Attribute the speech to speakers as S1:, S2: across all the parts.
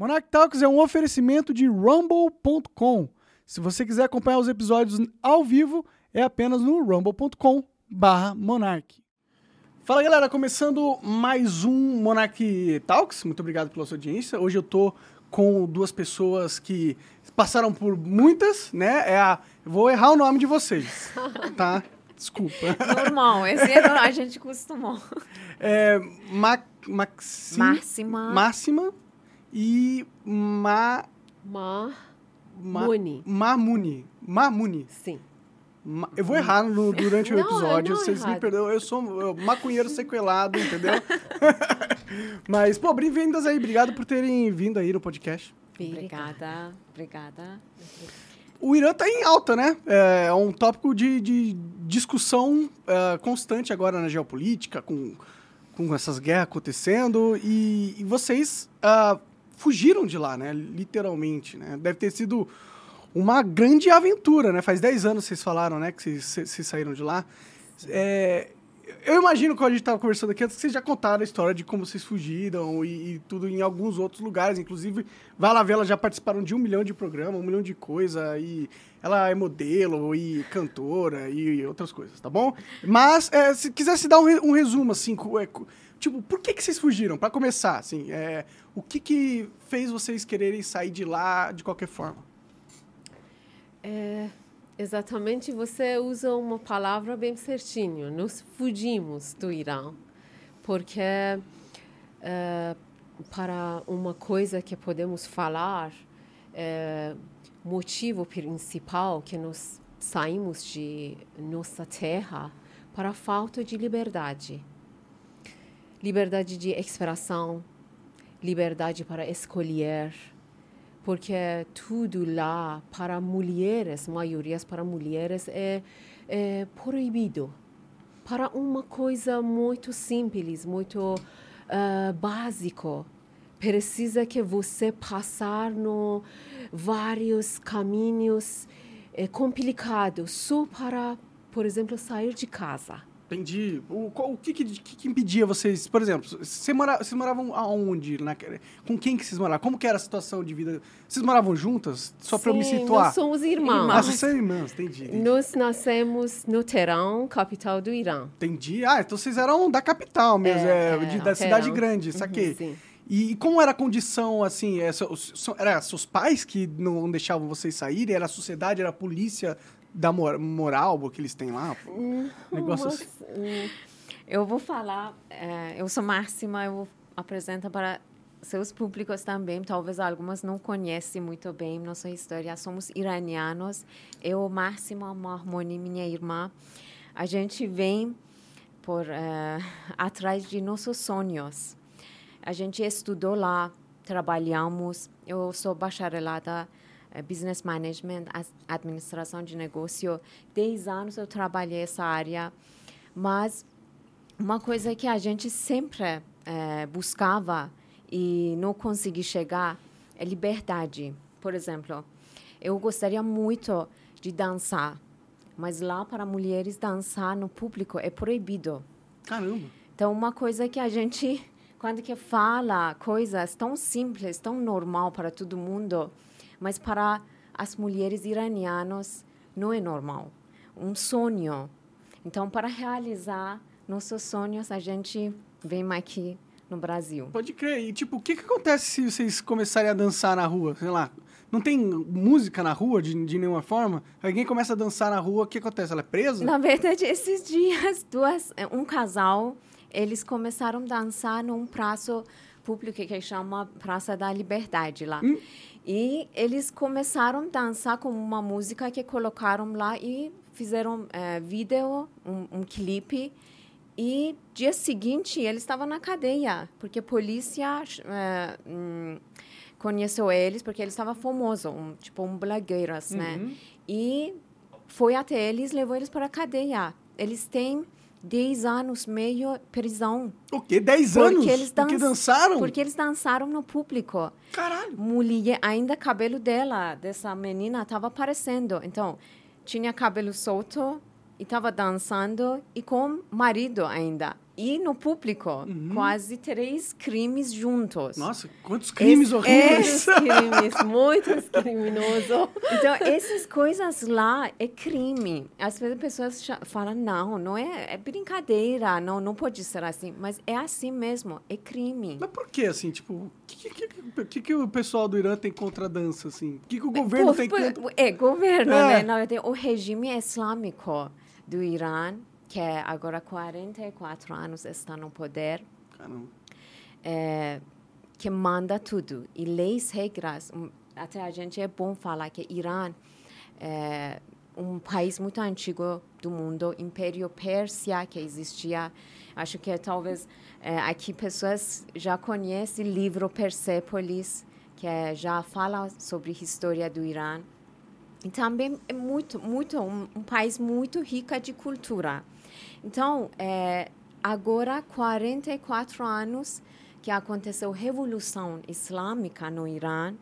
S1: Monarch Talks é um oferecimento de rumble.com. Se você quiser acompanhar os episódios ao vivo, é apenas no rumble.com barra Monarch. Fala galera, começando mais um Monarch Talks. Muito obrigado pela sua audiência. Hoje eu tô com duas pessoas que passaram por muitas, né? É a, vou errar o nome de vocês, tá? Desculpa.
S2: Normal, esse é normal, a gente costumou.
S1: É, Ma, Maxi,
S2: Máxima.
S1: Máxima e Ma,
S3: Ma...
S1: Ma,
S3: Muni.
S1: Mamuni. Mamuni.
S3: Sim.
S1: Ma- Eu vou errar no- durante o
S3: Não,
S1: episódio,
S3: não é
S1: vocês me perdoam. Eu sou maconheiro sequelado, entendeu? Mas, pô, bem-vindas aí. Obrigado por terem vindo aí no podcast.
S2: Obrigada, obrigada.
S1: O Irã tá em alta, né? É um tópico de, de discussão é, constante agora na geopolítica, com, com essas guerras acontecendo. E, e vocês ah, fugiram de lá, né? Literalmente, né? Deve ter sido uma grande aventura, né? Faz 10 anos vocês falaram, né? Que vocês, saíram de lá. É, eu imagino, quando a gente estava conversando aqui, que vocês já contaram a história de como vocês fugiram e, e tudo em alguns outros lugares. Inclusive, Vai lá ver, elas já participaram de um milhão de programas, um milhão de coisa. E ela é modelo e cantora e outras coisas, tá bom? Mas, é, se quisesse dar um, um resumo, assim, é, tipo, por que, que vocês fugiram? Para começar, assim, é, o que, que fez vocês quererem sair de lá de qualquer forma?
S3: É, exatamente, você usa uma palavra bem certinho. Nós fugimos do Irã, porque é, para uma coisa que podemos falar, é, motivo principal que nós saímos de nossa terra para a falta de liberdade. Liberdade de expressão, liberdade para escolher, porque tudo lá para mulheres, maiorias para mulheres, é, é proibido. Para uma coisa muito simples, muito ah, básico, precisa que você passar no vários caminhos eh, complicados só para, por exemplo, sair de casa.
S1: Entendi. O, qual- o que, que, que impedia vocês, por exemplo, você mora, vocês moravam aonde? Na, com quem que vocês moravam? Como que era a situação de vida? Vocês moravam juntas? Só para eu me situar.
S3: Nós somos irmãos.
S1: Ah, vocês são irmãs, entendi. Entendi.
S3: Nós nascemos no Teherã, capital do Irã.
S1: Entendi. Ah, então vocês eram da capital mesmo, é,
S3: É,
S1: de-
S3: é,
S1: da cidade grande, saquei.
S3: Uhum, sim.
S1: E, e como era a condição, assim, é, so- so- era seus pais que não deixavam vocês saírem? Era a sociedade, era a polícia da mor- moral que eles têm lá? pô? Negócio assim.
S3: Hum,
S2: Eu vou falar, eh, eu sou Máxima, eu vou apresentar para seus públicos também, talvez algumas não conhecem muito bem nossa história. Somos iranianos, eu, Máxima, Marmoni, minha irmã, a gente vem por eh, atrás de nossos sonhos. A gente estudou lá, trabalhamos. Eu sou bacharelada Business Management, administração de negócio. Dez anos eu trabalhei essa área, mas uma coisa que a gente sempre eh, buscava e não consegui chegar é liberdade. Por exemplo, eu gostaria muito de dançar, mas lá para mulheres dançar no público é proibido.
S1: Caramba.
S2: Então, uma coisa que a gente, quando que fala coisas tão simples, tão normal para todo mundo, mas para as mulheres iranianas não é normal. Um sonho. Então, para realizar nossos sonhos, a gente vem aqui no Brasil.
S1: Pode crer. E, tipo, o que, que acontece se vocês começarem a dançar na rua? Sei lá. Não tem música na rua de, de nenhuma forma? Alguém começa a dançar na rua, o que acontece? Ela é presa?
S2: Na verdade, esses dias, duas, um casal, eles começaram a dançar num praça público que chama Praça da Liberdade lá.
S1: Hum.
S2: E eles começaram a dançar com uma música que colocaram lá e fizeram eh, vídeo, um, um clipe. E dia seguinte eles estavam na cadeia, porque a polícia eh, hum, conheceu eles, porque eles estavam famosos, um, tipo um blogueiros, né?
S1: Uhum.
S2: E foi até eles, levou eles para a cadeia. Eles têm 10 anos, meio prisão.
S1: O quê? 10
S2: Porque
S1: anos?
S2: eles
S1: Porque
S2: dançam-
S1: dançaram?
S2: Porque eles dançaram no público.
S1: Caralho.
S2: Mulher, ainda cabelo dela, dessa menina, estava aparecendo. Então, tinha cabelo solto e estava dançando e com marido ainda. E no público, quase três crimes juntos.
S1: Nossa, quantos crimes
S2: Esse-
S1: horríveis!
S3: Crimes, muitos criminosos.
S2: Então, essas coisas lá é crime. Às vezes as pessoas falam, não, não é, é brincadeira, não, não pode ser assim. Mas é assim mesmo, é crime.
S1: Mas por que, assim, tipo, o que, que, que, que, o pessoal do Irã tem contra a dança, assim? O que, que o governo
S2: Por-
S1: tem
S2: por-
S1: contra...
S2: É, governo,
S1: É.
S2: né? Na verdade, o regime islâmico do Irã, que é agora 44 anos está no poder,
S1: Caramba.
S2: é, que manda tudo. E leis, regras. um, Até a gente é bom falar que Irã é um país muito antigo do mundo, Império Pérsia, que existia. Acho que talvez é, aqui pessoas já conhecem o livro Persépolis, que é, já fala sobre a história do Irã. E também é muito, muito um, um país muito rico de cultura. Então, é, agora 44 anos que aconteceu a revolução islâmica no Irã,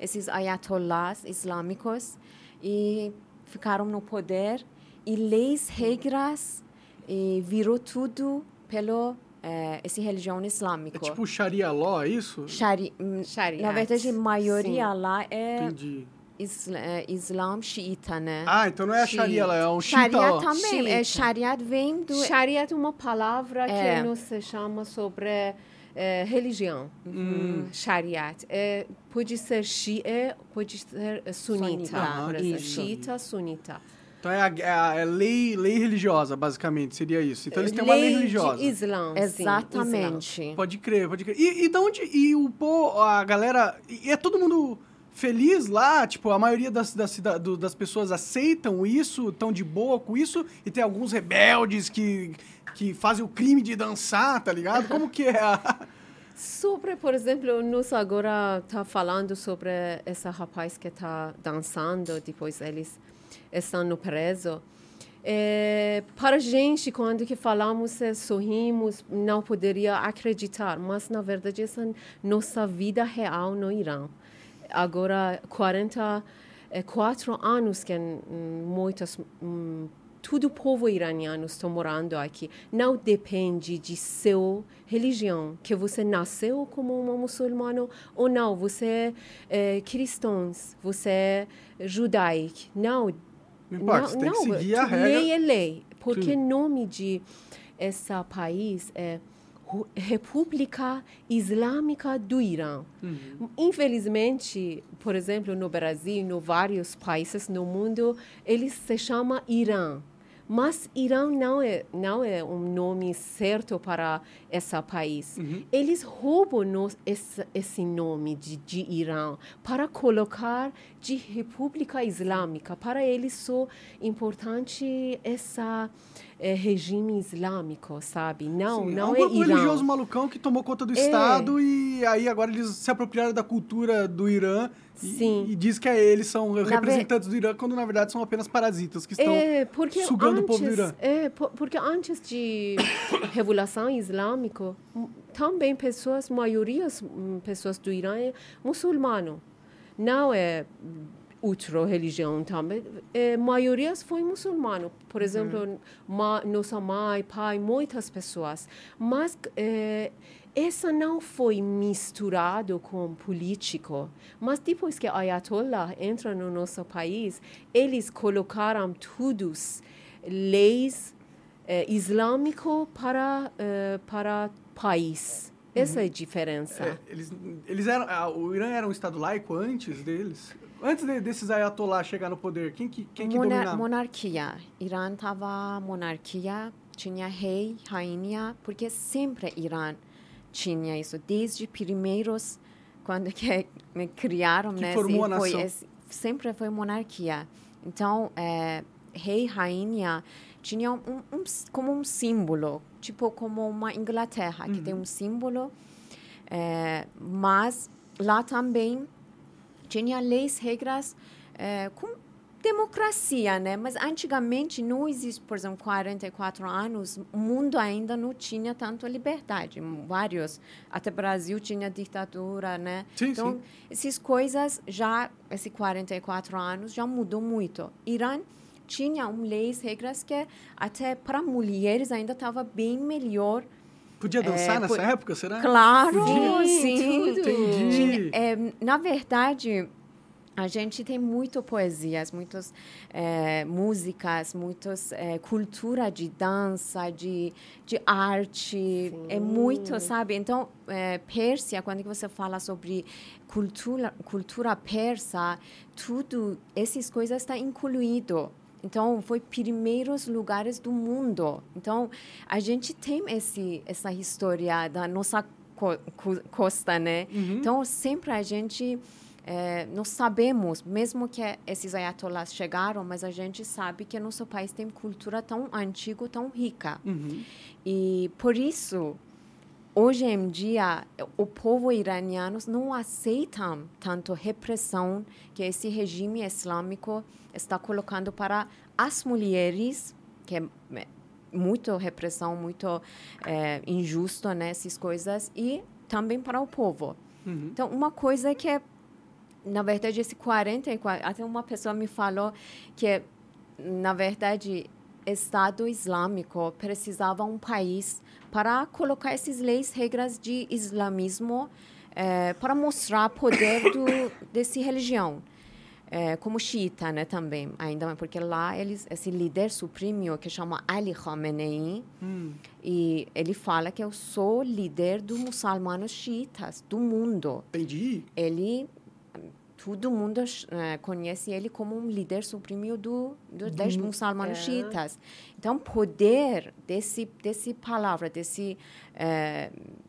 S2: esses ayatollahs islâmicos e ficaram no poder e leis, regras e virou tudo pelo é, essa religião
S1: É
S2: islâmica.
S1: tipo Sharia Law, é isso?
S2: Shari, hum,
S3: Shariat,
S2: na verdade, a maioria
S3: sim.
S2: lá é
S1: Entendi.
S2: Isla, é, Islã xiita, né?
S1: Ah, então não é a Sharia Law, é um Shita
S2: Sharia também. É,
S3: Xiita.
S2: Sharia vem do.
S3: Shariat é uma palavra
S2: É.
S3: que não se chama sobre eh, religião.
S1: Hum.
S3: Shariat. É, pode ser Shia, pode ser sunita.
S1: Ah.
S3: Shiita, sunita.
S1: Então é, a, é a- é lei, lei religiosa, basicamente, seria isso. Então eles têm uma lei
S3: de
S1: religiosa.
S3: Sim,
S2: Exatamente.
S1: Pode crer, pode crer. E, e de onde. E o pô, a galera. E é todo mundo feliz lá? Tipo, a maioria das, das, das pessoas aceitam isso, estão de boa com isso, e tem alguns rebeldes que, que fazem o crime de dançar, tá ligado? Como que é a.
S3: Sobre, por exemplo, nós agora tá falando sobre esse rapaz que está dançando, depois eles estão no preso. É, para a gente, quando que falamos, eh, sorrimos, não poderia acreditar, mas na verdade essa é nossa vida real no Irã. Agora, 44 anos que muitas todo o povo iraniano está morando aqui. Não depende de sua religião, que você nasceu como um muçulmano ou não, você é cristão, você é judaico. Não,
S1: Não tem que seguir a regra.
S3: Lei é lei. Porque
S1: Sim.
S3: o nome de esse país é República Islâmica do Irã.
S1: Uhum.
S3: Infelizmente, por exemplo, no Brasil, em vários países no mundo, ele se chama Irã. Mas Irã não é, não é um nome certo para esse país. Eles roubam nos- esse, esse nome de, de Irã para colocar de República Islâmica. Para eles só importante esse eh, regime islâmico, sabe? Não,
S1: Sim,
S3: não
S1: é
S3: é,
S1: um
S3: Irã.
S1: religioso malucão que tomou conta do
S3: É.
S1: Estado e aí agora eles se apropriaram da cultura do Irã e,
S3: Sim.
S1: e diz que é, eles são representantes do Irã, quando na verdade são apenas parasitas que estão
S3: É,
S1: sugando o povo do
S3: antes-
S1: Irã.
S3: É, po- porque antes de Revolução Islâmica, m- também pessoas, maiorias hum, pessoas do Irã é muçulmano. Não é outra religião também. É, maioria foi muçulmano. Por exemplo, ma, nossa mãe, pai, muitas pessoas. Mas é, essa não foi misturado com político. Mas depois que Ayatollah entra no nosso país, eles colocaram todos leis eh, islâmico para eh, para país. Essa é a diferença.
S1: É, eles, eles eram, ah, o Irã era um estado laico antes deles? Antes de- desses ayatollah chegar no poder, quem que, quem que
S2: Mona-
S1: dominava?
S2: monarquia. Irã tava monarquia, tinha rei, rainha, porque sempre Irã tinha isso. Desde primeiros, quando que me criaram,
S1: Que
S2: né?
S1: formou
S2: assim,
S1: a
S2: foi sempre foi monarquia. Então, é, rei, rainha tinha um, um como um símbolo, tipo como uma Inglaterra, que
S1: Uhum.
S2: tem um símbolo. É, mas lá também tinha leis, regras é, com democracia, né? Mas antigamente não existe, por exemplo, 44 anos, o mundo ainda não tinha tanto liberdade. Vários, até Brasil tinha ditadura, né?
S1: Sim,
S2: então,
S1: sim.
S2: essas coisas já, esses 44 anos, já mudou muito. Irã tinha um leis, regras que até para mulheres ainda estava bem melhor
S1: Podia dançar é, nessa época, será?
S2: Claro, sim. sim.
S1: Entendi.
S2: É, na verdade, a gente tem muito poesias, muitas é, músicas, muitas é, cultura de dança, de, de arte, Sim. é muito, sabe? Então, é, Pérsia, quando você fala sobre cultura, cultura persa, tudo, essas coisas estão incluído. Então, foi primeiros lugares do mundo. Então, a gente tem esse, essa história da nossa co costa, né? Uhum. Então, sempre a gente é, nós sabemos, mesmo que esses ayatollahs chegaram, mas a gente sabe que nosso país tem cultura tão antiga, tão rica. Uhum. E por isso, hoje em dia, o povo iraniano não aceita tanto repressão que esse regime islâmico está colocando para as mulheres, que é muito repressão, muito é, injusto nessas né, coisas, e também para o povo. Uhum. Então, uma coisa que é na verdade, esse 44, até uma pessoa me falou que, na verdade, Estado Islâmico precisava um país para colocar essas leis, regras de islamismo, é, para mostrar poder do, dessa religião. É, como xiita, né, também, ainda porque lá eles, esse líder supremo que chama Ali Khamenei, hum. e ele fala que eu sou líder dos muçulmanos xiitas do mundo.
S1: Entendi.
S2: Ele todo mundo uh, conhece ele como um líder supremo do, do, dos muçulmanos é. chiitas. Então, poder desse desse palavra, desse uh,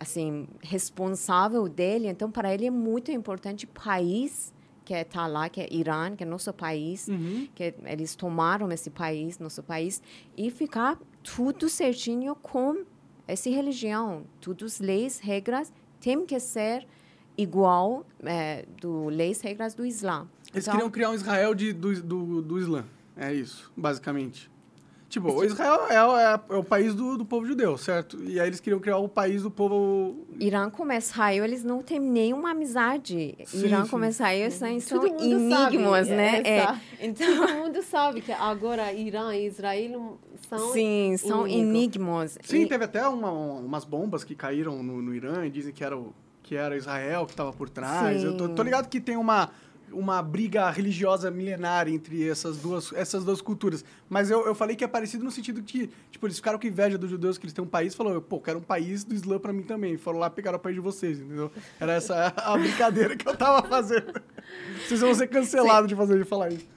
S2: assim responsável dele, então para ele é muito importante país que está lá, que é Irã, que é nosso país, uhum. que eles tomaram esse país, nosso país, e ficar tudo certinho com essa religião, todas as leis, regras, tem que ser igual é, do leis regras do Islã.
S1: Eles então, queriam criar um Israel de, do, do, do Islã. É isso, basicamente. Tipo, o Israel é, é, é, o país do, do povo judeu, certo? E aí eles queriam criar o país do povo...
S2: Irã com Israel, eles não têm nenhuma amizade. Sim, Irã sim. com Israel são, são enigmas, sabe. né?
S3: É, é. Então... Todo mundo sabe que agora Irã e Israel são
S2: Sim, são enigmas.
S1: Sim, e... teve até uma, umas bombas que caíram no, no Irã e dizem que era o que era Israel que estava por trás. Sim. Eu tô, tô, ligado que tem uma, uma briga religiosa milenária entre essas duas, essas duas culturas. Mas eu, eu falei que é parecido no sentido que, tipo, eles ficaram com inveja dos judeus que eles têm um país, falou, pô, quero um país do Islã para mim também. Foram lá pegar o país de vocês, entendeu? Era essa a brincadeira que eu tava fazendo. Vocês vão ser cancelados de fazer de falar isso.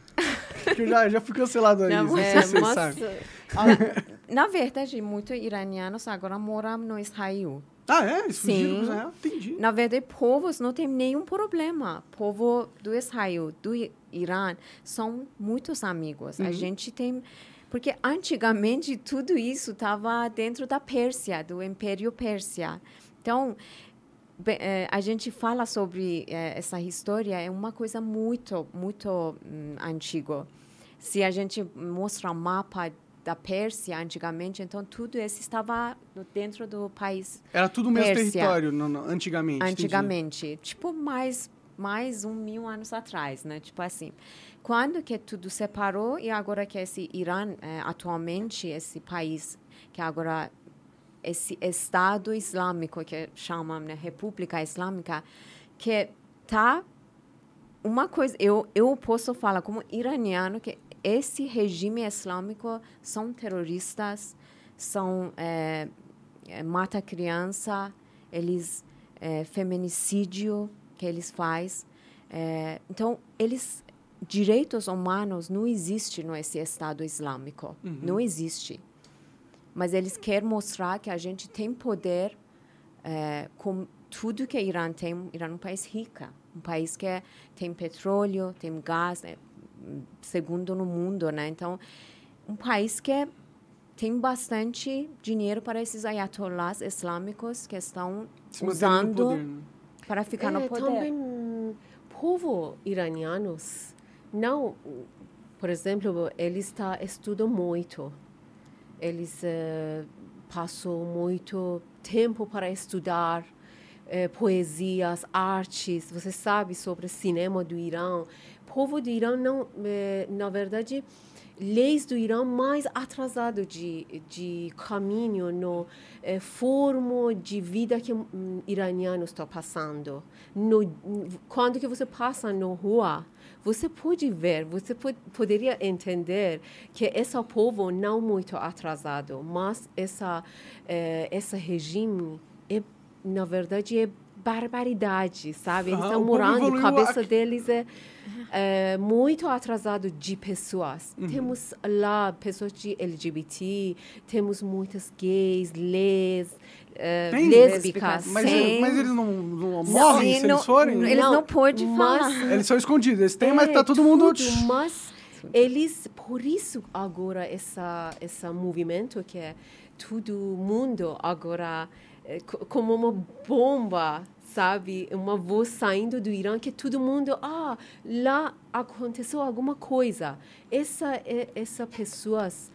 S1: Porque eu já, já fui cancelado aí, não, não é, sei se.
S2: Na verdade, muitos iranianos agora moram no Israel.
S1: Ah, é? Eles fugiram Sim. Israel? Entendi.
S2: Na verdade, povos não tem nenhum problema. Povo do Israel, do Irã, são muitos amigos. Uhum. A gente tem... Porque antigamente tudo isso estava dentro da Pérsia, do Império Pérsia. Então, eh, a gente fala sobre eh, essa história, é uma coisa muito, muito hum, antiga. Se a gente mostra um mapa da Pérsia antigamente, então tudo isso estava dentro do país.
S1: Era tudo o mesmo território no, no, antigamente.
S2: Antigamente, entendi. tipo mais mais um mil anos atrás, né? Tipo assim, quando que tudo separou e agora que esse Irã é, atualmente esse país que agora esse Estado Islâmico que chamam né, República Islâmica que tá uma coisa eu eu posso falar como iraniano que esse regime islâmico são terroristas, são é, é, mata criança, eles é, feminicídio que eles faz. É, então eles direitos humanos não existe no esse Estado Islâmico, uhum. não existe. Mas eles querem mostrar que a gente tem poder é, com tudo que Irã tem. Irã é um país rico, um país que tem petróleo, tem gás, é segundo no mundo, né? Então, um país que tem bastante dinheiro para esses ayatollahs islâmicos que estão Se usando poder, né? para ficar é, no poder.
S3: Também, povo iranianos não, por exemplo, eles está estudam muito. Eles uh, passam muito tempo para estudar uh, poesias, artes. Você sabe sobre cinema do Irã, povo de Irã não, eh, na verdade, leis do Irã mais atrasado de, de caminho no eh, forma de vida que um, iranianos estão passando. No, quando que você passa na rua, você pode ver, você pode, poderia entender que esse povo não muito atrasado, mas essa eh, esse regime é na verdade é barbaridade, sabe? Eles
S1: Ah,
S3: estão
S1: povo
S3: morando, a cabeça
S1: aqui-
S3: deles é, é muito atrasado de pessoas.
S1: Uhum.
S3: Temos lá pessoas de LGBT, temos muitas gays, les,
S1: Tem?
S3: lésbicas.
S1: Mas, mas eles não, não morrem
S2: Sim,
S1: se
S2: não-
S1: eles forem?
S2: Eles não,
S3: Não,
S2: podem
S3: mas-
S2: falar.
S1: Eles são escondidos. Eles têm, mas
S3: É,
S1: tá todo mundo...
S3: tudo, mas eles, por isso agora essa esse movimento que é todo mundo agora como uma bomba, sabe, uma voz saindo do Irã que todo mundo, ah, lá aconteceu alguma coisa. Essa é- essa pessoas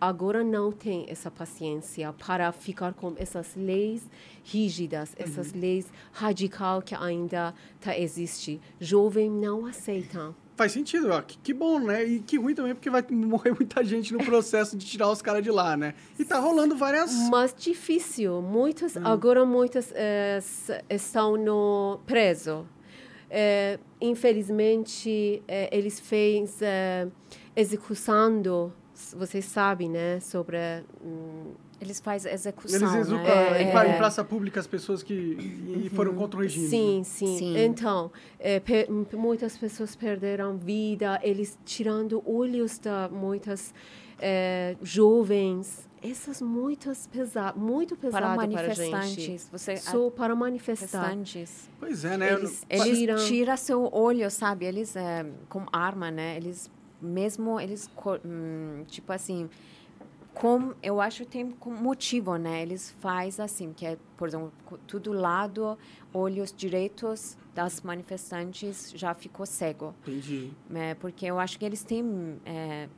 S3: agora não tem essa paciência para ficar com essas leis rígidas, essas leis radical que ainda tá existe. Jovem não aceitam.
S1: Faz sentido, ó. Que, que bom, né? E que ruim também, porque vai morrer muita gente no processo de tirar os caras de lá, né? E tá rolando várias...
S3: Mas difícil. Muitos agora muitos eh, s- estão no preso. Eh, infelizmente eh, eles fez eh, executando, vocês sabem, né, sobre hum,
S2: Eles fazem
S1: Eles
S2: execução,
S1: executam
S2: né?
S1: em, pra- em
S3: é.
S1: praça pública as pessoas que e foram contra o regime.
S3: Sim,
S1: né?
S3: sim,
S2: Sim.
S3: Então, eh, pe- m- muitas pessoas perderam vida, eles tirando olhos de muitas eh, jovens. Essas muitas pesa muito
S2: Para
S3: pesado para, a gente.
S2: manifestantes. Você,
S3: Só para
S2: manifestantes.
S1: Pois é, né?
S3: Eles-
S2: Eles
S3: Tiram.
S2: tiram seu olho, sabe? Eles, é, com arma, né? Eles, mesmo, eles, hum, tipo assim, com, eu acho que tem motivo, né? Eles faz assim, que é, por exemplo, todo lado, olhos direitos das manifestantes já ficou cego.
S1: Entendi.
S2: né? Porque eu acho que eles têm é,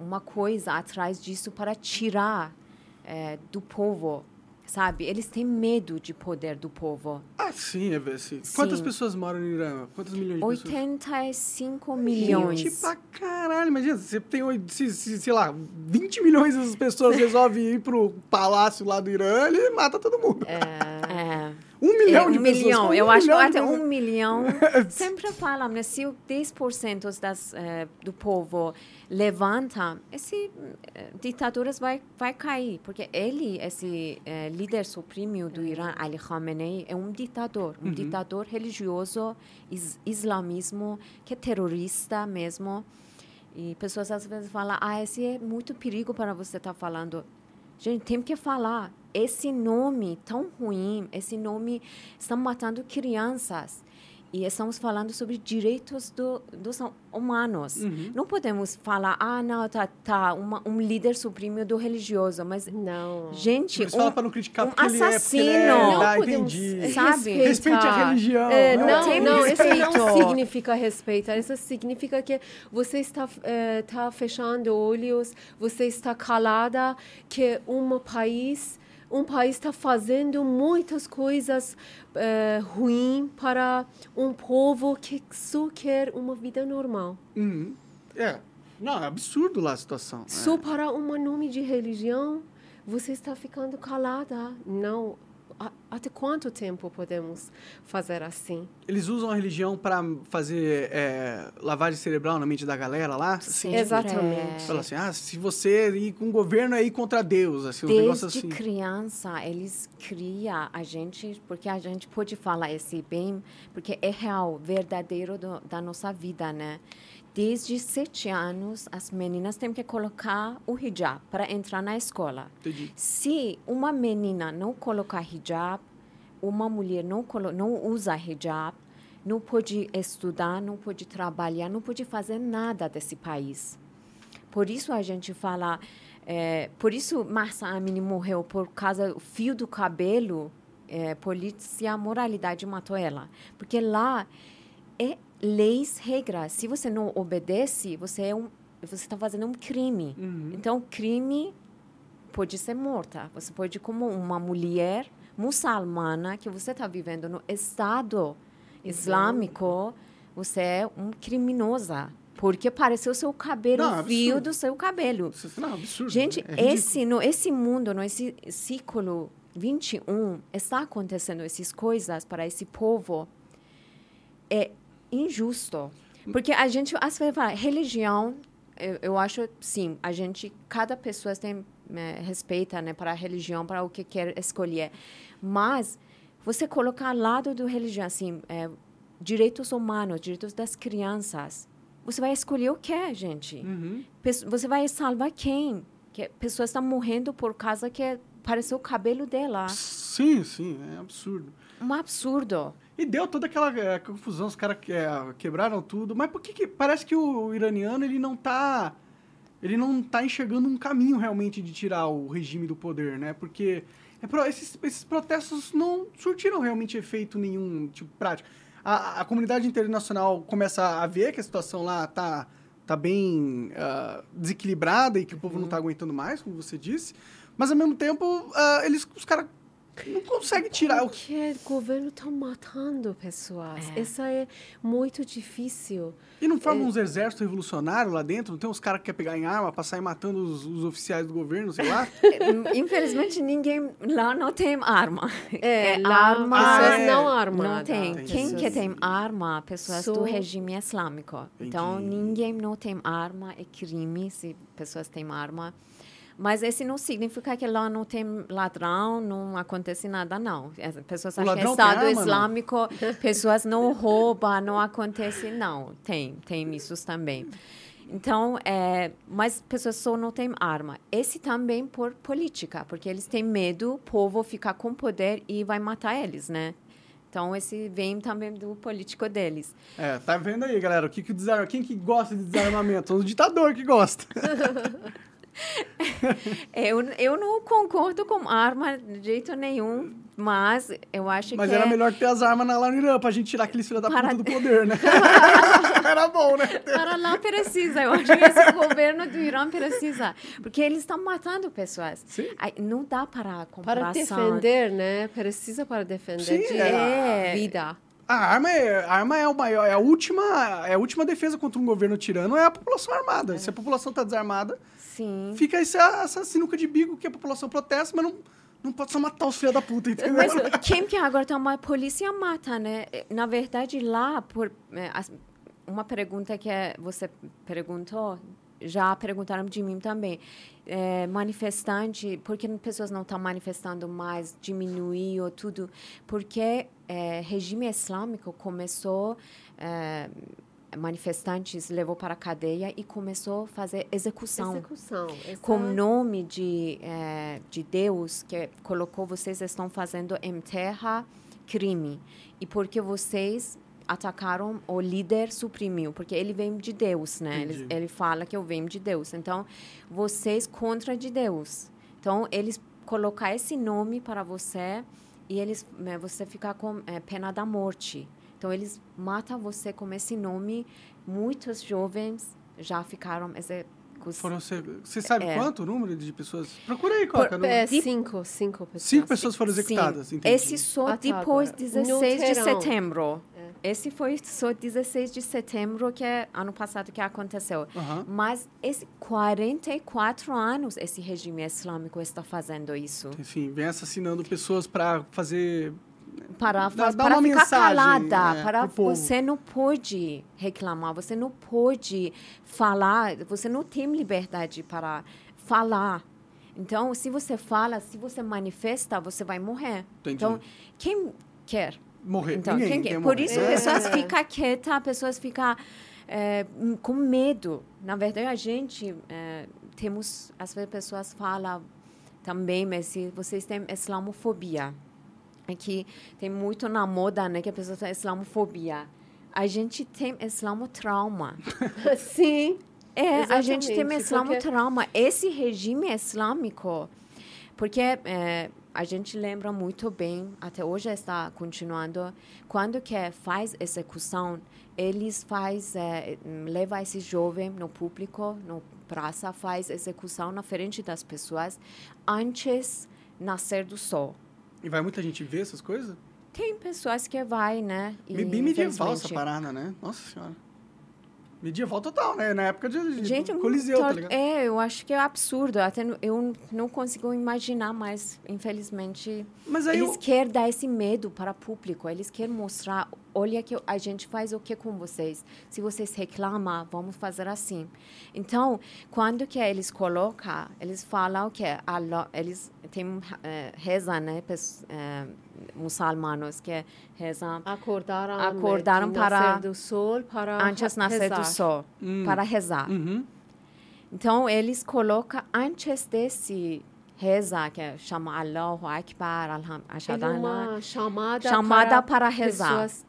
S2: uma coisa atrás disso para tirar é, do povo, sabe? Eles têm medo de poder do povo.
S1: Ah, sim, é ver se. Quantas
S2: Sim.
S1: pessoas moram no Irã? Quantas milhões de pessoas?
S2: 85 milhões.
S1: Gente pra caralho, imagina, você tem, se, se, sei lá, 20 milhões das pessoas resolvem ir pro palácio lá do Irã, ele mata todo mundo.
S2: É,
S1: Um milhão
S2: é,
S1: de
S2: um
S1: pessoas.
S2: milhão.
S1: um
S2: Eu acho que
S1: milhão de
S2: até
S1: pessoas.
S2: um milhão. Sempre falam, né? Se o 10% das, eh, do povo levanta, esse eh, ditaduras vai vai cair, porque ele, esse eh, líder supremo do Irã, Ali Khamenei, é um ditador, um ditador religioso, is, islamismo, que é terrorista mesmo. E pessoas às vezes falam, ah, esse é muito perigo para você estar falando. Gente, tem que falar. Esse nome tão ruim, esse nome estão matando crianças. E estamos falando sobre direitos do, dos humanos.
S1: Uhum.
S2: Não podemos falar, ah, não, tá, tá uma, um líder supremo do religioso. Mas,
S3: Não.
S2: gente,
S1: falam
S2: um,
S1: pra não criticar
S2: um
S1: é, porque ele é.
S2: assassino.
S3: Não
S1: Ah,
S3: podemos
S1: entendi.
S2: Sabe?
S1: Respeite a religião.
S3: É,
S1: Não
S3: não, não, isso
S2: respeito.
S3: não significa respeitar. Isso significa que você está, eh, tá fechando olhos, você está calada, que um país, um país está fazendo muitas coisas eh, ruins para um povo que só quer uma vida normal.
S1: Uhum. É. Não, é absurdo lá a situação. né?
S3: Só para um nome de religião, você está ficando calada. Não. Até quanto tempo podemos fazer assim?
S1: Eles usam a religião pra fazer é, lavagem cerebral na mente da galera lá?
S2: sempre
S3: Exatamente.
S1: Fala assim, ah, se você ir com o governo, é ir contra Deus, assim, um negócio
S2: Desde
S1: assim.
S2: criança, eles criam a gente, porque a gente pode falar esse bem, porque é real, verdadeiro do- da nossa vida, né? Desde sete anos, as meninas têm que colocar o hijab para entrar na escola.
S1: Entendi.
S2: Se uma menina não colocar hijab, uma mulher não, não usa hijab, não pode estudar, não pode trabalhar, não pode fazer nada desse país. Por isso a gente fala, é, por isso Marsa Amini morreu por causa do fio do cabelo, é, polícia, moralidade matou ela, porque lá é leis, regras. Se você não obedece, você é um, você está fazendo um crime. Então crime pode ser morta. Você pode como uma mulher muçulmana que você está vivendo no Estado Islâmico, você é um criminosa. Porque pareceu seu cabelo,
S1: Não,
S2: o fio do seu cabelo.
S1: Isso não, é absurdo.
S2: Gente,
S1: é
S2: esse, no, esse mundo, nesse século 21, está acontecendo essas coisas para esse povo. É injusto. Porque a gente, às vezes, fala, religião, eu, eu acho, sim, a gente, cada pessoa tem, eh, respeita, né, para a religião, para o que quer escolher. Mas, você colocar ao lado da religião, assim, eh, direitos humanos, direitos das crianças, você vai escolher o que, gente?
S1: Uhum.
S2: Pesso- Você vai salvar quem? Que pessoas estão morrendo por causa que pareceu o cabelo dela.
S1: Sim, sim, é absurdo.
S2: Um absurdo.
S1: E deu toda aquela é, confusão, os caras é, quebraram tudo. Mas por que, que parece que o iraniano ele não tá ele não tá enxergando um caminho realmente de tirar o regime do poder, né? Porque é pro- esses, esses protestos não surtiram realmente efeito nenhum, tipo, prático. A, a comunidade internacional começa a ver que a situação lá tá, tá bem ah, desequilibrada e que o povo não tá aguentando mais, como você disse. Mas, ao mesmo tempo, ah, eles, os caras não conseguem tirar o
S3: Porque o governo está matando pessoas. Isso é muito difícil.
S1: E não
S2: É.
S1: forma uns exércitos revolucionários lá dentro? Não tem uns caras que querem pegar em arma pra sair matando os, os oficiais do governo, sei lá?
S2: Infelizmente, ninguém lá não tem arma.
S3: É, lá
S2: arma.
S3: pessoas
S1: Ah, é.
S3: não armadas.
S2: Não tem.
S1: Entendi.
S2: Quem que tem arma? Pessoas do
S3: Só-
S2: regime islâmico. Então,
S1: Entendi.
S2: ninguém não tem arma. É crime se pessoas têm arma. Mas esse não significa que lá não tem ladrão, não acontece nada, não. As pessoas acham que é Estado
S1: arma, não?
S2: Islâmico, pessoas não roubam, não acontece, não. Tem, tem isso também. Então, é, mas pessoas só não têm arma. Esse também por política, porque eles têm medo, o povo ficar com poder e vai matar eles, né? Então, esse vem também do político deles.
S1: É, tá vendo aí, galera? O que que desarma... Quem que gosta de desarmamento? O ditador que gosta.
S2: Eu, eu não concordo com arma de jeito nenhum, mas eu acho
S1: Mas
S2: que
S1: era
S2: é-
S1: melhor ter as armas na lá no Irã pra gente tirar aqueles filhos da
S2: Para-
S1: puta do poder, né? era bom, né?
S2: para lá precisa. Eu acho que esse governo do Irã precisa, porque eles estão matando pessoas.
S1: Sim.
S2: Aí, não dá para
S3: Para
S2: comparação.
S3: defender, né? Precisa para defender
S1: Sim,
S3: de
S2: é.
S3: vida.
S1: A arma é, a arma é o maior, é a última, é a última defesa contra um governo tirano é a população armada. Se a população tá desarmada,
S2: Sim.
S1: fica essa, essa sinuca de bico que a população protesta, mas não, não pode só matar os filhos da puta, entendeu?
S2: Mas quem que agora tá uma polícia mata, né? Na verdade, lá, por é, uma pergunta que é- você perguntou, já perguntaram de mim também. É, manifestante, por que pessoas não estão manifestando mais, diminuiu tudo? Porque é, regime islâmico começou, é, manifestantes levou para a cadeia e começou a fazer execução.
S3: Execução.
S2: com
S3: Essa-
S2: nome de, eh, de Deus que colocou vocês estão fazendo em terra crime. E porque vocês atacaram o líder suprimiu. Porque ele vem de Deus né? Ele, ele fala que eu venho de Deus. Então vocês contra de Deus. Então eles colocar esse nome para você e eles eh, você ficar com eh, pena da morte então eles matam você com esse nome muitos jovens já ficaram executados
S1: Foram ser, você sabe
S2: É.
S1: quanto o número de pessoas? Procura aí, Coca. no-
S3: É, cinco, cinco pessoas.
S1: Cinco pessoas foram
S2: Sim.
S1: executadas, entendi.
S2: Esse só
S3: Ah,
S2: depois
S3: agora.
S2: 16 de setembro. Esse foi só 16 de setembro que é ano passado que aconteceu. Mas esse 44 anos esse regime islâmico está fazendo isso.
S1: Enfim, vem assassinando pessoas pra fazer...
S2: Para,
S1: Dá-
S2: faz-
S1: dá
S2: para ficar
S1: mensagem,
S2: calada,
S1: é,
S2: para você não pode reclamar, você não pode falar, você não tem liberdade para falar. Então, se você fala, se você manifesta, você vai morrer.
S1: Entendi.
S2: Então, quem quer
S1: Morrer.
S2: Então,
S1: Ninguém
S2: quem
S1: quer
S2: quer? Por isso,
S1: É.
S2: pessoas ficam quietas, pessoas ficam é, com medo. Na verdade, a gente é, temos, às vezes, pessoas falam também, mas se vocês têm islamofobia, aqui tem muito na moda, né, que a pessoa tem islamofobia. A gente tem islamotrauma.
S3: Sim.
S2: É, a gente tem
S3: Exatamente,
S2: islamo
S3: porque-
S2: trauma. Esse regime islâmico, porque é, a gente lembra muito bem, até hoje está continuando, quando que faz execução, eles faz, é, leva esse jovem no público, no praça, faz execução na frente das pessoas antes nascer do sol.
S1: E vai muita gente ver essas coisas?
S2: Tem pessoas que vai, né? e
S1: Bem medieval essa parada, né? Nossa senhora. Medieval total, né? Na época de, de
S2: Gente,
S1: Coliseu, tá ligado?
S2: É, eu acho que é absurdo. Até eu não consigo imaginar mais, infelizmente.
S1: Mas aí
S2: Eles
S1: eu-
S2: querem dar esse medo para o público. Eles querem mostrar, olha que a gente faz o que com vocês. Se vocês reclamam, vamos fazer assim. Então, quando que eles colocam, eles falam que Allah, eles têm eh, reza, né, pes- eh, muçulmanos que rezam
S3: Acordaram,
S2: Acordaram
S3: de
S2: para-
S3: nascer do sol para
S2: antes de nascer do
S3: rezar.
S2: sol, para rezar.
S1: Uhum.
S2: Então, eles colocam antes desse reza, que é chama Allahu Akbar, Alham- Ashhadu
S3: Ele é uma chamada,
S2: Chamada para rezar.
S3: pessoas,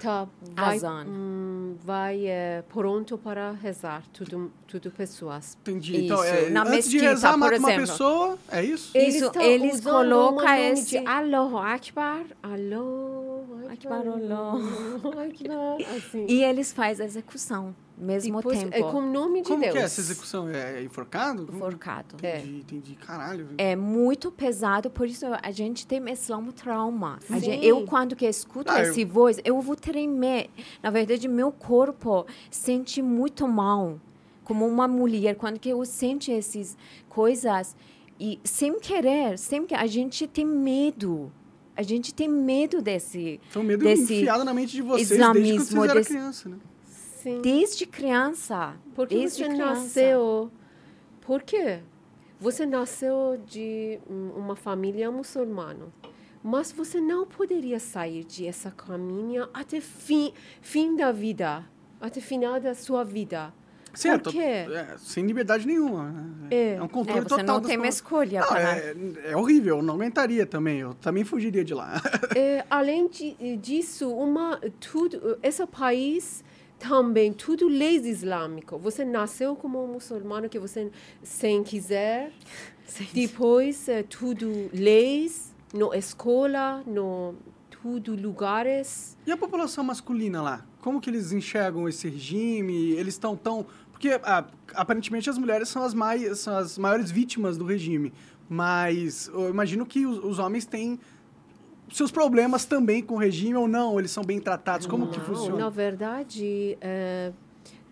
S3: tá, vai,
S2: Azan.
S3: hum, vai eh, pronto para rezar, tudo, tudo pessoas.
S1: Entendi. Então,
S2: Isso,
S1: é,
S2: na
S1: antes de
S2: mesquita,
S1: rezar,
S2: por
S1: mata uma
S2: exemplo.
S1: pessoa, é isso?
S2: Eles- Isso, eles colocam esse-
S3: de Allahu Akbar, Allahu
S2: Akbar,
S3: Akbar,
S2: Allahu.
S3: Akbar, assim.
S2: E eles fazem a execução, mesmo
S3: Depois,
S2: tempo,
S3: é com o nome de
S1: Como
S3: Deus.
S1: que é essa execução? É enforcado?
S2: forcado.
S1: Entendi, entendi. Caralho.
S2: É muito pesado, por isso a gente tem esse um trauma. Gente- eu, quando que escuto
S1: Ah, eu-
S2: voz, eu vou tremer. Na verdade, meu corpo sente muito mal. Como uma mulher, quando que eu sinto essas coisas, e sem querer, sem que a gente tem medo. A gente tem medo desse...
S1: Foi um medo
S2: desse
S1: enfiado na mente de vocês desde quando
S2: islamismo,
S1: vocês eram
S2: desse-
S1: criança, né?
S3: Sim.
S2: Desde criança.
S3: Porque
S2: desde
S3: você
S2: criança.
S3: nasceu. Por quê? Você nasceu de uma família muçulmana. Mas você não poderia sair de essa caminho até fim, fim da vida, até final da sua vida.
S1: Certo.
S3: Por quê?
S1: É, sem liberdade nenhuma. né?
S3: É.
S1: um controle
S2: É, você
S1: total.
S2: não
S1: das
S2: tem uma escolha
S1: Não,
S2: para...
S1: é, é horrível, eu não aguentaria também. Eu também fugiria de lá.
S3: É, além de, disso, uma, tudo, esse país também, tudo leis islâmicas. Você nasceu como muçulmano que você, sem quiser, depois é, tudo leis, no escola, no tudo lugares.
S1: E a população masculina lá? Como que eles enxergam esse regime? Eles estão tão... Porque ah, aparentemente as mulheres são as, mais, são as maiores vítimas do regime. Mas eu imagino que os, os homens têm seus problemas também com o regime ou não? Eles são bem tratados? Como que
S3: Não,
S1: funciona?
S3: Na verdade, é,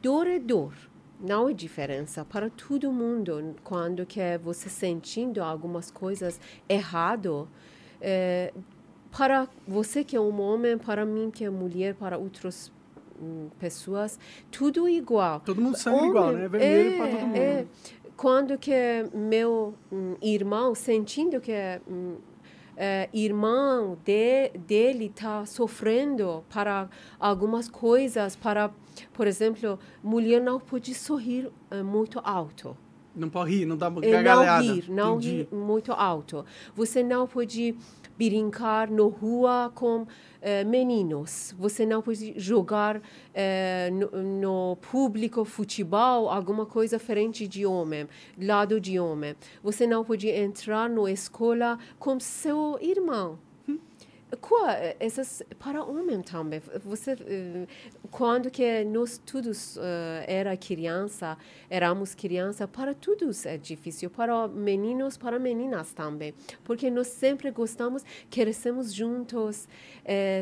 S3: dor é dor. Não é diferença para todo mundo. Quando que você sentindo algumas coisas errado, é, para você que é um homem, para mim que é mulher, para outras hum, pessoas, tudo igual.
S1: Todo mundo sangue igual, né? Vermelho
S3: é,
S1: para todo mundo.
S3: é. Quando que meu hum, irmão, sentindo que hum, é, irmão de, dele está sofrendo para algumas coisas, para, por exemplo, mulher não pode sorrir é, muito alto.
S1: Não pode rir, não dá
S3: não
S1: gargalhada.
S3: rir, não
S1: Entendi.
S3: rir muito alto. Você não pode brincar na rua com eh, meninos. Você não pode jogar eh, no, no público futebol, alguma coisa diferente de homem, lado de homem. Você não pode entrar na escola com seu irmão. Qual, essas para homem também. Você eh, quando que nós todos eh, era criança, éramos criança, para todos é difícil, para meninos, para meninas também, porque nós sempre gostamos, crescemos juntos,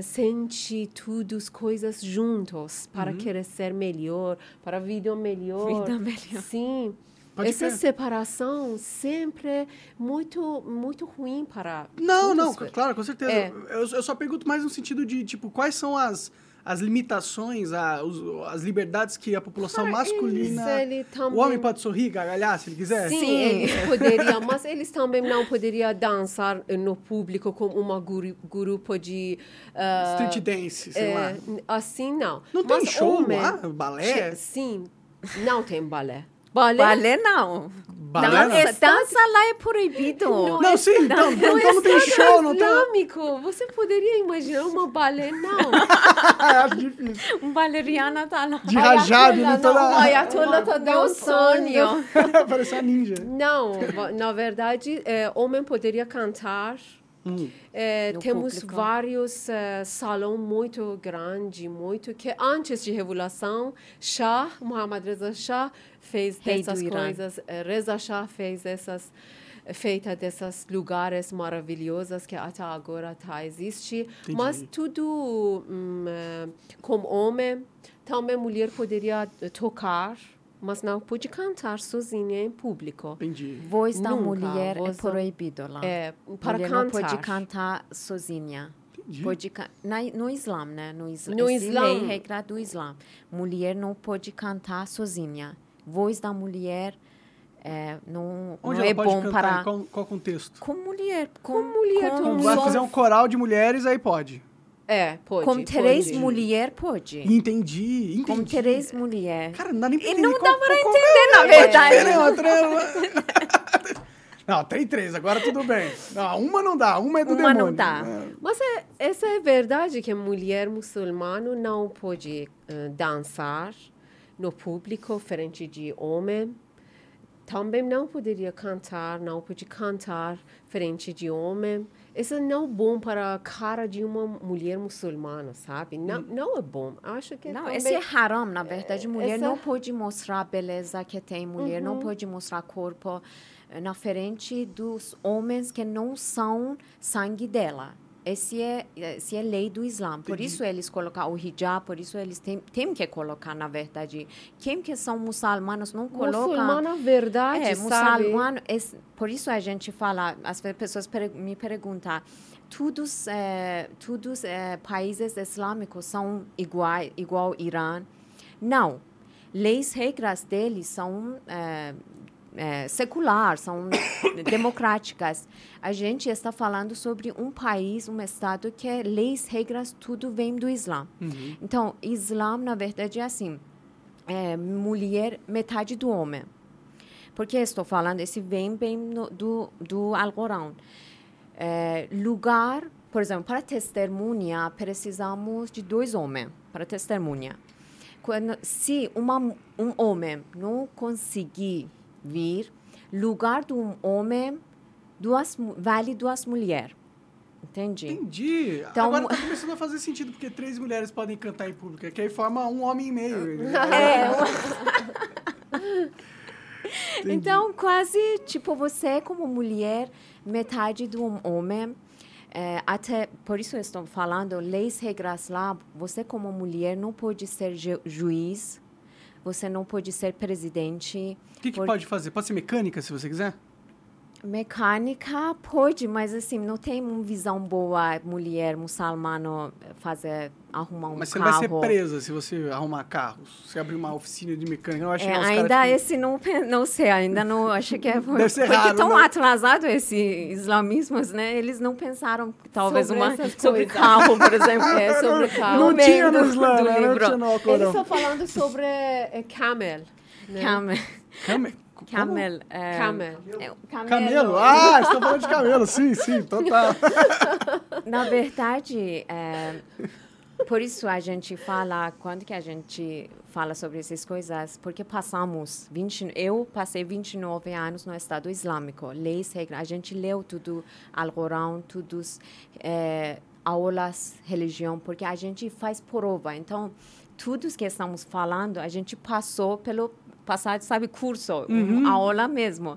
S3: sente todas coisas juntos para crescer melhor, para vida melhor.
S2: Vida melhor.
S3: Sim.
S1: Pode
S3: Essa
S1: crer.
S3: separação sempre é muito muito ruim para
S1: Não, não,
S3: todos.
S1: claro, com certeza.
S3: É.
S1: Eu, eu só pergunto mais no sentido de, tipo, quais são as, as limitações, a, os- as liberdades que a população
S3: Para
S1: masculina...
S3: eles, ele
S1: O
S3: também-
S1: homem pode sorrir, gargalhar, se ele quiser?
S3: Sim,
S2: Sim.
S3: eles poderiam, mas eles também não poderiam dançar no público com uma guru, grupo de... ah,
S1: Street dance, sei
S3: é,
S1: lá.
S3: Assim, não.
S1: Não tem
S3: Mas
S1: show
S3: homem-
S1: lá? Balé?
S3: Sim, não tem balé. Balé,
S2: Balé não.
S1: Balé
S2: dança,
S1: não?
S2: dança lá é proibido.
S1: Não, sim, então, então não tem show, não tem...
S3: Você poderia imaginar uma balé? Não.
S1: Acho difícil.
S2: Um baleriana tá lá.
S1: De rajado, né?
S3: Não,
S1: Toda...
S3: o Ayatollah tá
S2: Meu
S3: dançando.
S2: sonho.
S1: Parece uma ninja.
S3: Não, na verdade, é, homem poderia cantar.
S1: Hum.
S3: É, temos
S2: público.
S3: vários é, salões muito grandes, muito que antes de revolução, Shah, Muhammad Reza Shah fez
S2: Rei
S3: essas coisas. é, Reza Shah fez essas feita desses lugares maravilhosos que até agora tá existe, mas tudo hum, eh, como homem, também mulher poderia tocar, mas não pode cantar sozinha em público.
S1: Entendi.
S2: Voz da
S3: Nunca,
S2: mulher
S3: voz
S2: é
S3: da-
S2: proibido lá.
S3: É, para
S2: mulher
S3: cantar.
S2: não pode cantar sozinha.
S1: Entendi.
S2: Pode ca- na, no Islã, né? No, isla,
S3: No Islã.
S2: lei, regra do Islã. Mulher não pode cantar sozinha. Voz da mulher é, não,
S1: Onde
S2: não
S1: ela
S2: é
S1: pode
S2: bom
S1: cantar?
S2: para...
S1: Qual, qual contexto?
S2: Com mulher. Com,
S3: Com mulher,
S2: com,
S3: mundo
S1: vai fazer um coral de mulheres, aí pode.
S3: É, pode.
S2: com três mulheres, pode.
S1: Entendi, entendi.
S2: Com três mulheres.
S1: Cara, não dá nem pra
S2: E
S1: entender
S2: não
S1: qual-
S2: dá para
S1: qual-
S2: entender, na
S1: é a
S2: verdade.
S1: Não, tem três, agora tudo bem. Não, uma não dá, uma é do
S2: Uma
S1: demônio.
S2: não dá.
S1: É.
S3: Mas é, essa é verdade que mulher muçulmana não pode eh, dançar no público frente de homem. Também não poderia cantar, não pode cantar frente de homem. Isso não é bom para a cara de uma mulher muçulmana, sabe? Não, não é bom. Acho que
S2: Não,
S3: também...
S2: esse é haram, na verdade. Mulher
S3: essa-
S2: não pode mostrar a beleza que tem. Mulher
S3: Uhum.
S2: não pode mostrar corpo eh, na frente dos homens que não são sangue dela. Esse é, esse é lei do Islã. Por isso eles colocam o hijab, por isso eles têm, têm que colocar, na verdade. Quem que são muçulmanos não colocam...
S3: Muçulmana, verdade,
S2: É,
S3: sabe?
S2: muçulmano, por isso a gente fala, as pe- pessoas me perguntam, todos, eh, todos eh, países islâmicos são igual, igual ao Irã? Não. Leis, regras deles são eh, eh, secular, são democráticas. A gente está falando sobre um país, um estado que é leis, regras, tudo vem do Islã. Então, Islã, na verdade, é assim, é, mulher, metade do homem. Por que estou falando? Esse vem bem no- do, do Alcorão. É, lugar, por exemplo, para testemunha, precisamos de dois homens para testemunha. Quando, se uma, um homem não conseguir vir, lugar de um homem duas, vale duas mulheres. Entendi?
S1: Entendi.
S2: Então-
S1: Agora tá começando a fazer sentido, porque três mulheres podem cantar em público, que aí forma um homem e meio.
S2: É, Então, quase, tipo, você como mulher, metade de um homem, é, até, por isso eu estou falando, leis, regras lá, você como mulher não pode ser ju- juiz, você não pode ser presidente.
S1: O que, que
S2: por-
S1: pode fazer? Pode ser mecânica, se você quiser?
S2: Mecânica pode, mas assim, não tem uma visão boa mulher muçulmana fazer, arrumar um
S1: Mas você não
S2: carro.
S1: vai ser presa se você arrumar carros. Se abrir uma oficina de mecânica, eu acho
S2: É,
S1: que
S2: ainda
S1: que-
S2: esse não, não sei, ainda não, acho que é
S1: Deve ser
S2: porque
S1: raro,
S2: tão
S1: né?
S2: atrasado esse islamismos, né? Eles não pensaram talvez
S3: Sobre
S2: uma sobre
S3: coisas.
S2: carro, por exemplo,
S3: É, sobre carro.
S1: Não
S2: no meio
S1: tinha no Islã,
S2: do
S1: né? Não
S2: livro.
S1: tinha no
S3: Eles estão falando sobre eh, camel. Né?
S2: Camel,
S1: Camel.
S2: Camel, é,
S3: Camel.
S2: é, camelo.
S1: Camelo. Ah, estão falando de camelo. Sim, sim, total.
S2: Na verdade, é, por isso a gente fala, quando que a gente fala sobre essas coisas, porque passamos, 20, eu passei 29 anos no Estado Islâmico, leis, regras, a gente leu tudo, Alcorão, todos, é, aulas, religião, porque a gente faz prova, então, tudo que estamos falando, a gente passou pelo passado, sabe, curso, uma aula mesmo.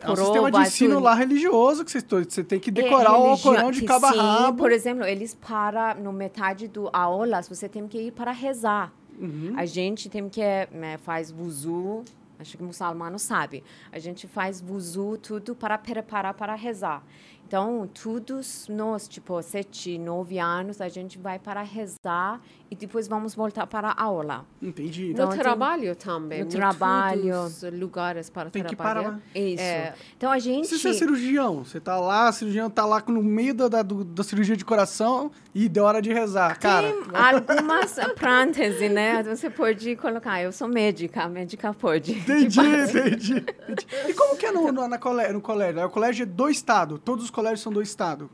S1: É um sistema de
S2: Prova,
S1: ensino
S2: tudo.
S1: lá religioso que você, tem que
S2: É,
S1: decorar o
S2: religião-
S1: Alcorão de cabo
S2: Sim,
S1: rabo.
S2: por exemplo, eles para no metade do aulas, você tem que ir para rezar.
S1: Uhum.
S2: A gente tem que né, faz wuzu, acho que o muçulmano sabe. A gente faz wuzu tudo para preparar para rezar. Então, todos nós, tipo, sete, nove anos, a gente vai para rezar e depois vamos voltar para a aula.
S1: Entendi.
S2: Então,
S3: no
S2: tem-
S3: trabalho também.
S2: no trabalho.
S3: lugares para
S1: Tem que
S3: trabalhar.
S1: parar.
S2: Isso.
S3: É.
S2: Então, a gente...
S1: Se você é cirurgião, você tá lá, cirurgião tá lá no meio da, da, da cirurgia de coração e deu hora de rezar. Cara,
S2: Tem algumas parênteses, né? Você pode colocar, eu sou médica, médica pode.
S1: entendi, entendi, entendi. E como que é no, no, na colé- no colégio? O colégio é do Estado, todos os colégios são do Estado.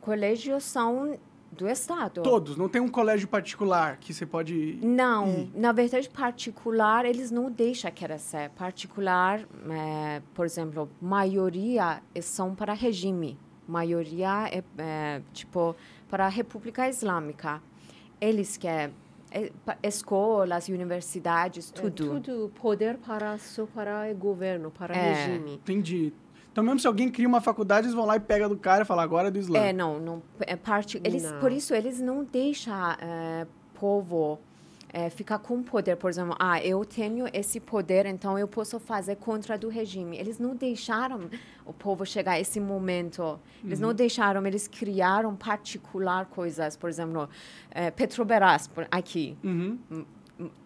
S2: Colégios são do Estado.
S1: Todos, não tem um colégio particular que você pode...
S2: Não,
S1: ir.
S2: na verdade, particular, eles não deixam crescer. Particular, eh, por exemplo, maioria são para regime. Maioria é, eh, tipo, para a República Islâmica. Eles querem eh, pa- escolas, universidades,
S3: É,
S2: tudo.
S3: tudo poder para só para o governo, para
S2: É.
S3: regime.
S1: Entendi. Então, mesmo se alguém cria uma faculdade, eles vão lá e pega do cara e falam, agora é do Islã.
S2: É, não, não é parte, eles,
S3: Não.
S2: por isso eles não deixam eh, povo eh, ficar com poder, por exemplo, ah, eu tenho esse poder, então eu posso fazer contra do regime. Eles não deixaram o povo chegar a esse momento. Eles não deixaram, eles criaram particular coisas, por exemplo, eh, Petrobras aqui.
S1: Uhum.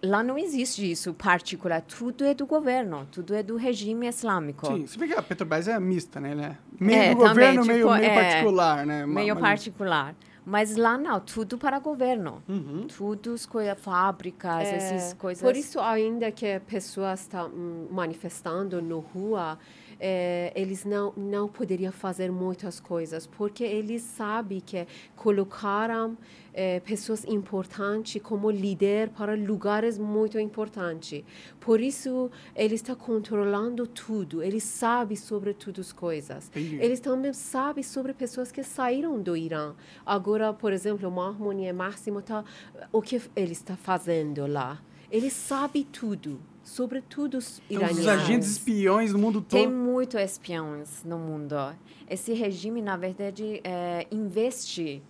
S2: Lá não existe isso particular, tudo é do governo, tudo é do regime islâmico.
S1: Sim, se bem que a Petrobras é mista, né? Ele é meio
S2: É,
S1: do governo,
S2: também,
S1: meio,
S2: tipo,
S1: meio
S2: é,
S1: particular, né?
S2: Meio
S1: mas-
S2: particular. Mas lá não, tudo para governo.
S1: Uhum.
S2: Tudo, as coisas, fábricas,
S3: É,
S2: essas coisas.
S3: Por isso, ainda que pessoas estão manifestando na rua, eh, eles não não poderiam fazer muitas coisas, porque eles sabem que colocaram eh, pessoas importantes como líder para lugares muito importantes. Por isso, eles estão controlando tudo. Eles sabem sobre todas as coisas.
S1: Entendi.
S3: Eles também sabem sobre pessoas que saíram do Irã. Agora, por exemplo, Mahmoud e Máximo, tá, o que ele está fazendo lá? Ele sabe tudo sobre tudo os
S1: Então, os
S3: iranianos.
S1: agentes espiões do mundo
S2: Tem
S1: todo.
S2: muitos espiões no mundo. Esse regime, na verdade, é, investe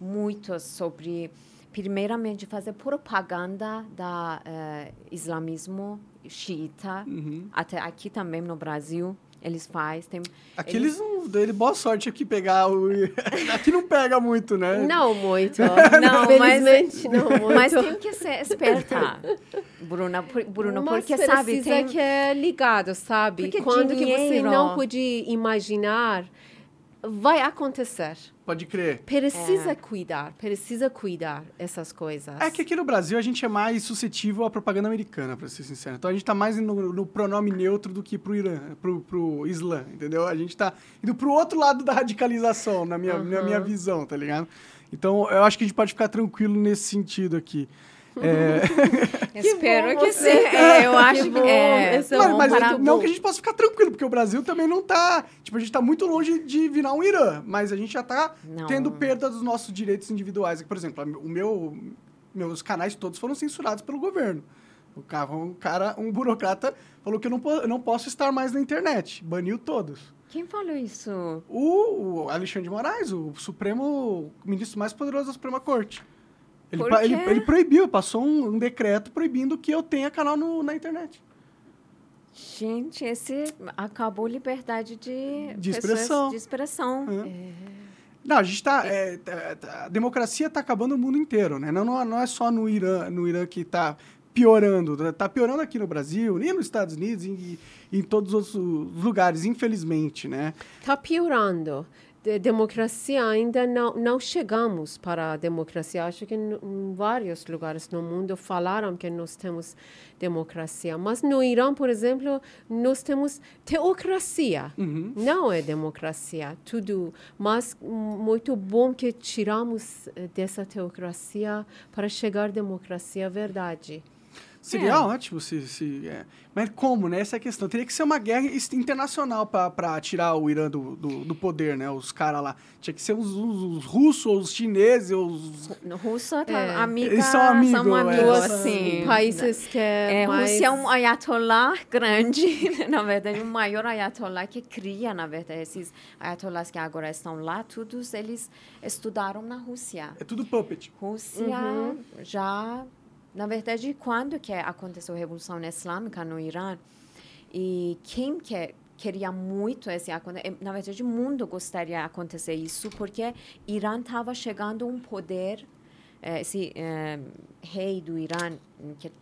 S2: muito sobre, primeiramente, fazer propaganda da eh, islamismo xiita.
S1: Uhum.
S2: Até aqui também no Brasil, eles fazem. Tem,
S1: Aqui eles não. Ele boa sorte aqui pegar o. aqui não pega muito, né?
S3: Não muito.
S2: Não, mas-
S3: não muito.
S2: Mas tem que ser esperta, Bruna, por- Bruno,
S3: Mas
S2: porque sabe,
S3: precisa
S2: tem,
S3: que é ligado, sabe?
S2: Porque
S3: Quando que você
S2: dinheiro-
S3: não pode imaginar, vai acontecer.
S1: Pode crer.
S3: Precisa
S2: É.
S3: cuidar, precisa cuidar essas coisas.
S1: É que aqui no Brasil a gente é mais suscetível à propaganda americana, pra ser sincero. Então a gente tá mais no, no pronome neutro do que pro Irã, pro, pro Islã, entendeu? A gente tá indo pro outro lado da radicalização, na minha, na minha visão, tá ligado? Então eu acho que a gente pode ficar tranquilo nesse sentido aqui. É,
S2: espero que sim. É, eu acho que
S3: bom,
S2: é,
S3: é
S1: mas mas não que a gente possa ficar tranquilo, porque o Brasil também não tá. Tipo, a gente tá muito longe de virar um Irã, mas a gente já tá
S2: Não.
S1: tendo perda dos nossos direitos individuais. Por exemplo, o meu, meus canais todos foram censurados pelo governo. O cara, um, cara, um burocrata falou que eu não, po- eu não posso estar mais na internet. Baniu todos.
S2: Quem falou isso?
S1: O, o Alexandre de Moraes, o Supremo, o ministro mais poderoso da Suprema Corte. Ele, ele, ele proibiu, passou um, um decreto proibindo que eu tenha canal no- na internet.
S2: Gente, esse acabou a liberdade de,
S1: De expressão.
S2: de expressão.
S1: Hã? Não, a gente tá. é, tá- tá- a democracia tá acabando no mundo inteiro, né? Não, não, não é só no Irã, no Irã que tá piorando. Tá piorando aqui no Brasil, e nos Estados Unidos e, e em todos os outros lugares, infelizmente, né?
S3: Está piorando. De democracia ainda não não chegamos para a democracia. Acho que em vários lugares no mundo falaram que nós temos democracia, mas no Irã, por exemplo, nós temos teocracia.
S1: Uhum.
S3: Não é democracia, tudo. Mas muito bom que tiramos eh, dessa teocracia para chegar à democracia verdade.
S1: Seria
S2: É.
S1: ótimo se. se é. Mas como, né? Essa é a questão. Teria que ser uma guerra internacional para tirar o Irã do, do, do poder, né? Os caras lá. Tinha que ser os, os, os russos, os chineses, os.
S2: No Rússia, tá,
S3: É.
S2: amiga,
S1: Eles são amigos,
S2: são
S1: é.
S2: amigos, assim.
S3: Países que
S2: É,
S3: mais...
S2: Rússia é um ayatollah grande, na verdade, um maior ayatollah que cria, na verdade, esses ayatollahs que agora estão lá, todos eles estudaram na Rússia.
S1: É tudo puppet.
S2: Rússia já, na verdade, quando que aconteceu a Revolução Islâmica no Irã, e quem que queria muito esse acontecer, na verdade, o mundo gostaria de acontecer isso, porque Irã estava chegando a um poder, eh, esse eh, rei do Irã, que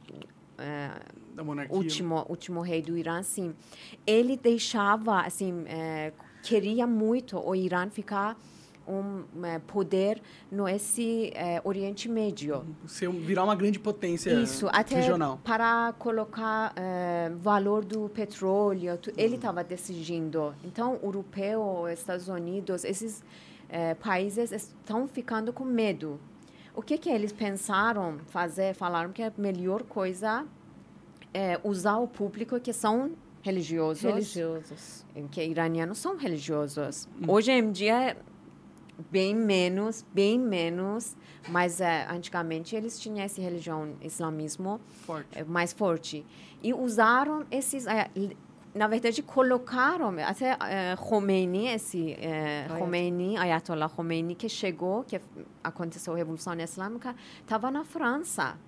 S2: eh, último último rei do Irã, sim, ele deixava assim eh, queria muito o Irã ficar um eh, poder no esse eh, Oriente Médio.
S1: Ser, virar uma grande potência
S2: Isso, até
S1: regional.
S2: para colocar eh, valor do petróleo, tu- ele estava decidindo. Então, o europeu, Estados Unidos, esses eh, países estão ficando com medo. O que que eles pensaram fazer? Falaram que a melhor coisa é usar o público que são religiosos,
S3: religiosos.
S2: que iranianos são religiosos. Hoje em dia bem menos, bem menos, mas eh, antigamente eles tinham essa religião islamismo
S1: Forte.
S2: eh, mais forte e usaram esses li- na verdade, colocaram, até uh, Khomeini, esse uh, Khomeini, Ayatollah Khomeini, que chegou, que aconteceu a Revolução Islâmica, estava na França.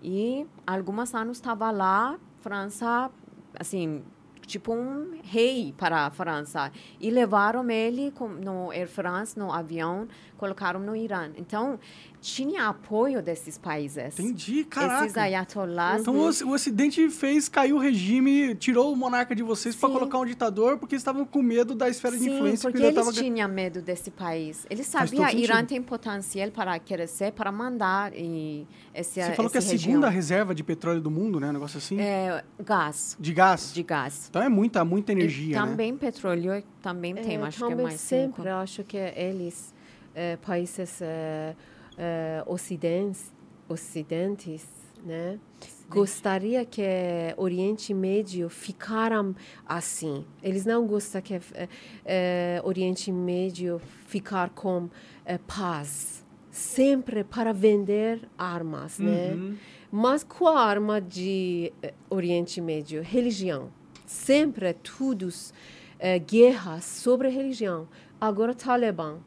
S2: E alguns anos estava lá, França, assim, tipo um rei para a França. E levaram ele no Air France, no avião, colocaram no Irã. Então, tinha apoio desses países.
S1: Entendi, caraca.
S2: Esses ayatollahs.
S1: Então o, o Ocidente fez cair o regime, tirou o monarca de vocês para colocar um ditador, porque estavam com medo da esfera
S2: Sim,
S1: de influência.
S2: porque
S1: que
S2: eles
S1: tava...
S2: tinham medo desse país. Eles sabiam que Irã tem potencial para crescer, para mandar e esse
S1: Você falou que é a
S2: região.
S1: segunda reserva de petróleo do mundo, né? Um negócio assim?
S2: É, gás.
S1: De gás?
S2: De gás.
S1: Então é muita, muita energia,
S2: e
S1: né?
S2: também petróleo, também tem,
S3: É,
S2: acho que é
S3: também
S2: mais
S3: sempre
S2: cinco.
S3: acho que eles, eh, países eh, eh, ocidentes, ocidentes, né? Gostaria que Oriente Médio ficaram assim. Eles não gostam que eh, eh, Oriente Médio ficar com eh, paz. Sempre para vender armas, né?
S1: Uhum.
S3: Mas qual a arma de eh, Oriente Médio? Religião. Sempre todos eh, guerras sobre religião. Agora Talibã.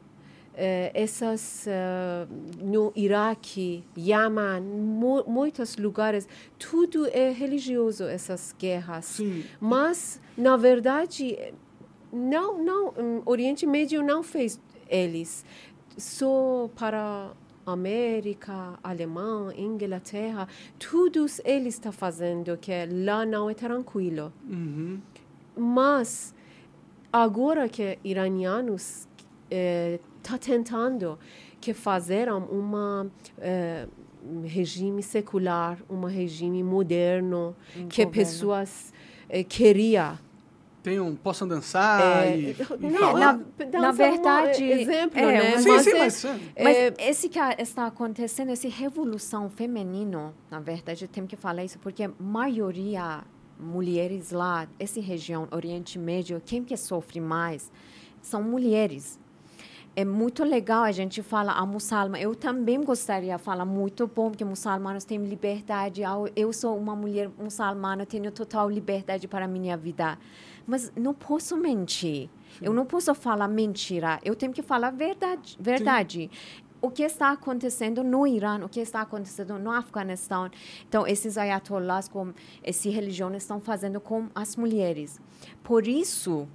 S3: Eh, essas eh, no Iraque, mu muitos lugares, tudo é religioso essas guerras.
S1: Sim.
S3: Mas na verdade não, não, hum, Oriente Médio não fez eles só para América, Alemanha, Inglaterra, todos eles estão fazendo que lá não é tranquilo.
S1: Uhum.
S3: Mas agora que iranianos está tentando que fazeram uma eh, regime secular, um regime moderno,
S2: Um
S3: que
S2: governo.
S3: pessoas eh, queriam
S1: Tem um possam dançar
S3: É,
S1: e, e
S3: não,
S1: falar.
S2: na- na
S3: um
S2: verdade,
S3: exemplo,
S2: é,
S3: né?
S2: mas-
S1: Sim,
S3: Mas
S1: sim,
S3: é-
S1: mas... é.
S2: Mas
S3: é,
S2: esse que está acontecendo, essa revolução feminina, na verdade, tem que falar isso, porque a maioria mulheres lá, essa região, Oriente Médio, quem que sofre mais são mulheres. É muito legal a gente falar a muçulmana. Eu também gostaria de falar muito bom que muçulmanos têm liberdade. Eu sou uma mulher muçulmana, tenho total liberdade para a minha vida. Mas não posso mentir. Eu não posso falar mentira. Eu tenho que falar verdade. verdade. O que está acontecendo no Irã, o que está acontecendo no Afeganistão. Então, esses ayatollahs, com essa religião, estão fazendo com as mulheres. Por isso,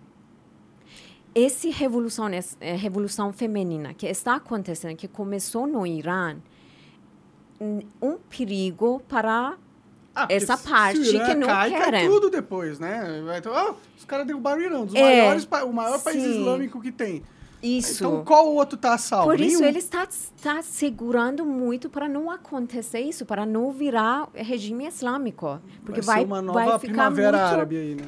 S2: essa revolução, essa, eh, revolução feminina que está acontecendo, que começou no Irã, um perigo para
S1: Ah,
S2: essa parte que não
S1: cai, Cai
S2: querem.
S1: tudo depois, né? Ter- ah, os caras derrubaram o Irã, um dos
S2: É,
S1: maiores, o maior país
S2: sim.
S1: islâmico que tem.
S2: isso.
S1: Então qual o outro tá a salvo?
S2: Por isso,
S1: Nenhum.
S2: ele está, está segurando muito para não acontecer isso, para não virar regime islâmico. Porque
S1: vai,
S2: vai,
S1: ser uma nova
S2: vai ficar
S1: primavera
S2: muito...
S1: árabe aí, né?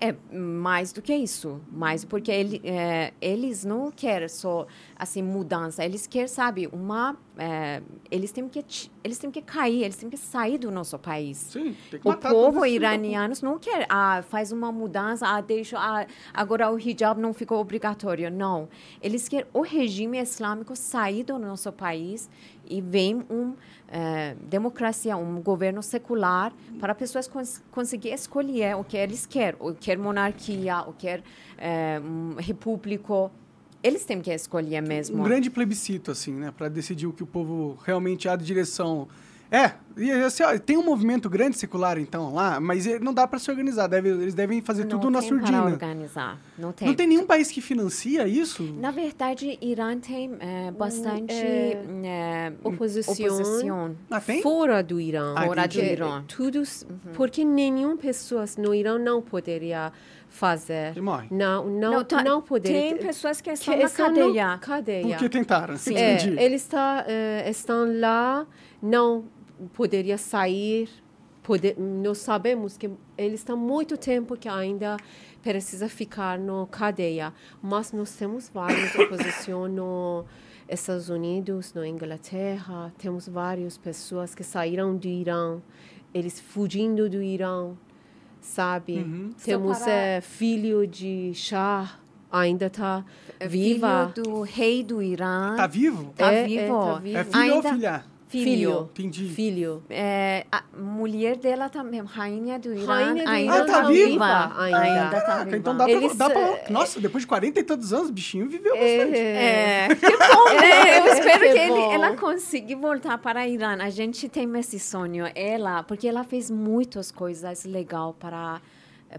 S2: É, mais do que isso. Mais porque ele, é, eles não querem só, assim, mudança. Eles querem, sabe, uma... é, eles, têm que, eles têm que cair, eles têm que sair do nosso país.
S1: Sim, tem que
S2: O povo iraniano não quer, ah, faz uma mudança, ah, deixa, ah, agora o hijab não ficou obrigatório. Não. Eles querem o regime islâmico sair do nosso país e vem uma democracia, um governo secular para pessoas cons conseguir escolher o que eles querem. O quer monarquia, o quer eh, um repúblico. Eles têm que escolher mesmo.
S1: Um grande plebiscito, assim, né? Pra decidir o que o povo realmente há de direção. É, e assim, ó, tem um movimento grande secular, então, lá, mas ele não dá pra se organizar. Deve, eles devem fazer
S2: não
S1: tudo na
S2: tem para
S1: surdina.
S2: organizar. Não tem.
S1: Não tem nenhum país que financia isso?
S2: Na verdade, Irã tem eh, bastante
S3: é,
S2: eh,
S3: oposição.
S2: oposição.
S1: Ah, tem?
S3: fora do Irã.
S1: Ah,
S2: Fora do. Irã.
S3: Todos, porque nenhuma pessoa no Irã não poderia fazer.
S1: Morre.
S3: Não, não, não,
S2: tá-
S3: poderia.
S2: Tem pessoas que estão
S3: que
S2: na
S3: estão
S2: cadeia.
S3: cadeia.
S1: Porque tentaram,
S2: Sim.
S3: É,
S1: entendi.
S3: eles tá, estão lá, não poderia sair. Poder, nós sabemos que eles estão muito tempo que ainda precisa ficar no cadeia, mas nós temos várias oposição no Estados Unidos, na Inglaterra, temos várias pessoas que saíram do Irã, eles fugindo do Irã, sabe?
S1: Uhum.
S3: Temos
S2: para-
S3: eh, filho de Shah, ainda está
S2: É
S3: viva.
S2: Filho do rei do Irã.
S1: Tá vivo?
S2: Tá
S3: É, é,
S2: vivo.
S3: tá vivo.
S1: É filho ou
S2: Ainda-
S1: filha?
S3: Filho.
S1: Entendi.
S3: Filho.
S2: É, a mulher dela também, rainha do Irã,
S3: Rainha do
S2: ainda
S3: Irã
S1: tá
S2: tá
S1: viva?
S2: viva.
S3: Ainda.
S2: Ainda tá viva.
S1: então dá
S3: Eles,
S1: pra, dá pra-
S3: eh,
S1: Nossa, depois de 40 e tantos anos, o bichinho viveu bastante.
S2: É, que bom, né? Eu espero
S3: Que
S2: que ele, ela consiga voltar para Irã. A gente tem esse sonho. Ela, porque ela fez muitas coisas legais para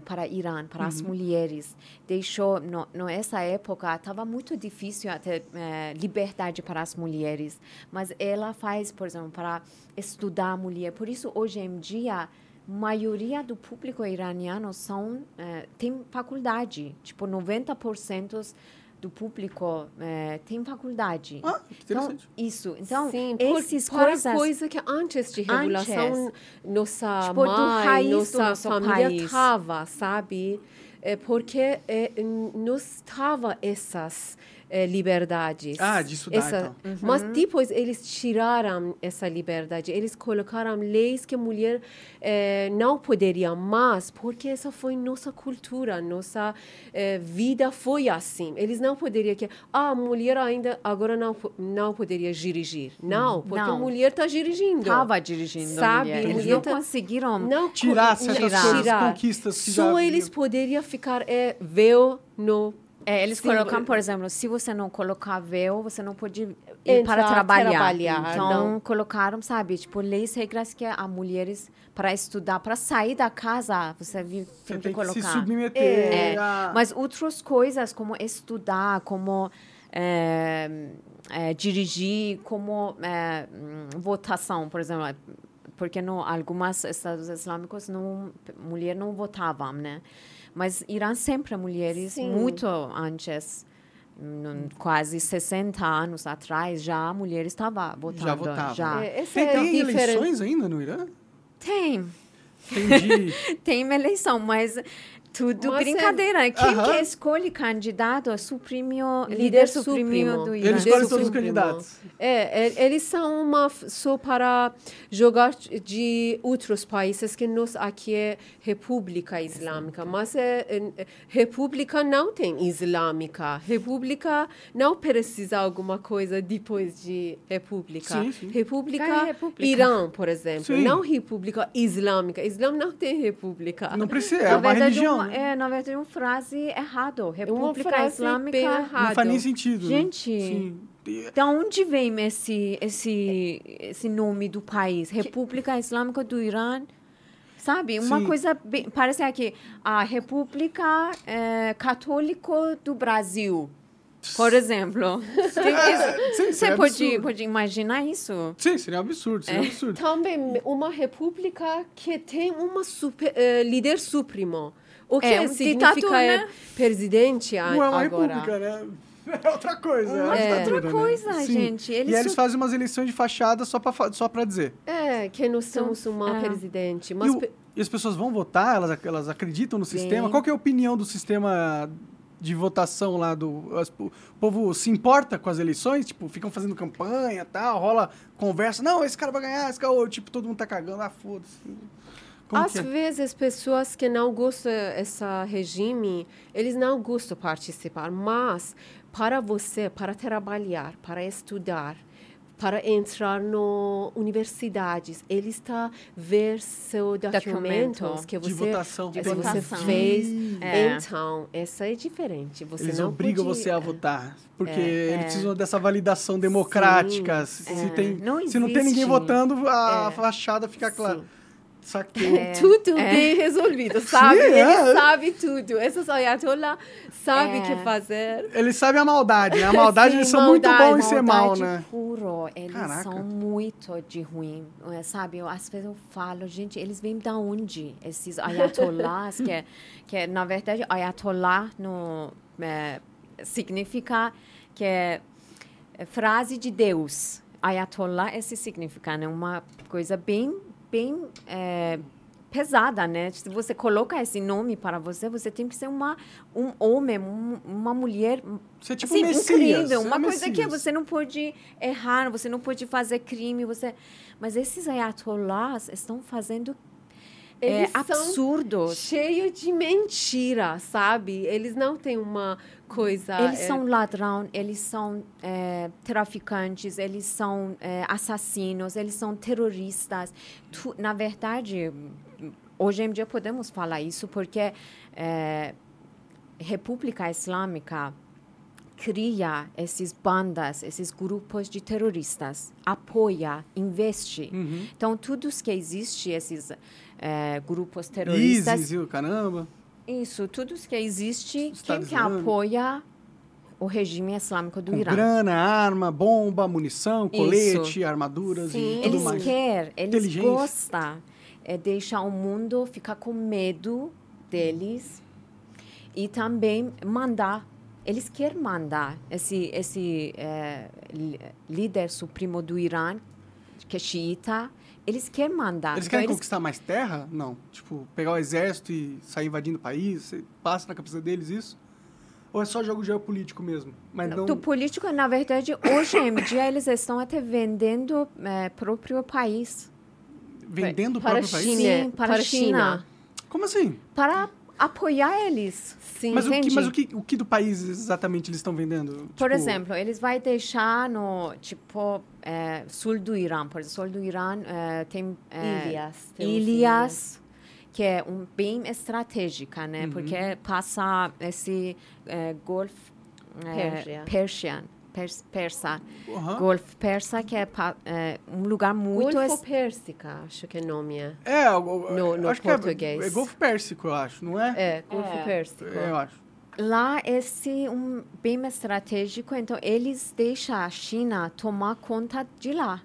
S2: para Irã, para as mulheres. Deixou, no, nessa época, estava muito difícil até eh, liberdade para as mulheres. Mas ela faz, por exemplo, para estudar a mulher. Por isso, hoje em dia, maioria do público iraniano são eh, tem faculdade. Tipo, 90% do público eh, tem faculdade.
S1: Ah, que
S2: então,
S1: interessante.
S2: isso. Então,
S3: Sim, por-
S2: esses
S3: para
S2: coisas...
S3: coisa que antes de regulação,
S2: Antes.
S3: nossa
S2: Tipo,
S3: mãe, nossa família estava, sabe? É porque é, não estava essas é, liberdades.
S1: Ah, de estudar, então.
S3: Mas depois eles tiraram essa liberdade. Eles colocaram leis que a mulher eh, não poderia mais, porque essa foi nossa cultura, nossa eh, vida foi assim. Eles não poderiam que ah, a mulher ainda agora não não poderia dirigir. Não, porque
S2: Não.
S3: a mulher está dirigindo.
S2: Estava dirigindo a
S3: Sabe,
S2: mulher. Eles
S3: mulher
S2: não
S3: tá-
S2: conseguiram...
S3: não
S1: Tirar certas coisas,
S3: tirar.
S1: conquistas que
S3: Só
S1: já
S3: eles poderiam ficar é, véu no
S2: É, eles
S3: Sim,
S2: colocam, por exemplo, se você não colocar véu, você não pode ir
S3: Entrar,
S2: para trabalhar.
S3: trabalhar,
S2: então,
S3: não.
S2: colocaram, sabe, tipo, leis, regras que a mulheres, para estudar, para sair da casa, você vi-
S1: Você
S2: tem que
S1: tem que
S2: colocar.
S1: se submeter
S2: É,
S1: a...
S2: Mas outras coisas, como estudar, como é, é, dirigir, como é, votação, por exemplo, porque no algumas estados islâmicos não mulher não votavam, né? Mas Irã sempre mulheres
S3: Sim.
S2: muito antes hum, quase 60 anos atrás já mulheres estavam votando
S1: Já votavam.
S2: já.
S3: É,
S1: Tem,
S3: é
S1: tem eleições ainda no Irã?
S2: tem
S1: Entendi.
S2: tem uma eleição mas tudo
S3: é-
S2: brincadeira quem
S1: Aham.
S2: que escolhe candidato suprimiu líder,
S3: Líder
S2: suprimiu
S3: supremo.
S2: do Irã
S1: Eles escolhem todos os candidatos.
S3: É, é, eles são uma só para jogar de outros países que nós aqui é República Islâmica, mas é, é, República não tem Islâmica. República não precisa alguma coisa depois de República.
S1: Sim, sim.
S3: República,
S2: Qual é República?
S3: Irã, por exemplo,
S1: Sim.
S3: não República Islâmica. Islã não tem República.
S1: Não precisa, é uma
S2: verdade,
S1: religião.
S2: Uma,
S1: né?
S2: é, na verdade, uma frase errada.
S3: É uma
S2: República
S3: frase
S2: Islâmica.
S3: bem
S1: Não
S3: errada.
S1: faz nem sentido. né?
S2: Gente.
S1: Sim. E-
S2: Da onde vem esse, esse, esse nome do país? República Islâmica do Irã? Sabe? Uma
S1: Sim.
S2: coisa. bem- parece aqui. A República eh, Católica do Brasil. Por exemplo. Isso-
S1: Sim,
S2: Você pode,
S1: absurdo.
S2: pode imaginar isso?
S1: Sim, seria um absurdo,
S2: É.
S1: seria um absurdo.
S3: Também uma república que tem uma super, eh, líder supremo. O que
S2: É, um
S3: significa
S2: ditador,
S3: é
S2: né?
S3: presidente a-
S1: Não é uma
S3: agora.
S1: república, né? É outra coisa. É uma
S2: É. Outra
S1: né?
S2: coisa,
S1: Sim.
S2: gente. Eles
S1: e eles
S2: su-
S1: fazem umas eleições de fachada só pra, fa- só pra dizer.
S3: É, que nós somos uma
S2: é.
S3: presidente.
S1: E,
S3: Mas
S1: o-
S3: pe-
S1: e as pessoas vão votar, elas, elas acreditam no sistema. Qual que é a opinião do sistema de votação lá do. as- o povo se importa com as eleições? Tipo, ficam fazendo campanha tal, rola conversa. Não, esse cara vai ganhar, esse cara. ou, Tipo, todo mundo tá cagando. Ah, foda-se. Como
S3: às
S1: que é?
S3: vezes pessoas que não gostam desse regime, eles não gostam de participar. Mas para você, para trabalhar, para estudar, para entrar no universidades, ele está ver seus documentos
S2: Documento.
S3: que
S1: De
S3: você
S1: votação.
S3: que
S2: De
S3: você
S2: votação.
S3: fez.
S2: É.
S3: Então, essa é diferente. Você
S1: Eles
S3: não
S1: obrigam
S3: pode-
S1: você a votar. Porque
S2: É,
S1: eles
S2: é.
S1: precisam dessa validação democrática. se, se
S2: é.
S1: tem,
S2: Não
S1: se não tem ninguém votando, a
S3: É.
S1: fachada fica clara.
S3: Sim.
S1: Saquei.
S2: É.
S3: Tudo bem resolvido, sabe?
S1: Sim,
S3: Ele
S1: é.
S3: sabe tudo. Esses ayatollah sabem o
S2: É.
S3: que fazer.
S1: Eles sabem a maldade, né? A maldade,
S3: Sim,
S1: eles são muito
S3: maldade,
S1: bons em ser mal, né?
S2: puro. Eles
S1: Caraca.
S2: são muito de ruim, é, sabe? Eu, às vezes eu falo, gente, eles vêm da onde? Esses ayatollahs, que, é- que é, na verdade, ayatollah no, é, significa que é, é frase de Deus. Ayatollah, esse significa, né? Uma coisa bem, bem é, pesada, né? Se você coloca esse nome para você, você tem que ser uma, um homem, um- uma mulher
S1: Você é tipo
S2: Sim,
S1: um Messias.
S2: incrível.
S1: é
S2: Uma
S1: um
S2: coisa que
S1: Messias.
S2: você não pode errar, você não pode fazer crime, você... Mas esses ayatollahs estão fazendo é,
S3: Eles são
S2: absurdos.
S3: cheio de mentira, sabe? Eles não têm uma coisa.
S2: Eles
S3: é,
S2: são ladrão, eles são é, traficantes, eles são é, assassinos, eles são terroristas. Tu- na verdade, hoje em dia podemos falar isso porque é, República Islâmica cria esses bandas, esses grupos de terroristas, apoia, investe.
S1: Uhum.
S2: Então, todos que existem esses é, grupos terroristas,
S1: ISIS o caramba.
S2: isso, tudo que existe,
S1: Estado
S2: quem que apoia o regime islâmico do
S1: Com
S2: Irã?
S1: grana, arma, bomba, munição, colete, armaduras
S3: Sim.
S1: e tudo
S2: Eles
S1: mais.
S2: querem, eles gostam, é deixar o mundo ficar com medo deles e também mandar. Eles querem mandar esse esse li- líder supremo do Irã, que é xiita, eles querem mandar.
S1: Eles
S2: Então,
S1: querem conquistar mais terra? Não. Tipo, pegar o exército e sair invadindo o país? Você Passa na cabeça deles isso? Ou é só jogo geopolítico mesmo? Mas não...
S2: Do político, na verdade, hoje em dia eles estão até vendendo eh, próprio país
S1: vendendo o
S3: para
S1: próprio país?
S3: China.
S2: Sim, para
S3: para
S2: a China.
S1: Como assim?
S2: para apoiar eles.
S3: Sim.
S1: Mas, o que, mas o, que, o que do país exatamente eles estão vendendo?
S2: Por
S1: Tipo,
S2: exemplo, eles vai deixar no tipo eh, sul do Irã, por exemplo, sul do Irã eh, tem eh,
S3: Ilhas, temos
S2: ilhas que é um bem estratégica, né?
S1: Uhum.
S2: Porque passa esse eh, Golfo
S3: Pérsia.
S2: Persian, pers, persa,
S1: Aham.
S2: Golfo persa que é pa- eh, um lugar muito
S3: Golfo
S2: es-
S3: Pérsica, acho que o nome é.
S1: É,
S3: No- no
S1: acho
S3: português.
S1: que é, é Golfo Pérsico, eu acho, não é?
S3: É, Golfo
S2: É.
S3: Pérsico.
S1: É, eu acho.
S2: Lá esse um bem estratégico, então eles deixam a China tomar conta de lá.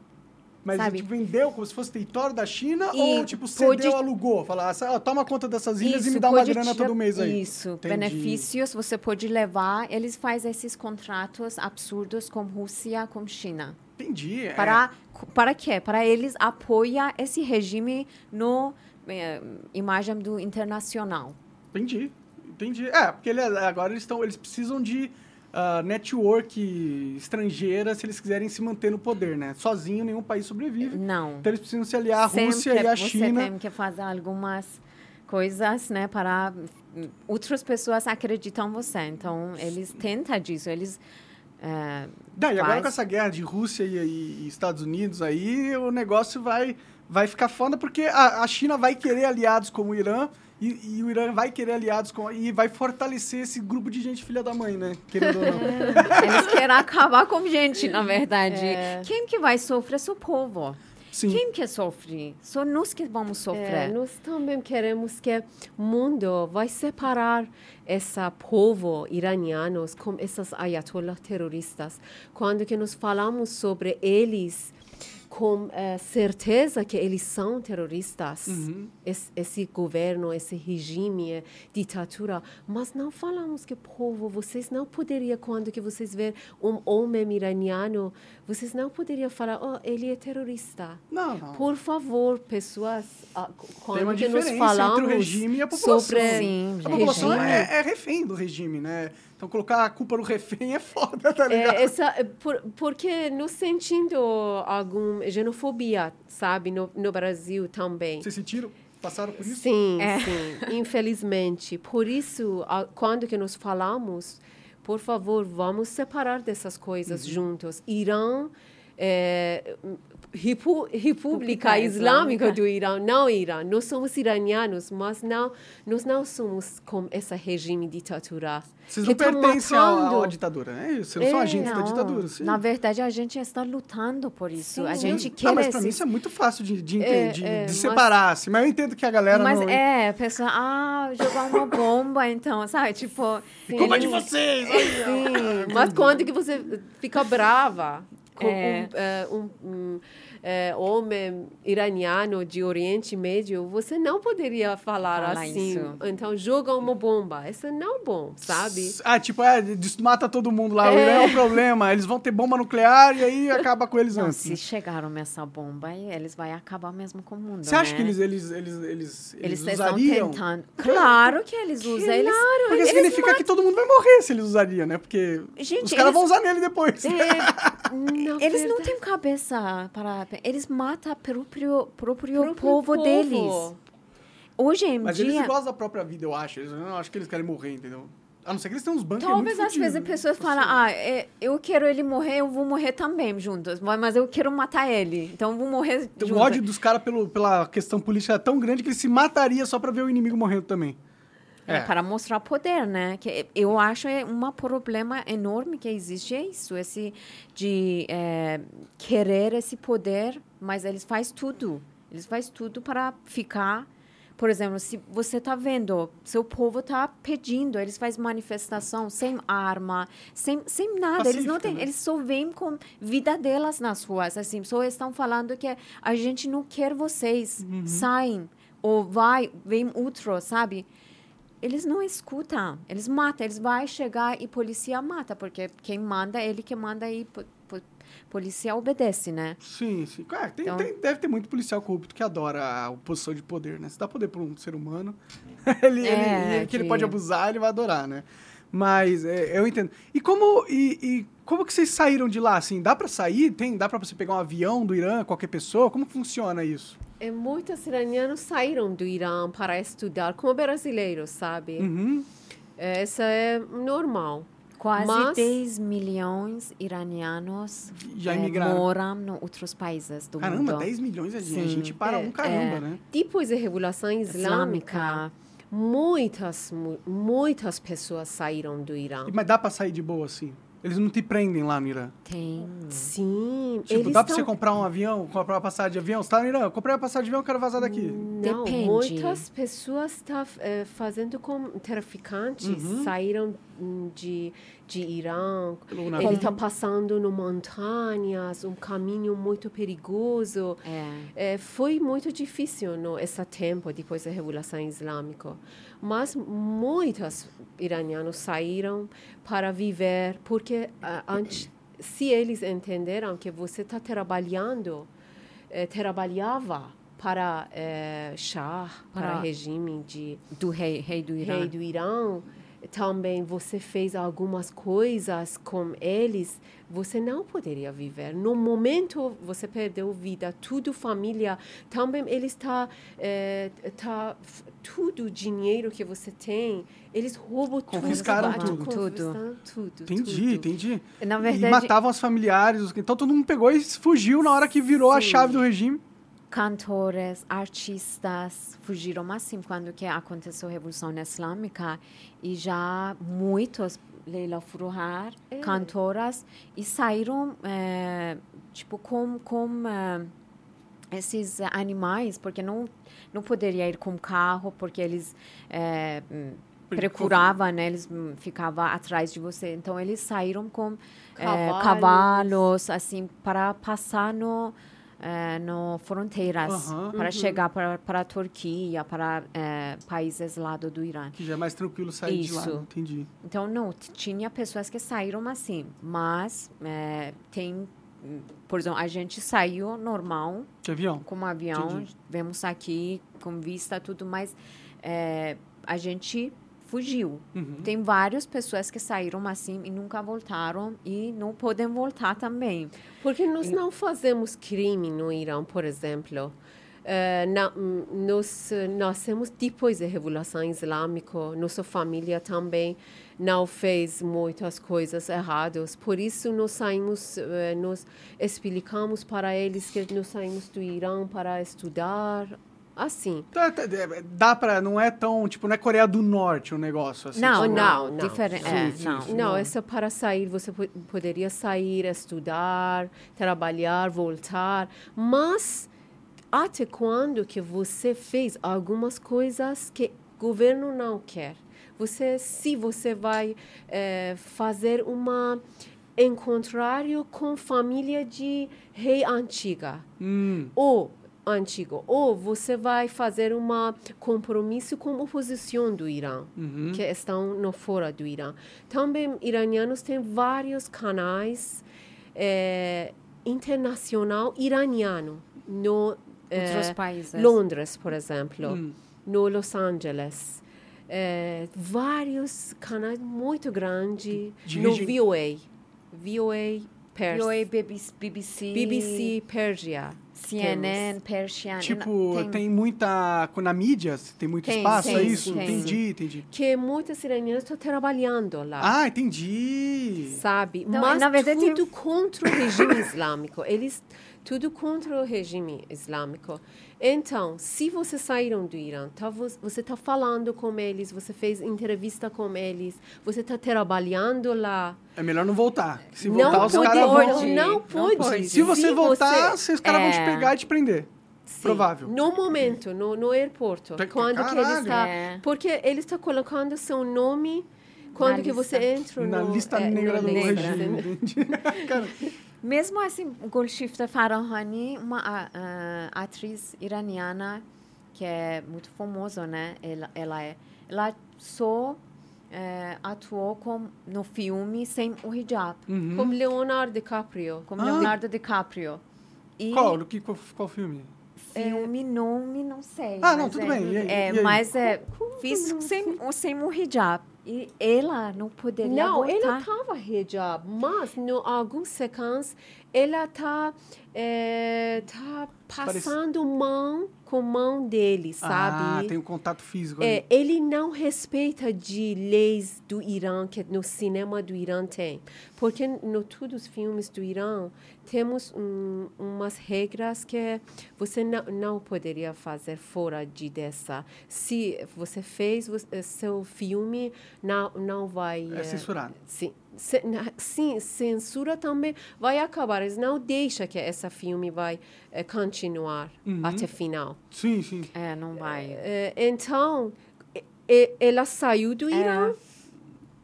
S1: Mas
S2: Sabe?
S1: tipo, vendeu como se fosse território da China
S2: E
S1: ou tipo cedeu,
S2: pode-
S1: alugou? Falar, ó, toma conta dessas ilhas e me
S2: Isso,
S1: dá uma grana
S2: tirar-
S1: todo mês aí.
S2: Isso,
S1: Entendi.
S2: benefícios você pode levar. Eles fazem esses contratos absurdos com Rússia, com China.
S1: Entendi. é.
S2: Para, para quê? Para eles apoiar esse regime no eh, imagem do internacional.
S1: Entendi. Entendi. É, porque ele- agora eles estão. Eles precisam de network estrangeira se eles quiserem se manter no poder, né? Sozinho nenhum país sobrevive.
S2: Não.
S1: Então eles precisam se aliar à
S2: Sempre
S1: Rússia e à
S2: você
S1: China.
S2: tem que fazer algumas coisas, né, para outras pessoas acreditam em você. Então, eles tentam disso. Eles eh,
S1: Daí, agora com essa guerra de Rússia e, e Estados Unidos aí, o negócio vai, vai ficar foda, porque a, a China vai querer aliados como o Irã, e, e o Irã vai querer aliados com. E vai fortalecer esse grupo de gente filha da mãe, né? Querendo ou não.
S2: Eles querem acabar com gente, na verdade.
S3: É.
S2: Quem que vai sofrer? Só o povo.
S1: Sim.
S2: Quem que sofre? Só nós que vamos
S3: É,
S2: sofrer.
S3: nós também queremos que o mundo vai separar esse povo iranianos com esses ayatollah terroristas. Quando que nós falamos sobre eles com eh, certeza que eles são terroristas, esse, esse governo, esse regime, eh, ditadura, mas não falamos que povo, vocês não poderiam, quando que vocês ver um homem iraniano, vocês não poderiam falar, oh, ele é terrorista.
S1: Não, não.
S3: Por favor, pessoas, ah, quando que
S1: diferença
S3: falamos sobre
S2: Sim,
S1: A população é, é refém do regime, né? Então colocar a culpa no refém é foda, tá ligado?
S3: é, essa, é, por, porque nos sentindo alguma xenofobia, sabe, no, no Brasil também.
S1: Vocês sentiram? Passaram por isso?
S3: Sim,
S2: É.
S3: sim, infelizmente. Por isso, a- quando que nós falamos, por favor, vamos separar dessas coisas
S1: Uhum.
S3: juntos. Irã, é, Repu- República Islâmica do Irã, não Irã. Nós somos iranianos, mas não, nós não somos como esse regime ditadura.
S1: Vocês
S3: que
S1: não
S3: tá
S1: pertencem à,
S3: matando.
S1: à ditadura, é isso? Vocês não são
S3: É,
S1: agentes da
S2: Não,
S1: ditadura, sim.
S2: na verdade, a gente está lutando por isso. A
S3: Sim.
S2: gente quer
S1: Não, mas pra mim isso é muito fácil de, de,
S3: É,
S1: de-
S3: é,
S1: de
S3: mas-
S1: separar, assim. Mas eu entendo que a galera
S2: Mas
S1: não...
S2: é, a pessoa, ah, jogar uma bomba, então, sabe? Tipo,
S1: Culpa de vocês!
S3: Sim, mas quando que você fica brava com
S2: É.
S3: um, eh, um, um, eh, homem iraniano de Oriente Médio, você não poderia falar
S2: Falar
S3: assim.
S2: isso.
S3: Então, joga uma bomba. Isso não é bom, sabe?
S1: Ah, tipo, é, mata todo mundo lá. O
S3: É.
S1: Irã é um problema. Eles vão ter bomba nuclear e aí acaba com eles
S2: Não,
S1: antes.
S2: se chegaram nessa bomba, eles vão acabar mesmo com o mundo,
S1: Você acha
S2: né?
S1: que eles, eles, eles, eles,
S2: Eles
S1: eles
S2: estão
S1: usariam?
S2: tentando. Claro que eles usam. Eles,
S1: Porque significa que todo mundo vai morrer se eles usariam, né? Porque
S2: Gente,
S1: os caras
S2: eles-
S1: vão usar nele depois.
S3: É, na
S2: eles não
S3: verdade,
S2: têm cabeça para. Eles matam o próprio, próprio,
S3: próprio
S2: povo, deles. hoje em
S1: Mas
S2: dia.
S1: eles gostam da própria vida, eu acho. Eles, eu não acho que eles querem morrer, entendeu? A não ser que eles tenham uns bancos
S2: Talvez
S1: muito
S2: às vezes as pessoas
S1: né?
S2: falam, ah, é, eu quero ele morrer, eu vou morrer também juntos, mas mas eu quero matar ele, então eu vou morrer
S1: O
S2: junto.
S1: ódio dos caras pela questão política é tão grande que ele se mataria só pra ver o inimigo morrendo também.
S2: É, para mostrar poder, né? Que eu acho é um problema enorme que existe isso, esse de é, querer esse poder, mas eles faz tudo, eles faz tudo para ficar. Por exemplo, se você está vendo, seu povo está pedindo, eles fazem manifestação sem arma, sem, sem nada, eles não
S1: Pacífica,
S2: têm,
S1: né?
S2: eles só vêm com vida delas nas ruas, assim, só estão falando que a gente não quer vocês,
S1: Uhum.
S2: saem ou vai, vem outro, sabe? Eles não escutam, eles matam, eles vão chegar e polícia mata, porque quem manda, ele que manda e po, po, polícia obedece, né?
S1: Sim, sim. É, tem-
S2: Então-
S1: tem- deve ter muito policial corrupto que adora a posição de poder, né? Se dá poder pra um ser humano, ele,
S2: É,
S1: ele- que ele
S2: que-
S1: pode abusar, ele vai adorar, né? Mas é, eu entendo. E como, e, e como que vocês saíram de lá, assim? Dá pra sair? Tem, dá pra você pegar um avião do Irã, qualquer pessoa? Como funciona isso?
S3: E muitos iranianos saíram do Irã para estudar como brasileiros, sabe?
S1: Uhum.
S3: Essa é normal.
S2: Quase
S3: Mas-
S2: 10 milhões iranianos
S1: Já imigraram.
S2: moram em outros países do
S1: Caramba,
S2: mundo.
S1: 10 milhões é gente, para
S3: É,
S1: um caramba,
S2: é.
S1: né?
S3: Depois da Revolução Islâmica,
S2: Islâmica.
S3: Muitas, mu- muitas pessoas saíram do Irã.
S1: Mas dá pra sair de boa, assim? Eles não te prendem lá no Irã?
S2: Tem.
S3: Sim,
S1: Tipo,
S3: eles
S1: dá pra você comprar um avião, comprar uma passagem de avião? Você tá no Irã, eu comprei uma passagem de avião, quero vazar daqui.
S3: Não,
S2: Depende.
S3: muitas pessoas estão fazendo com traficantes,
S1: Uhum.
S3: saíram de, de Irã.
S1: Navio.
S3: Ele está passando no montanhas, um caminho muito perigoso.
S2: É.
S3: É, foi muito difícil no esse tempo depois da Revolução Islâmica, mas muitos iranianos saíram para viver porque ah, antes, se eles entenderam que você está trabalhando, eh, trabalhava para eh, Shah, para regime de
S2: Do rei, rei do Irã.
S3: rei do Irã, também você fez algumas coisas com eles, você não poderia viver. No momento você perdeu vida, tudo família, também ele está, eh, tá, tudo dinheiro que você tem, eles roubam tudo.
S1: Confiscaram tudo.
S3: confiscaram tudo.
S1: Entendi,
S3: tudo.
S1: entendi.
S2: Na
S1: E
S2: verdade,
S1: matavam os familiares. Então todo mundo pegou e fugiu na hora que virou a
S3: Sim.
S1: chave do regime.
S2: Cantores, artistas fugiram assim quando que aconteceu a Revolução Islâmica e já muitos Leila Furuhar,
S3: É.
S2: cantoras e saíram eh, tipo com com eh, esses animais porque não não poderia ir com carro porque eles hum, procuravam, né? Eles ficavam atrás de você. Então eles saíram com eh,
S3: Cavalos.
S2: cavalos assim para passar no eh, no fronteiras
S1: Aham.
S2: para chegar para para a Turquia, para eh, países lá do, do Irã.
S1: Que já é mais tranquilo sair de lá.
S2: Isso.
S1: Entendi.
S2: Então não tinha pessoas que saíram assim, mas eh, tem por exemplo, a gente saiu normal
S1: De avião.
S2: com um avião,
S1: Entendi.
S2: vemos aqui com vista tudo, mas eh, a gente fugiu.
S1: Uhum.
S2: Tem várias pessoas que saíram assim e nunca voltaram e não podem voltar também.
S3: Porque nós não fazemos crime no Irã, por exemplo. Eh, na- nós nascemos depois da Revolução Islâmica. Nossa família também não fez muitas coisas erradas. Por isso, nós saímos, eh, nós explicamos para eles que nós saímos do Irã para estudar. Assim.
S1: Tá, tá, é, Dá pra. Não é tão. Tipo, não é Coreia do Norte o negócio. Assim,
S2: não,
S1: tipo,
S3: não,
S2: não,
S3: não.
S2: diferente. É,
S1: sim,
S2: não.
S1: sim.
S3: Não, é só para sair, você po- poderia sair, estudar, trabalhar, voltar, mas até quando que você fez algumas coisas que o governo não quer? Você, se você vai eh, fazer uma encontrário com família de rei antiga,
S1: Hum,
S3: ou antigo, ou você vai fazer um compromisso com a oposição do Irã,
S1: uhum.
S3: que estão no fora do Irã. Também iranianos têm vários canais eh, internacional iraniano no
S2: Outros países.
S3: Londres, por exemplo,
S1: Hum.
S3: no Los Angeles. Eh, vários canais muito grandes
S1: De
S3: no VOA, VOA Pers,
S2: VOA, BBC, BBC.
S3: BBC Persia.
S2: CNN, Persian.
S1: Tipo,
S2: tem,
S1: tem, muita. Na mídia, tem muito
S2: Tem,
S1: espaço, é
S2: tem,
S1: isso?
S2: tem.
S1: Entendi, entendi.
S3: que muitas iranianas estão trabalhando lá.
S1: Ah, entendi.
S3: sabe?
S2: Então,
S3: Mas
S2: na verdade,
S3: tudo contra o regime islâmico. Eles tudo contra o regime islâmico. Então, se vocês saíram do Irã, tá, vo- você está falando com eles, você fez entrevista com eles, você está trabalhando lá.
S1: É melhor não voltar. Se
S3: Não
S1: voltar, os
S3: pode,
S1: caras vão.
S3: não,
S2: Não
S3: pode.
S2: pode.
S1: Se você voltar,
S3: você-
S1: os caras vão te
S2: É.
S1: pegar e te prender.
S3: Sim,
S1: Provável.
S3: No momento, no, no aeroporto, quando que ele
S1: caralho.
S3: está,
S2: É.
S3: porque ele está colocando seu nome quando
S2: Na
S3: que
S2: lista.
S3: você entra
S1: Na
S3: no,
S1: lista
S3: é,
S1: negra
S3: na
S1: do
S3: lista.
S1: regime. entendi. Cara,
S2: Mesmo assim, Golshifta Farahani, uma a- a- atriz iraniana que é muito famosa, né? Ela, ela é, ela só eh, atuou com, no filme sem o hijab,
S1: uhum.
S3: Como Leonardo DiCaprio.
S2: como
S1: Ah.
S2: Leonardo DiCaprio. E
S1: Qual? Que, qual, qual filme?
S2: filme, nome, não sei.
S1: Ah, não, tudo
S2: é,
S1: bem. E?
S2: É,
S1: E
S2: mas é, fiz sem, sem o hijab. E ela não poderia
S3: Não,
S2: voltar.
S3: ela estava hijab, mas em alguns sequências ela está tá passando mão com mão dele, sabe?
S1: Ah, tem um contato físico
S3: É,
S1: ali.
S3: ele não respeita de leis do Irã que no cinema do Irã tem, porque no todos os filmes do Irã temos um, umas regras que você não, não poderia fazer fora de dessa. Se você fez você- seu filme, não não vai
S1: É
S3: eh,
S1: censurado.
S3: Sim, ce- na- sim, censura também vai acabar. Eles não deixam que esse filme vai eh, continuar
S1: Uhum.
S3: até final.
S1: Sim, sim.
S2: É, não vai.
S3: Eh, então, e- e- ela saiu do Irã.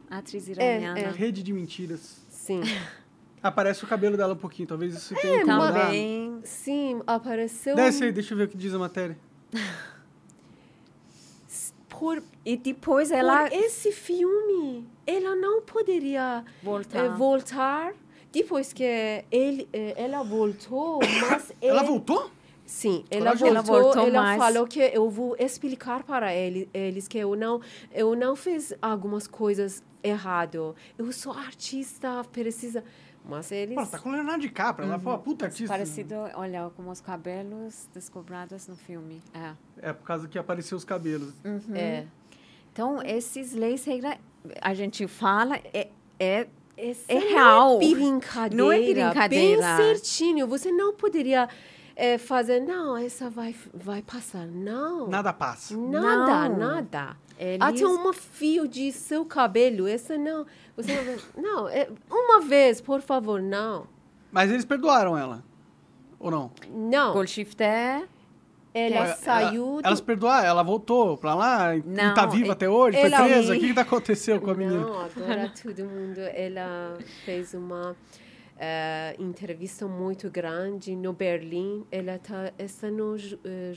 S2: Atriz
S3: É,
S2: iraniana.
S1: Rede de mentiras.
S3: Sim,
S1: Aparece o cabelo dela um pouquinho, talvez isso tenha
S2: Então,
S1: incomodado.
S2: Também.
S3: sim, apareceu
S1: Desce aí, deixa eu ver o que diz a matéria.
S3: por,
S2: E depois ela
S3: por esse filme. Ela não poderia
S2: voltar.
S3: eh, voltar. Depois que ele, eh, ela voltou, mas
S1: Ela
S3: ele-
S1: voltou?
S3: Sim, ela voltou,
S2: Ela voltou
S3: ela
S2: mais.
S3: falou que eu vou explicar para ele, eles que eu não, eu não fiz algumas coisas errado. Eu sou artista, precisa, mas eles
S1: Pô, tá com o Leonardo DiCaprio. Ela foi uma puta artista.
S2: Parecido, olha, com os cabelos descobridos no filme. É.
S1: É por causa que apareceu os cabelos.
S3: é,
S2: Então, esses leis, regra, a gente fala, é, é,
S3: Essa
S2: é
S3: não
S2: real.
S3: brincadeira,
S2: Não é brincadeira.
S3: Bem certinho. Você não poderia eh, fazer, não, essa vai, vai passar. Não.
S1: Nada passa.
S3: Nada,
S2: Não.
S3: nada.
S2: Eles-
S3: Até um fio de seu cabelo, essa não. Você não, vai- não, é, uma vez, por favor, não.
S1: Mas eles perdoaram ela. Ou não?
S3: Não,
S2: Goldshifter,
S3: ela
S1: Ela-
S3: saiu do...
S1: Elas perdoaram, ela voltou pra lá e
S2: Não,
S1: tá viva
S2: e-
S1: até hoje, foi
S3: ela-
S1: presa. O que, que tá aconteceu com a menina?
S3: Não, agora todo mundo, ela fez uma eh, entrevista muito grande no Berlim. Ela tá, está no ju, eh,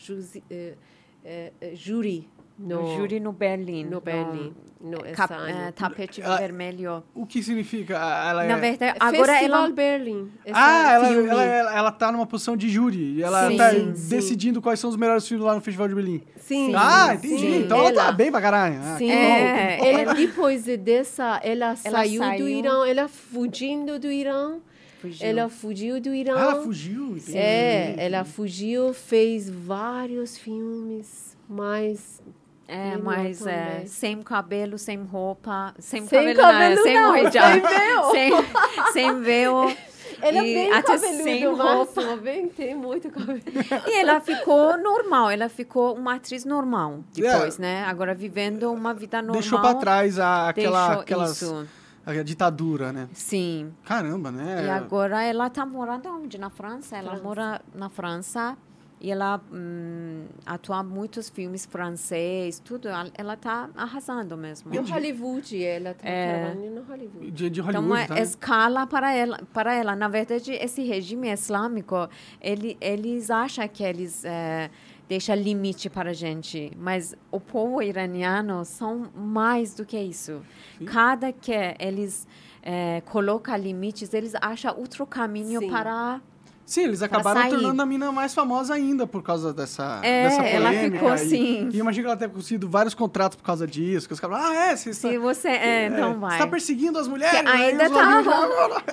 S3: eh, júri. No,
S2: no júri no Berlim.
S3: No Berlim. No,
S2: cap- eh, tapete
S1: Ela-
S2: vermelho.
S1: O que significa? Ela é...
S2: Na verdade, agora
S3: Festival
S2: ela...
S3: Berlim.
S1: Ah, ela, ela, ela, ela tá numa posição de júri. Ela
S3: Sim,
S1: tá
S3: sim, sim.
S1: decidindo quais são os melhores filmes lá no Festival de Berlim.
S3: Sim,
S1: ah, entendi.
S3: sim.
S1: Então ela, tá
S3: Ela-
S1: bem pra caralho. Ah,
S3: Sim,
S1: bom.
S2: É,
S3: ela, depois dessa, ela, saiu, do
S2: saiu.
S3: Irã, ela fugindo do Irã,
S2: Fugiu.
S3: ela fugiu do Irã.
S1: Ah, ela fugiu. entendi.
S3: É, ela fugiu, fez vários filmes, mas
S2: É, mas
S3: também.
S2: é, sem cabelo, sem roupa, sem,
S3: Sem
S2: cabelo, não, é,
S3: cabelo
S2: sem
S3: não,
S2: hijab,
S3: sem véu.
S2: sem, sem véu.
S3: ela
S2: e
S3: bem
S2: até sem
S3: cabeludo,
S2: roupa.
S3: máximo, bem, tem muito cabelo.
S2: E ela ficou normal, ela ficou uma atriz normal depois,
S1: É.
S2: né? Agora vivendo uma vida normal.
S1: Deixou pra trás a, aquela,
S2: deixou
S1: aquelas,
S2: isso.
S1: A ditadura, né?
S2: Sim.
S1: Caramba, né?
S2: E agora ela tá morando onde? Na França. Ela
S3: França.
S2: mora na França e ela hum, atua em muitos filmes francês, tudo. Ela- Ela tá arrasando mesmo.
S3: No Hollywood, ela tá
S2: É.
S3: no Hollywood.
S1: De, de
S2: Então,
S1: Hollywood,
S2: uma
S1: tá?
S2: escala para ela, para ela. Na verdade, esse regime islâmico, ele, eles acham que eles eh, deixam limite para a gente, mas o povo iraniano são mais do que isso. Cada que eles eh, colocam limites, eles acham outro caminho
S3: Sim.
S2: para...
S1: Sim, eles acabaram
S2: sair.
S1: tornando a mina mais famosa ainda por causa dessa,
S2: É,
S1: dessa
S2: ela
S1: polêmica.
S2: ficou
S1: e,
S2: assim.
S1: E imagina que ela tenha conseguido vários contratos por causa disso. Que os caras ah, é, você está,
S2: Se você... É,
S1: é,
S2: então
S1: você
S2: vai.
S1: está perseguindo as mulheres.
S2: Que ainda tá-
S1: amigos-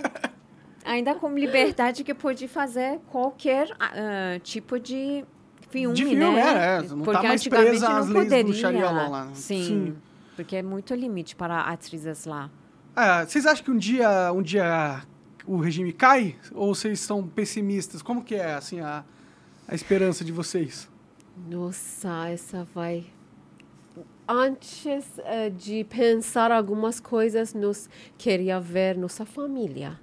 S2: ainda com liberdade que pode fazer qualquer uh, tipo de filme,
S1: de filme,
S2: né?
S1: é, não tá mais presa às leis do Sharia law lá. né?
S2: Sim,
S1: Sim.
S2: porque é muito limite para atrizes lá.
S1: Ah, vocês acham que um dia, um dia o regime cai? Ou vocês são pessimistas? Como que é, assim, a, a esperança de vocês?
S3: Nossa, essa vai. Antes eh, de pensar algumas coisas, nós queria ver nossa família.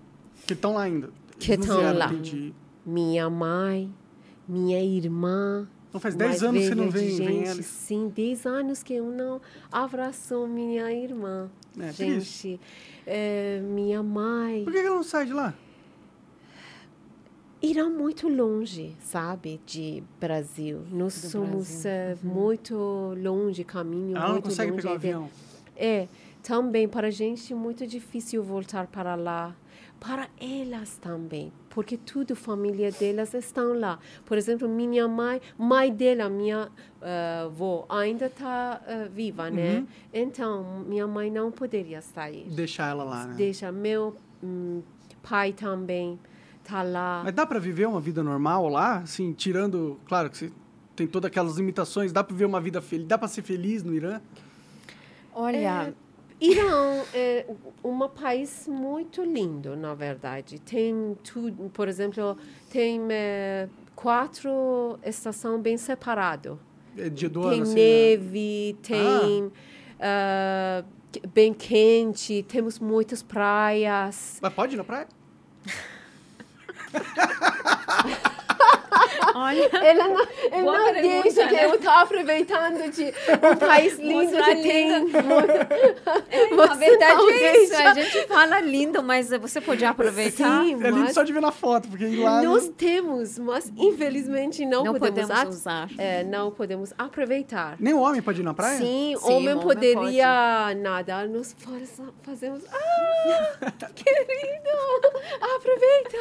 S1: Que estão lá ainda.
S3: Que estão lá.
S1: entendi.
S3: Minha mãe, minha irmã.
S1: Então faz 10
S3: mais
S1: anos que você não vem, vem eles.
S3: Sim, 10 anos que eu não abraço minha irmã.
S1: É,
S3: gente, eh, minha mãe.
S1: Por que ela não sai de lá?
S3: Irá muito longe, sabe, de Brasil. Nós
S2: Do
S3: somos
S2: Brasil.
S3: eh, muito longe, caminho
S1: Ela não
S3: muito
S1: consegue
S3: longe.
S1: pegar o avião.
S3: É, também para a gente é muito difícil voltar para lá. Para elas também, porque tudo, família delas estão lá. Por exemplo, minha mãe, mãe dela, minha eh, avó, ainda está viva, né?
S1: Uhum.
S3: Então, minha mãe não poderia sair.
S1: Deixar ela lá, né?
S3: Deixa, meu hum, pai também está lá.
S1: Mas dá pra viver uma vida normal lá? Assim, tirando... Claro que você tem todas aquelas limitações. Dá pra viver uma vida feliz? Dá pra ser feliz no Irã?
S2: Olha,
S3: Irã é um país muito lindo, na verdade. Tem tudo, por exemplo, tem eh, quatro estações bem separadas.
S1: É dia do
S3: Tem
S1: assim, né?
S3: neve, tem ah, que- bem quente, temos muitas praias.
S1: Mas pode ir na praia?
S2: olha,
S3: Ela não, ela
S2: Boa
S3: não
S2: pergunta,
S3: deixa que
S2: né?
S3: eu estou aproveitando de um país lindo
S2: Mostrar
S3: que tem.
S2: na
S3: Você
S2: verdade
S3: não
S2: é isso. A gente fala lindo, mas você pode aproveitar.
S3: Sim,
S1: É lindo
S3: mas
S1: só de ver na foto, porque lá...
S3: nós temos, mas infelizmente não,
S2: Não
S3: podemos,
S2: podemos usar.
S3: é, não podemos aproveitar.
S1: Nem o homem pode ir na praia?
S3: Sim,
S2: Sim,
S3: homem
S2: o homem
S3: poderia nadar, nós faz- fazemos. Ah, querido, aproveita!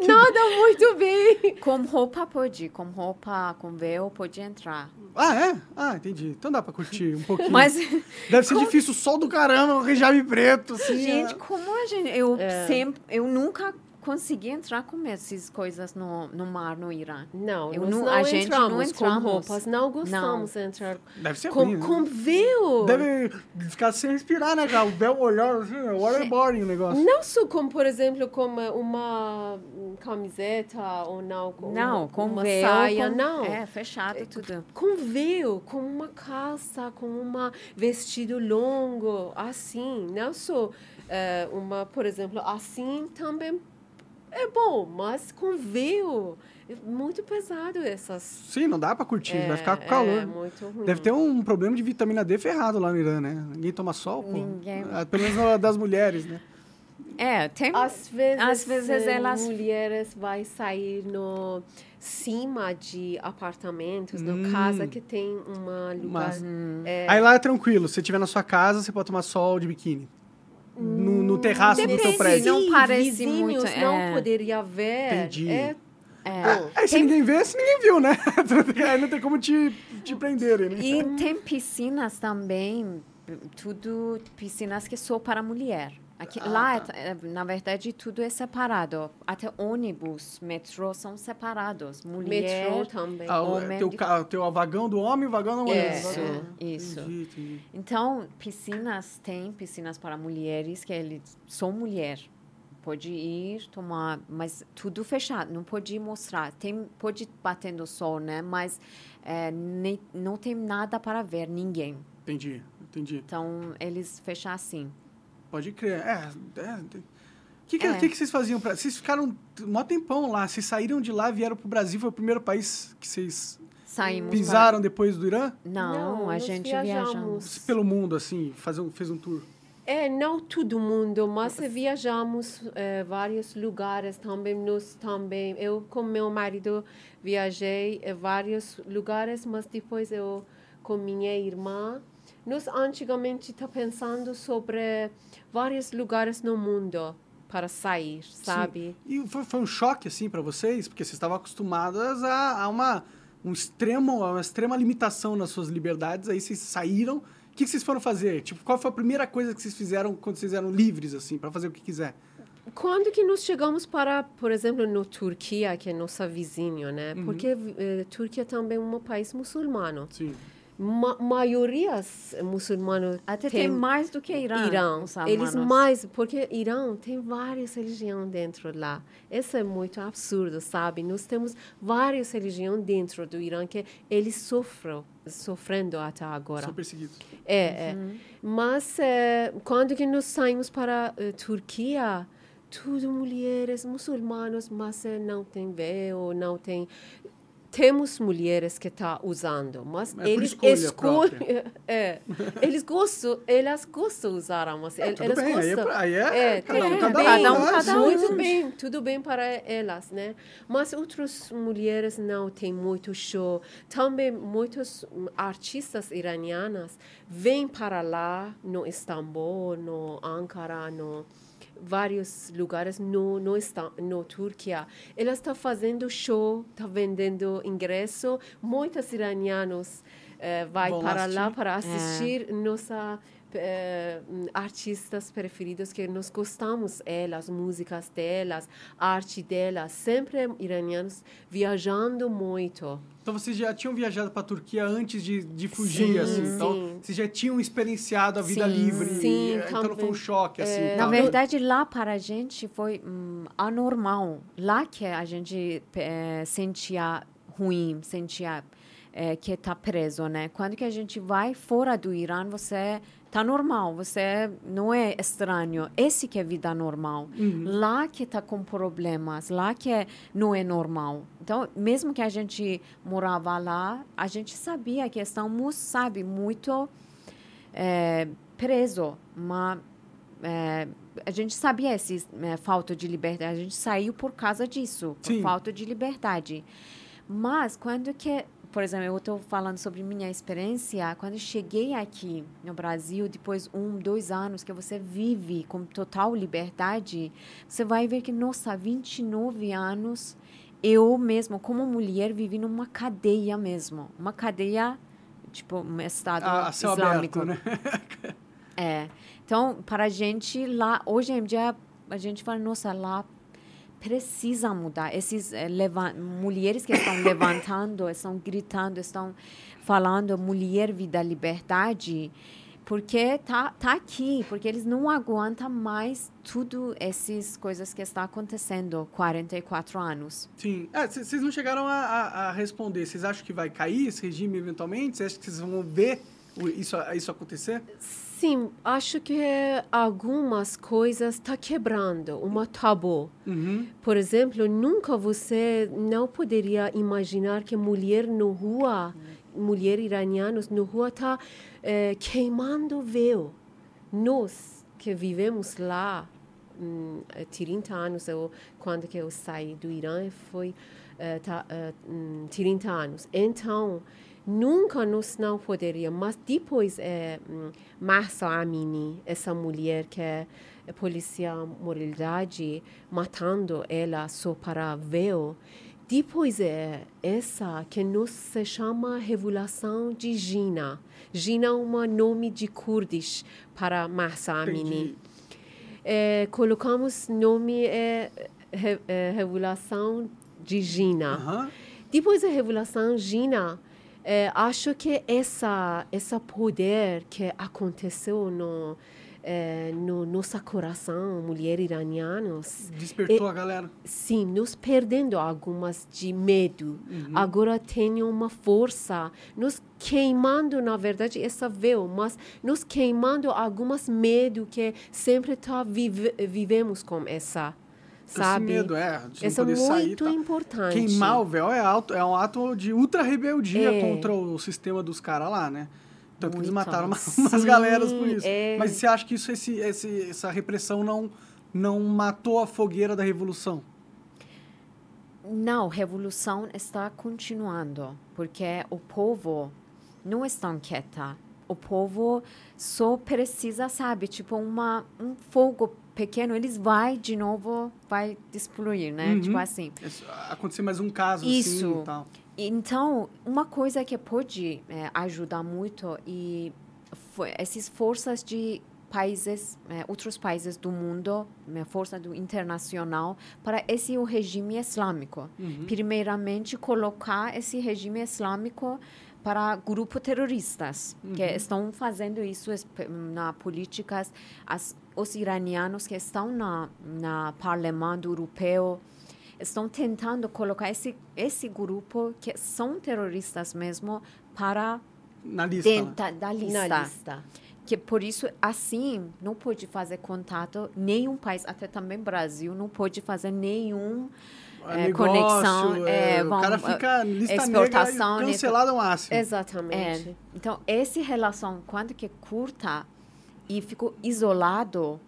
S3: Nada muito bem.
S2: Com roupa pode, com roupa, com véu pode entrar.
S1: Ah, é? Ah, entendi. Então dá pra curtir um pouquinho.
S2: Mas,
S1: Deve ser difícil o sol do caramba, o regime preto, assim.
S2: gente,
S1: é.
S2: como a gente... Eu
S3: É.
S2: sempre... Eu nunca consegui entrar com essas coisas no, no mar no Irã.
S3: Não,
S2: Eu
S3: nós
S2: não-
S3: não,
S2: a gente não
S3: entramos com
S2: entramos.
S3: roupas, não gostamos de entrar
S1: Deve ser
S3: com,
S1: ruim, né?
S3: com véu.
S1: Deve ficar sem respirar, né, cara? O véu olhando assim, é waterboarding o negócio.
S3: Não só como, por exemplo, como uma camiseta ou não, com
S2: Não,
S3: uma,
S2: com
S3: uma
S2: véu.
S3: saia,
S2: com-
S3: não.
S2: É, fechado tudo.
S3: Com véu, com uma calça, com um vestido longo, assim. Não só eh, uma, por exemplo, assim também é bom, mas com véu é muito pesado essas.
S1: Sim, não dá pra curtir, vai ficar com
S3: É
S1: calor.
S3: muito ruim.
S1: Deve ter um problema de vitamina D ferrado lá no Irã, né? Ninguém toma sol, pô.
S2: Ninguém.
S1: Ah, Pelo menos na- das mulheres, né?
S2: É, tem...
S3: Às vezes,
S2: Às vezes elas-
S3: mulheres vai sair no cima de apartamentos,
S1: Hum.
S3: no casa que tem uma lugar.
S1: Mas-
S3: é,
S1: Aí lá é tranquilo, se você estiver na sua casa, você pode tomar sol de biquíni. No, no terraço do
S2: Depende,
S1: teu prédio.
S2: não parece
S3: vizinhos
S2: muito,
S3: não
S2: é.
S3: poderia ver.
S1: Entendi.
S3: É,
S2: É.
S1: Aí se ninguém vê, se ninguém viu, né? Aí não tem como te, te prenderem, né?
S2: E tem piscinas também, tudo piscinas que só para mulher. Aqui,
S3: Ah,
S2: lá,
S3: tá.
S2: é, na verdade, tudo é separado. Até ônibus, metrô são separados. Mulher,
S3: Metrô também.
S1: Ah,
S2: homem
S1: teu,
S2: de-
S1: teu o vagão do homem e o vagão da mulher.
S3: Isso,
S1: Vagão-
S2: isso.
S1: Entendi, entendi.
S2: Então, piscinas, tem piscinas para mulheres que eles são mulher. Pode ir tomar, mas tudo fechado, não pode mostrar. Tem, pode bater no sol, né? Mas é, nem, não tem nada para ver, ninguém.
S1: Entendi, entendi.
S2: Então, eles fecham assim.
S1: Pode crer. É, é, O que, que,
S2: É.
S1: que, que vocês faziam? Pra... Vocês ficaram um tempão lá. Vocês saíram de lá, vieram pro Brasil. Foi o primeiro país que vocês
S2: Saímos
S1: pisaram depois do Irã?
S2: para... Não, a gente
S3: viajamos.
S2: viajamos.
S1: Pelo mundo, assim, fazer um, fez um tour.
S3: É, não todo mundo, mas viajamos eh, vários lugares também. Nós também, eu com meu marido viajei em vários lugares, mas depois eu com minha irmã. Nós antigamente tá pensando sobre vários lugares no mundo para sair, sabe?
S1: E foi, foi um choque, assim, para vocês? Porque vocês estavam acostumadas a, a uma, um extremo, uma extrema limitação nas suas liberdades. Aí vocês saíram. O que, que vocês foram fazer? Tipo, qual foi a primeira coisa que vocês fizeram quando vocês eram livres, assim, para fazer o que quiser?
S3: quando que nós chegamos para, por exemplo, no Turquia, que é nossa vizinho, né?
S1: Uhum.
S3: Porque eh, Turquia também é um país muçulmano.
S1: Sim.
S3: Ma maiorias muçulmanos
S2: Até tem, mais do que Irã.
S3: Irã. Eles mais, porque Irã tem várias religiões dentro lá. Isso é muito absurdo, sabe? Nós temos várias religiões dentro do Irã que eles sofrem, sofrendo até agora.
S1: São perseguidos.
S3: É, é. Mas eh, quando que nós saímos para a Turquia, tudo mulheres muçulmanas, mas eh, não tem véu, não tem temos mulheres que tá usando, mas
S1: É
S3: eles escolhem, é, eles gostam, elas gostam de usar, mas el-
S1: tudo
S3: elas
S1: bem, aí é
S3: gostam.
S1: pra- aí é cada um,
S3: tudo
S1: cada
S3: bem,
S1: Cada um,
S2: cada um.
S3: muito bem, tudo bem para elas, né? Mas outras mulheres não têm muito show. Também muitos artistas iranianas vêm para lá no Istambul, no Ankara, no vários lugares no no Esta- no Turquia. Ela está fazendo show, está vendendo ingresso. Muitos iranianos eh, vai
S1: Vão lá
S3: para lá
S1: assistir.
S3: para assistir nossa eh, artistas preferidos que nós gostamos elas, músicas delas, arte delas, sempre iranianos viajando muito.
S1: Então vocês já tinham viajado para a Turquia antes de, de fugir,
S3: Sim,
S1: assim. Então
S3: sim.
S1: vocês já tinham experienciado a vida
S2: Sim,
S1: livre.
S3: sim,
S1: então não foi um choque, assim.
S3: É,
S1: tal.
S2: Na verdade, lá para a gente foi hum, anormal. Lá que a gente eh, sentia ruim, sentia eh, que está preso, né? Quando que a gente vai fora do Irã, você tá normal, você não é estranho. Esse que é vida normal. Lá que tá com problemas, lá que é, não é normal. Então, mesmo que a gente morava lá, a gente sabia que estamos, sabe, muito é, preso, mas é, a gente sabia esse é, falta de liberdade, a gente saiu por causa disso, por
S1: Sim.
S2: falta de liberdade. Mas quando que, por exemplo, eu estou falando sobre minha experiência, quando eu cheguei aqui no Brasil, depois um, dois anos que você vive com total liberdade, você vai ver que, nossa, 29 anos, eu mesmo, como mulher, vivi numa cadeia mesmo, uma cadeia, tipo, um estado
S1: a, a céu
S2: islâmico.
S1: aberto, né?
S2: É. Então, para a gente lá, hoje em dia, a gente fala, nossa, lá precisa mudar. Esses eh, mulheres que estão levantando, estão gritando, estão falando mulher, vida, liberdade, porque tá, tá aqui, porque eles não aguentam mais tudo essas coisas que está acontecendo 44 anos.
S1: Sim. É, c- vocês não chegaram a, a- a responder. Vocês acham que vai cair esse regime eventualmente? Vocês acham que vocês vão ver isso, isso acontecer?
S3: Sim, acho que algumas coisas está quebrando, uma tabu.
S1: Uhum.
S3: Por exemplo, nunca você não poderia imaginar que mulher no rua, mulher iranianos no rua está queimando véu. Nós que vivemos lá, hum, 30 anos, eu, quando que eu saí do Irã, foi eh, tá, eh, hum, 30 anos. Então, nunca nós não poderíamos, mas depois é Mahsa Amini, essa mulher que é polícia moralidade, matando ela só para véu. Depois é essa que nos se chama Revelação de Gina. Gina é um nome de kurdish para Mahsa Amini. É, colocamos nome é, re, é, Revelação de Gina.
S1: Aham.
S3: Depois da revelação Gina, eh, acho que essa essa poder que aconteceu no eh, no nosso coração, mulheres iranianas,
S1: Despertou a galera.
S3: sim, nos perdendo algumas de medo.
S1: Uhum.
S3: Agora tem uma força, nos queimando, na verdade, essa véu, mas nos queimando algumas medo que sempre tá vive, vivemos com essa, sabe?
S1: Esse medo, é. De
S3: Isso é
S1: não poder sair.
S3: muito
S1: tá.
S3: importante.
S1: Queimar o véu é, alto, é um ato de ultra rebeldia
S3: É.
S1: contra o sistema dos caras lá, né? Tanto que eles mataram uma- umas galeras por isso.
S3: é.
S1: Mas você acha que isso, esse, esse, essa repressão não, não matou a fogueira da revolução?
S2: Não, a revolução está continuando, porque o povo não está quieta. O povo só precisa, sabe, tipo uma, um fogo pequeno, eles vai de novo, vai destruir, né?
S1: Uhum.
S2: Tipo assim.
S1: Esse- Acontecer mais um caso
S2: Isso.
S1: assim e tal.
S2: Então, uma coisa que pode é, ajudar muito e essas forças de países, eh, outros países do mundo, eh, força do internacional, para esse o regime islâmico. Primeiramente, colocar esse regime islâmico para grupos terroristas que estão fazendo isso na políticas as, os iranianos que estão na na parlamento europeu estão tentando colocar esse esse grupo que são terroristas mesmo para
S1: Na lista. né?
S2: dentro da lista.
S3: Na lista.
S2: Que por isso, assim, não pode fazer contato, nenhum país, até também Brasil, não pode fazer nenhum
S1: Ah,
S2: eh,
S1: negócio,
S2: conexão.
S1: é,
S2: eh,
S1: o cara
S2: eh,
S1: fica lista
S2: exportação,
S1: negra e cancelado ao máximo.
S3: Exatamente.
S2: é, então, essa relação, quando que curta e ficou isolado,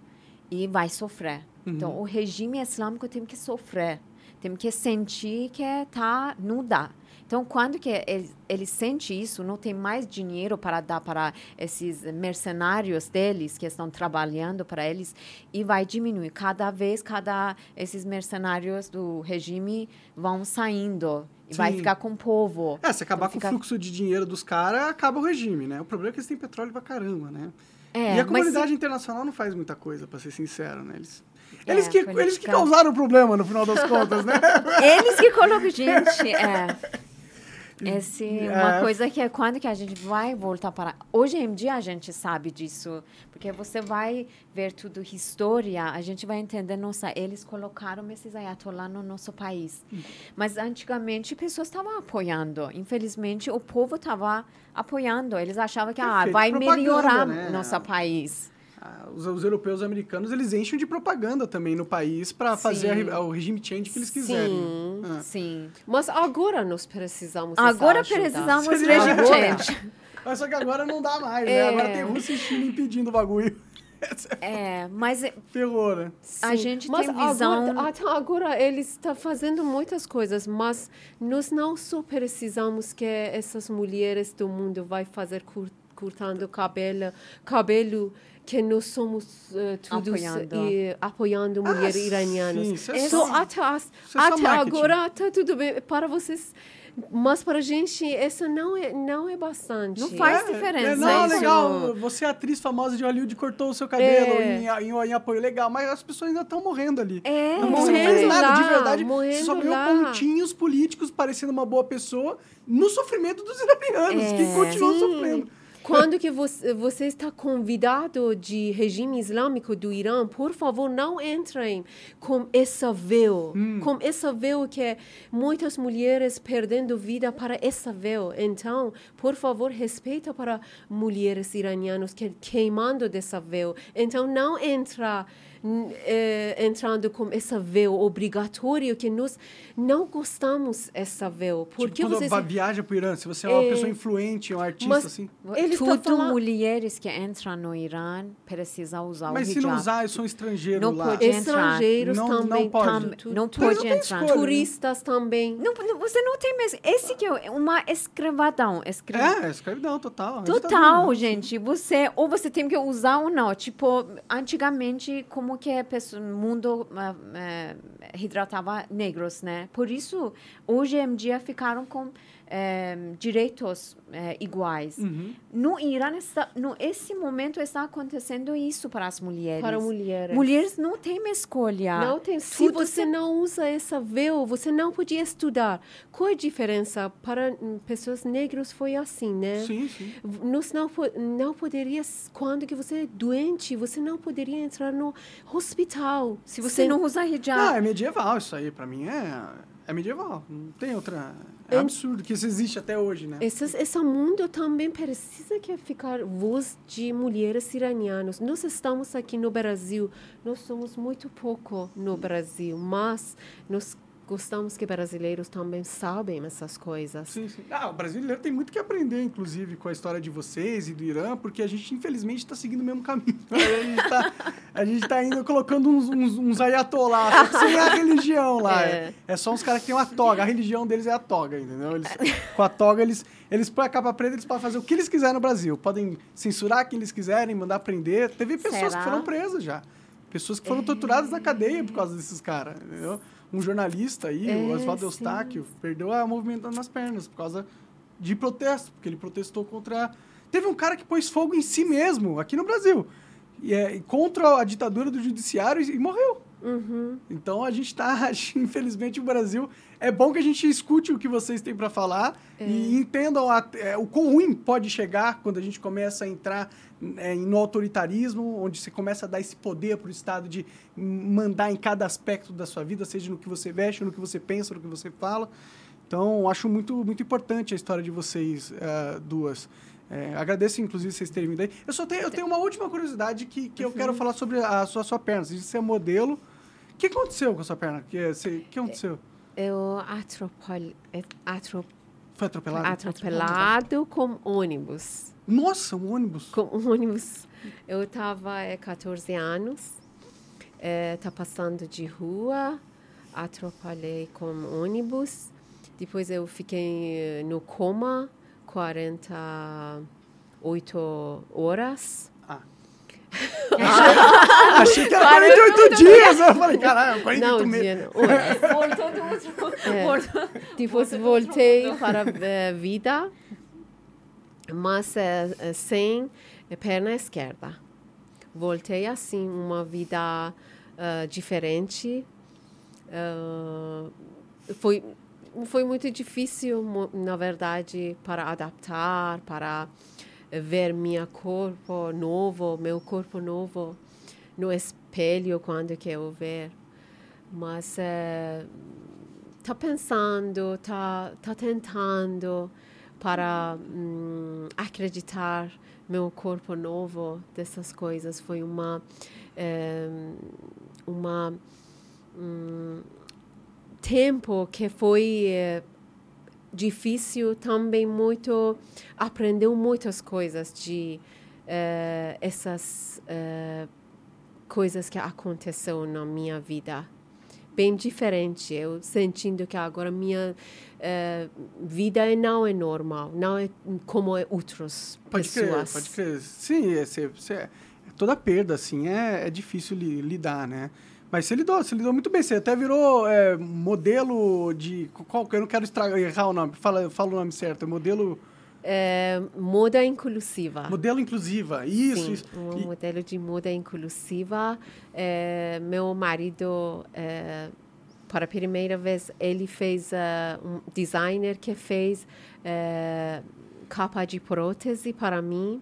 S2: e vai sofrer. Então, o regime islâmico tem que sofrer, tem que sentir que tá, não dá. Então, quando que ele, ele sente isso, não tem mais dinheiro para dar para esses mercenários deles que estão trabalhando para eles e vai diminuir cada vez, cada esses mercenários do regime vão saindo e vai
S1: Sim.
S2: ficar com o povo.
S1: É, se acabar
S2: Então,
S1: com
S2: fica-
S1: o fluxo de dinheiro dos caras, acaba o regime, né? O problema é que eles têm petróleo pra caramba, né?
S2: É,
S1: e a comunidade internacional não faz muita coisa, pra ser sincero, né? Eles,
S2: É,
S1: eles, que,
S2: política-
S1: eles que causaram o problema, no final das contas, né?
S2: Eles que colocam gente, é. Esse é uma coisa que é quando que a gente vai voltar para... Hoje em dia a gente sabe disso, porque você vai ver tudo história, a gente vai entender, nossa, eles colocaram esses ayatollah no nosso país. Mas antigamente pessoas estavam apoiando. Infelizmente o povo estava apoiando. Eles achavam que ah, vai melhorar
S1: né?
S2: nosso país.
S1: Ah, Os, os europeus e americanos, eles enchem de propaganda também no país pra fazer a o regime change que eles quiserem.
S3: Sim.
S1: Ah.
S2: Sim.
S3: Mas agora nós precisamos
S2: Agora
S3: ajuda.
S2: precisamos
S1: Seria
S2: regime
S1: agora.
S2: change.
S1: Mas só que agora não dá mais, né?
S3: É.
S1: Agora tem Rússia e China impedindo o bagulho.
S2: É, mas
S1: Ferrou, né?
S2: A gente
S3: mas
S2: tem visão-
S3: Agora, até agora eles estão fazendo muitas coisas, mas nós não só precisamos que essas mulheres do mundo vai fazer cur, cortando cabelo, cabelo que nós somos eh, todos
S2: Apoiando.
S3: e apoiando mulheres
S1: Ah,
S3: iranianas.
S1: sim, isso é
S3: Só até, as-
S1: isso é só
S3: até
S1: marketing.
S3: agora está tudo bem para vocês. Mas para a gente, isso não é, não é bastante.
S2: Não faz
S1: É,
S2: diferença
S1: é, não,
S2: isso.
S1: legal. Você é atriz famosa de Hollywood, cortou o seu cabelo
S3: É.
S1: em, em, em apoio legal, mas as pessoas ainda estão morrendo ali.
S2: É,
S1: não, você não fez
S3: morrendo
S1: nada, de verdade. Você
S3: morrendo
S1: só ganhou pontinhos políticos parecendo uma boa pessoa no sofrimento dos iranianos,
S2: É.
S1: que continuam
S3: Sim.
S1: sofrendo.
S3: Quando que você, você está convidado de regime islâmico do Irã, por favor, não entrem com essa véu, com essa véu que muitas mulheres perdendo vida para essa véu. Então, por favor, respeita para mulheres iranianas que queimando dessa véu. Então, não entra entrando com essa véu obrigatório que nós não gostamos essa véu. Porque
S1: tipo, quando
S3: vocês
S1: va- viaja pro Irã, se você é uma
S3: É.
S1: pessoa influente, um artista,
S3: Mas-
S1: assim.
S3: Ele está
S2: Tudo
S3: falando-
S2: mulheres que entram no Irã precisam usar
S1: Mas
S2: o
S1: se
S2: hijab.
S1: não usar, eu sou um estrangeiro
S2: Não
S1: lá.
S2: pode.
S3: Estrangeiros
S1: Não- não
S3: também.
S1: pode.
S3: tam-
S2: não pode
S1: não
S2: entrar.
S1: escolha.
S3: Turistas também.
S2: Não, não, você não tem mesmo. Esse que é uma escravidão. escra-
S1: É, escravidão total. é
S2: Total,
S1: né?
S2: gente. Você ou você tem que usar ou não. Tipo, antigamente, como que a pessoa, o mundo ah, eh, retratava negros, né? Por isso, hoje em dia ficaram com eh, direitos eh, iguais.
S1: Uhum.
S2: No Irã, está, no esse momento está acontecendo isso para as mulheres.
S3: Para mulheres.
S2: Mulheres não têm uma escolha.
S3: Não tem. Se
S2: Tudo
S3: você
S2: se-
S3: não usa essa véu, você não podia estudar. Qual é a diferença? Para hum, pessoas negras foi assim, né?
S1: Sim, sim.
S3: Nós não, não poderia, quando que você é doente, você não poderia entrar no hospital.
S2: Se você não usa hijab.
S1: Não, é medieval isso aí. Pra mim é, é medieval. Não tem outra. É absurdo que isso existe até hoje, né?
S3: Essas, esse mundo também precisa que ficar voz de mulheres iranianas. Nós estamos aqui no Brasil, nós somos muito pouco no Brasil, mas nós gostamos que brasileiros também sabem essas coisas.
S1: Sim, sim. Ah, o brasileiro tem muito que aprender, inclusive, com a história de vocês e do Irã, porque a gente, infelizmente, está seguindo o mesmo caminho. A gente tá, gente tá indo colocando uns, uns, uns que sem a religião lá. É,
S3: É.
S1: só uns caras que têm uma toga. A religião deles é a toga, entendeu? Eles, com a toga, eles, eles põem a capa preta, eles podem fazer o que eles quiserem no Brasil. Podem censurar quem eles quiserem, mandar prender. Teve pessoas
S2: Será?
S1: que foram presas já. Pessoas que foram torturadas na cadeia por causa desses caras, entendeu? Um jornalista aí, o
S3: É,
S1: Oswaldo
S3: sim.
S1: Eustáquio, perdeu a movimento nas pernas por causa de protesto, porque ele protestou contra. Teve um cara que pôs fogo em si mesmo, aqui no Brasil. e é, contra a ditadura do judiciário e, e morreu.
S3: Uhum.
S1: Então a gente está, infelizmente, o Brasil. É bom que a gente escute o que vocês têm para falar e entendam a- é, o quão ruim pode chegar quando a gente começa a entrar é, no autoritarismo, onde você começa a dar esse poder para o Estado de mandar em cada aspecto da sua vida, seja no que você veste, no que você pensa, no que você fala. Então, acho muito, muito importante a história de vocês eh, duas. É, agradeço, inclusive, vocês terem vindo aí. Eu só tenho, eu tenho uma última curiosidade que, que eu quero falar sobre a sua, sua perna. Você disse é modelo. O que aconteceu com a sua perna? O que, é- você- que aconteceu?
S3: Eu atropel, atro,
S1: Foi atropelado?
S3: atropelado com ônibus.
S1: Nossa, um ônibus.
S3: Com ônibus. Eu estava é, 14 anos, está passando de rua, atropelei com ônibus. Depois eu fiquei eh, no coma 48 horas.
S1: Ah. Achei que era 48 dias. Eu falei, caralho, 48
S3: Não,
S1: meses.
S3: dia, não.
S2: Voltou do último.
S3: É. Depois voltei
S2: outro
S3: para a vida, mas eh, eh, sem perna esquerda. Voltei assim, uma vida ah, diferente. Ah, foi, foi muito difícil, na verdade, para adaptar, para ver meu corpo novo, meu corpo novo no espelho quando que eu ver. Mas eh, tá pensando, tá, tá tentando para hum, acreditar meu corpo novo dessas coisas. Foi uma eh, uma hum, tempo que foi eh, difícil também muito aprendeu muitas coisas de eh, essas coisas que aconteceu na minha vida bem diferente. Eu sentindo que agora minha eh, vida não é normal, não é como é outras
S1: Pode crer,
S3: pessoas.
S1: pode crer. Sim, é, você- você- toda perda, assim, é, é difícil li- lidar, né? Mas você lidou, você lidou muito bem. Você até virou é, modelo de... Qual, eu não quero estragar, errar o nome. Fala, fala o nome certo. É modelo,
S3: Eh, moda inclusiva.
S1: modelo inclusiva. Isso,
S3: Sim,
S1: isso.
S3: um
S1: E-
S3: modelo de moda inclusiva. Eh, meu marido, eh, para a primeira vez, ele fez eh, um designer que fez eh, capa de prótese para mim.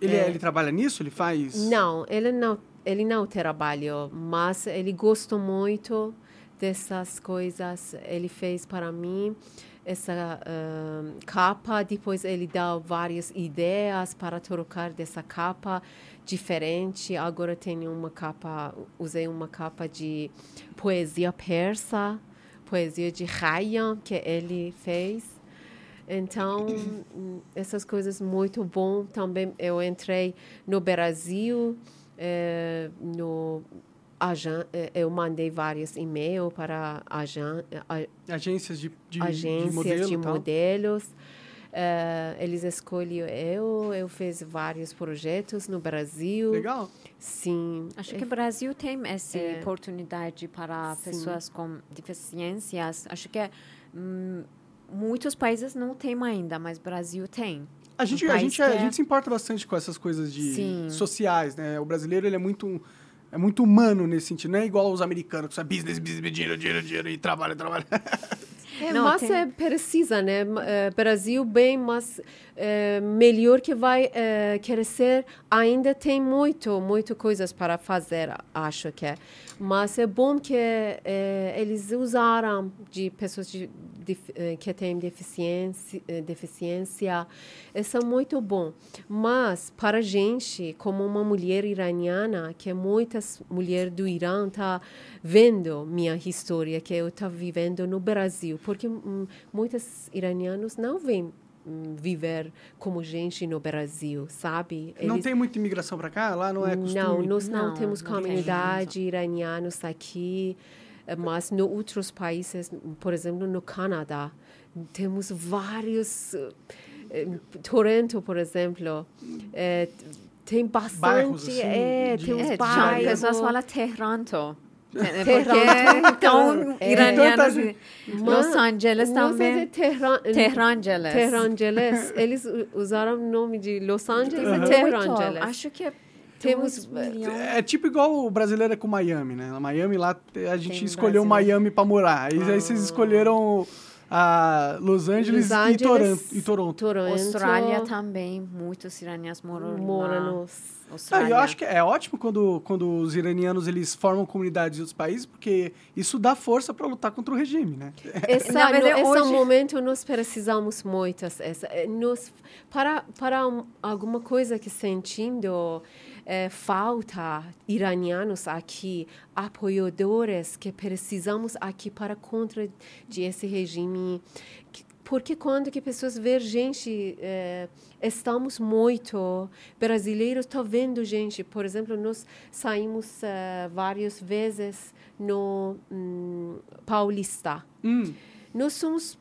S1: ele,
S3: é.
S1: ele trabalha nisso? Ele faz...
S3: Não, ele não, ele não trabalhou, mas ele gostou muito dessas coisas. Ele fez para mim essa ah, capa. Depois ele dá várias ideias para trocar dessa capa diferente. Agora tenho uma capa, usei uma capa de poesia persa, poesia de Ryan que ele fez. Então, essas coisas muito bom. Também eu entrei no Brasil, eh, no agen- eh, eu mandei vários e-mails para agen- a-
S1: Agências de, de, de
S3: agências
S1: modelo
S3: de
S1: e tal.
S3: modelos. Eh, eles escolheram eu, eu fiz vários projetos no Brasil.
S1: Legal.
S3: Sim.
S2: Acho que o Brasil tem essa
S3: É.
S2: oportunidade para
S3: Sim.
S2: pessoas com deficiências. Acho que hum, muitos países não têm ainda, mas o Brasil tem.
S1: A gente,
S2: Um
S1: a, gente, a
S2: é-
S1: gente se importa bastante com essas coisas de
S2: Sim.
S1: sociais, né? O brasileiro, ele é muito... É muito humano nesse sentido, não é igual os americanos, que só é business, business, dinheiro, dinheiro, dinheiro, e trabalho, trabalho.
S3: É,
S2: Não,
S3: mas
S2: tem-
S3: é, precisa, né? Eh, Brasil bem, mas eh, melhor que vai eh, crescer. Ainda tem muito, muito coisas para fazer, acho que é. Mas é bom que eles usaram de pessoas de, eh, que têm deficiência, deficiência. Isso é muito bom. Mas para a gente, como uma mulher iraniana, que muitas mulheres do Irã tá vendo minha história que eu estou vivendo no Brasil, porque hum, muitos iranianos não vêm hum, viver como gente no Brasil, sabe?
S1: Não
S3: Eles-
S1: tem muita imigração pra cá? Lá não é costume?
S3: não, nós não,
S2: Não,
S3: temos
S2: não tem.
S3: comunidade iranianos aqui, eh, mas em outros países, por exemplo, no Canadá, temos vários. eh, eh, Toronto, por exemplo, eh, tem bastante.
S1: Bairros, assim,
S3: é,
S1: de-
S3: tem uns
S2: É,
S3: bairros.
S2: pessoas falam Terranto. É,
S3: Terranto,
S2: Porque
S3: então, é.
S2: iranianos,
S1: Tanta
S2: Los Angeles
S3: Mas é
S2: também.
S3: Tehran.
S2: Terrangeles.
S3: Eles usaram o nome de Los Angeles
S1: Aham.
S3: e Terrangeles.
S2: Acho que
S3: Temos
S2: milhões.
S1: É tipo igual o brasileiro é com Miami, né? Miami lá a gente
S2: Tem
S1: escolheu
S2: Brasil.
S1: Miami pra morar. E aí vocês escolheram a Los Angeles,
S3: Los
S1: e,
S3: Angeles,
S1: Toronto, e Toronto.
S3: Toronto.
S2: Austrália também, muitos iranianos moram
S3: Mora
S2: lá.
S3: nos...
S1: Ah,
S2: Austrália.
S1: eu acho que é ótimo quando, quando os iranianos eles formam comunidades em outros países, porque isso dá força para lutar contra o regime, né?
S3: Essa,
S2: Na verdade,
S3: no, esse
S2: hoje-
S3: momento nós precisamos muito. Essa, eh, nós, para para um- alguma coisa que sentindo eh, falta iranianos aqui, apoiadores que precisamos aqui para contra de esse regime. Que- Porque quando que pessoas veem gente, eh, estamos muito brasileiros, estão vendo gente. Por exemplo, nós saímos eh, várias vezes no hum, Paulista.
S1: Hum,
S3: Nós somos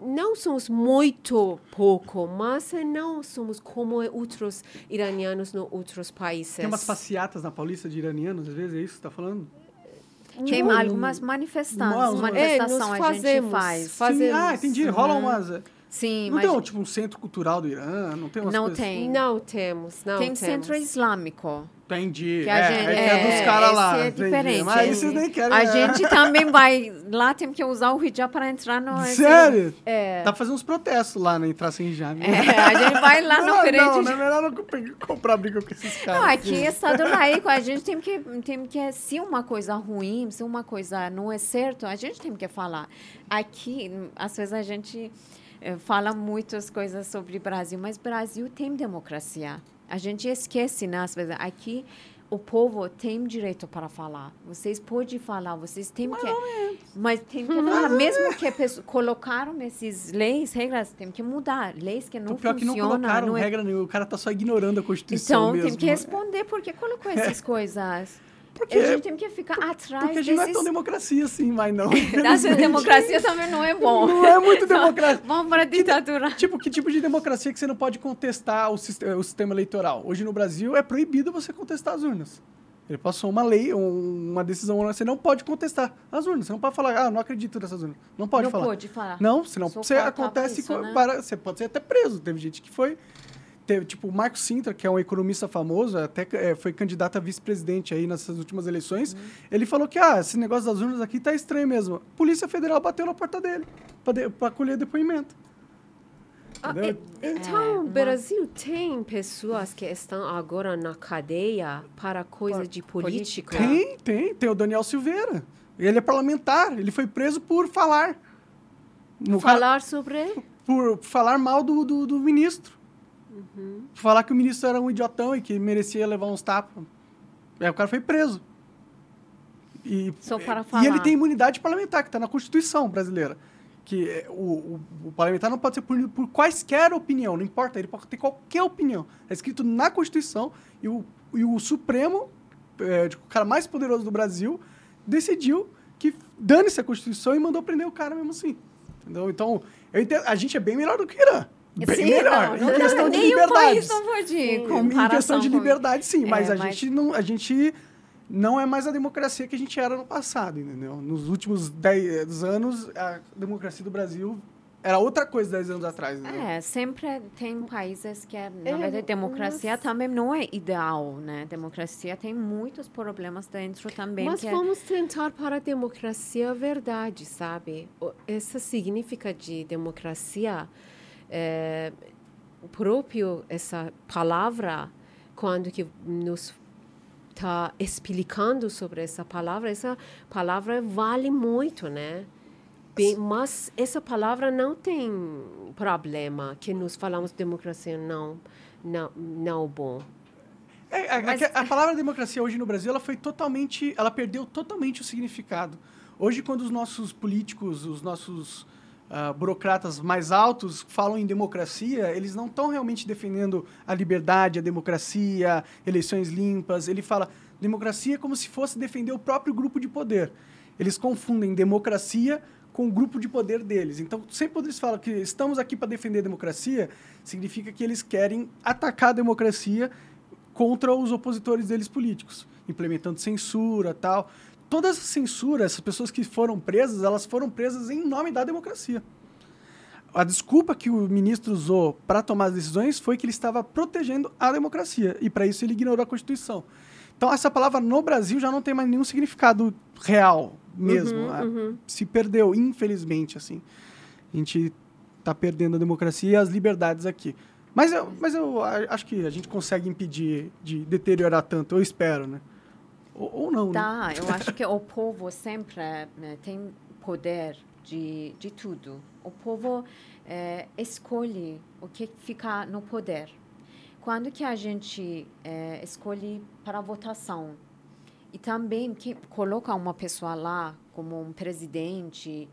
S3: não somos muito pouco, mas não somos como outros iranianos nos outros países.
S1: tem umas passeatas na Paulista de iranianos, às vezes, é isso que você tá falando?
S2: Tem
S1: Não,
S2: algumas manifestantes.
S3: É,
S2: manifestação
S3: nós
S2: a gente
S3: fazemos,
S2: faz.
S1: Sim, ah, entendi. Rola umas...
S2: Sim,
S1: Não
S2: mas
S1: tem um, tipo um centro cultural do Irã? Não tem umas
S2: não
S1: coisas...
S2: tem.
S3: Não temos, não
S2: tem
S3: temos.
S2: centro islâmico.
S1: Entendi.
S2: Que a
S1: é,
S2: gente,
S1: é, que é dos caras lá.
S2: é
S1: entendi.
S2: diferente.
S1: Mas aí vocês nem querem...
S2: A
S1: né?
S2: gente também vai lá, tem que usar o hijab para entrar no...
S1: Sério?
S3: É.
S1: Dá pra fazer uns protestos lá, né? Entrar sem hijab.
S2: É, a gente vai lá
S1: não,
S2: no frente.
S1: não, não é melhor não comp- comprar briga com esses caras.
S2: Não, aqui é Estado laico, a gente tem que, tem que, se uma coisa ruim, se uma coisa não é certo, a gente tem que falar. Aqui, às vezes a gente fala muitas coisas sobre Brasil, mas Brasil tem democracia. A gente esquece, né, às vezes. Aqui, o povo tem direito para falar. Vocês podem falar, vocês têm que... Mas tem que falar. Mesmo que colocaram essas leis, regras, tem que mudar. Leis que não
S1: O pior é que não
S2: funcionam.
S1: colocaram
S2: não é
S1: regra nenhuma. O cara tá só ignorando a Constituição
S2: então,
S1: mesmo.
S2: tem que responder por que colocou essas coisas.
S1: Porque-
S2: a gente tem que ficar atrás
S1: Porque a gente não é
S2: desses...
S1: tão democracia assim, mas não.
S2: Democracia também não é bom.
S1: Não é muito democracia.
S2: Vamos para a ditadura.
S1: Tipo, que tipo de democracia que você não pode contestar o, siste- o sistema eleitoral? Hoje no Brasil é proibido você contestar as urnas. Ele passou uma lei, um- uma decisão, você não pode contestar as urnas. Você não pode falar, ah, não acredito nessas urnas. Não pode
S2: não
S1: falar.
S2: pode falar.
S1: Não, senão
S2: Só
S1: você acontece
S2: isso,
S1: com-
S2: né?
S1: para, você pode ser até preso. Teve gente que foi teve, tipo o Marco Sintra, que é um economista famoso, até eh, foi candidato a vice-presidente aí nessas últimas eleições.
S2: Uhum.
S1: Ele falou que ah, esse negócio das urnas aqui tá estranho mesmo. A Polícia Federal bateu na porta dele para colher depoimento.
S3: Ah, então,
S2: É,
S3: o Brasil tem pessoas que estão agora na cadeia para coisa
S2: Por-
S3: de política.
S1: Tem, tem, tem o Daniel Silveira. Ele é parlamentar, ele foi preso por falar. No
S3: Falar sobre
S1: por falar mal do, do, do ministro.
S3: Uhum.
S1: Falar que o ministro era um idiotão e que merecia levar uns tapas. Aí o cara foi preso. E,
S2: Só para
S1: E
S2: falar.
S1: ele tem imunidade parlamentar, que está na Constituição brasileira. Que é, o, o, o parlamentar não pode ser punido por quaisquer opinião, não importa, ele pode ter qualquer opinião. É escrito na Constituição e o, e o Supremo, é, o cara mais poderoso do Brasil, decidiu que dane-se a Constituição e mandou prender o cara mesmo assim. Entendeu? Então, entendo- a gente é bem melhor do que o Irã. Bem
S2: Sim,
S1: melhor.
S2: Não,
S1: em
S2: não,
S1: questão de
S2: pode
S1: Em questão de liberdade, sim, mas
S2: É,
S1: a
S2: mas-
S1: gente não. A gente não é mais a democracia que a gente era no passado, entendeu? Nos últimos 10 anos, a democracia do Brasil era outra coisa 10 anos atrás, entendeu?
S2: É, sempre tem países que, na
S3: É,
S2: verdade, democracia
S3: mas-
S2: também não é ideal, né? Democracia tem muitos problemas dentro também.
S3: Mas
S2: que é-
S3: vamos tentar para a democracia a verdade, sabe? O- Essa significa de democracia, é, próprio essa palavra, quando que nos está explicando sobre essa palavra, essa palavra vale muito, né? Bem, mas essa palavra não tem problema que nós falamos democracia não, não, não bom.
S1: É, a,
S2: Mas-
S1: a- a palavra democracia hoje no Brasil, ela foi totalmente, ela perdeu totalmente o significado. Hoje, quando os nossos políticos, os nossos ah, burocratas mais altos falam em democracia, eles não estão realmente defendendo a liberdade, a democracia, eleições limpas. Ele fala democracia como se fosse defender o próprio grupo de poder. Eles confundem democracia com o grupo de poder deles. Então, sempre quando eles falam que estamos aqui para defender a democracia, significa que eles querem atacar a democracia contra os opositores deles políticos, implementando censura tal. Toda essa censura, essas pessoas que foram presas, elas foram presas em nome da democracia. a desculpa que o ministro usou para tomar as decisões foi que ele estava protegendo a democracia e para isso ele ignorou a Constituição. Então essa palavra no Brasil já não tem mais nenhum significado real mesmo.
S3: Uhum,
S1: né?
S3: uhum.
S1: Se perdeu, infelizmente, assim. A gente está perdendo a democracia e as liberdades aqui. Mas eu, mas eu acho que a gente consegue impedir de deteriorar tanto, eu espero, né? Ou, ou não, né?
S2: Tá, eu acho que o povo sempre né, tem poder de, de tudo. O povo eh, escolhe o que fica no poder. Quando que a gente eh, escolhe para votação e também que coloca uma pessoa lá como um presidente,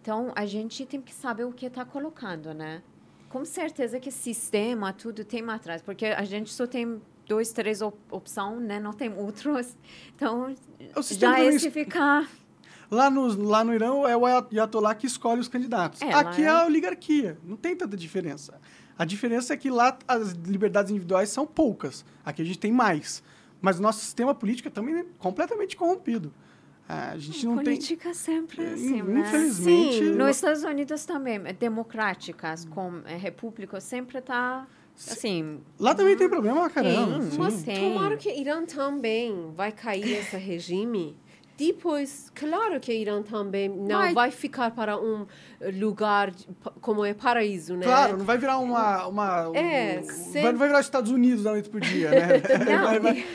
S2: então a gente tem que saber o que está colocando, né? Com certeza que sistema, tudo tem atrás, porque a gente só tem dois, três op opções, né? Não tem outros. Então,
S1: sistema
S2: já
S1: também
S2: esse
S1: es-
S2: ficar...
S1: Lá no, lá no Irã é o ayatollah que escolhe os candidatos.
S2: É,
S1: Aqui é
S2: é-
S1: a oligarquia. Não tem tanta diferença. A diferença é que lá as liberdades individuais são poucas. Aqui a gente tem mais. Mas o nosso sistema político é também completamente corrompido. A gente não tem...
S2: Política sempre
S1: É,
S2: assim, né?
S1: Infelizmente...
S3: Sim,
S2: Nos Estados Unidos também, é, democráticas, com é, repúblicas, sempre tá assim...
S1: Lá também tem problema, caramba. Sim.
S2: mas tem.
S3: Tomara que Irã também vai cair esse regime. Depois, claro que Irã também não
S2: Vai.
S3: vai, ficar para um lugar como é paraíso, né?
S1: Claro, não vai virar uma... uma
S3: É,
S1: um-
S3: sempre-
S1: vai, não vai virar os Estados Unidos da noite pro dia, né?
S2: Não,
S1: Vai- vai-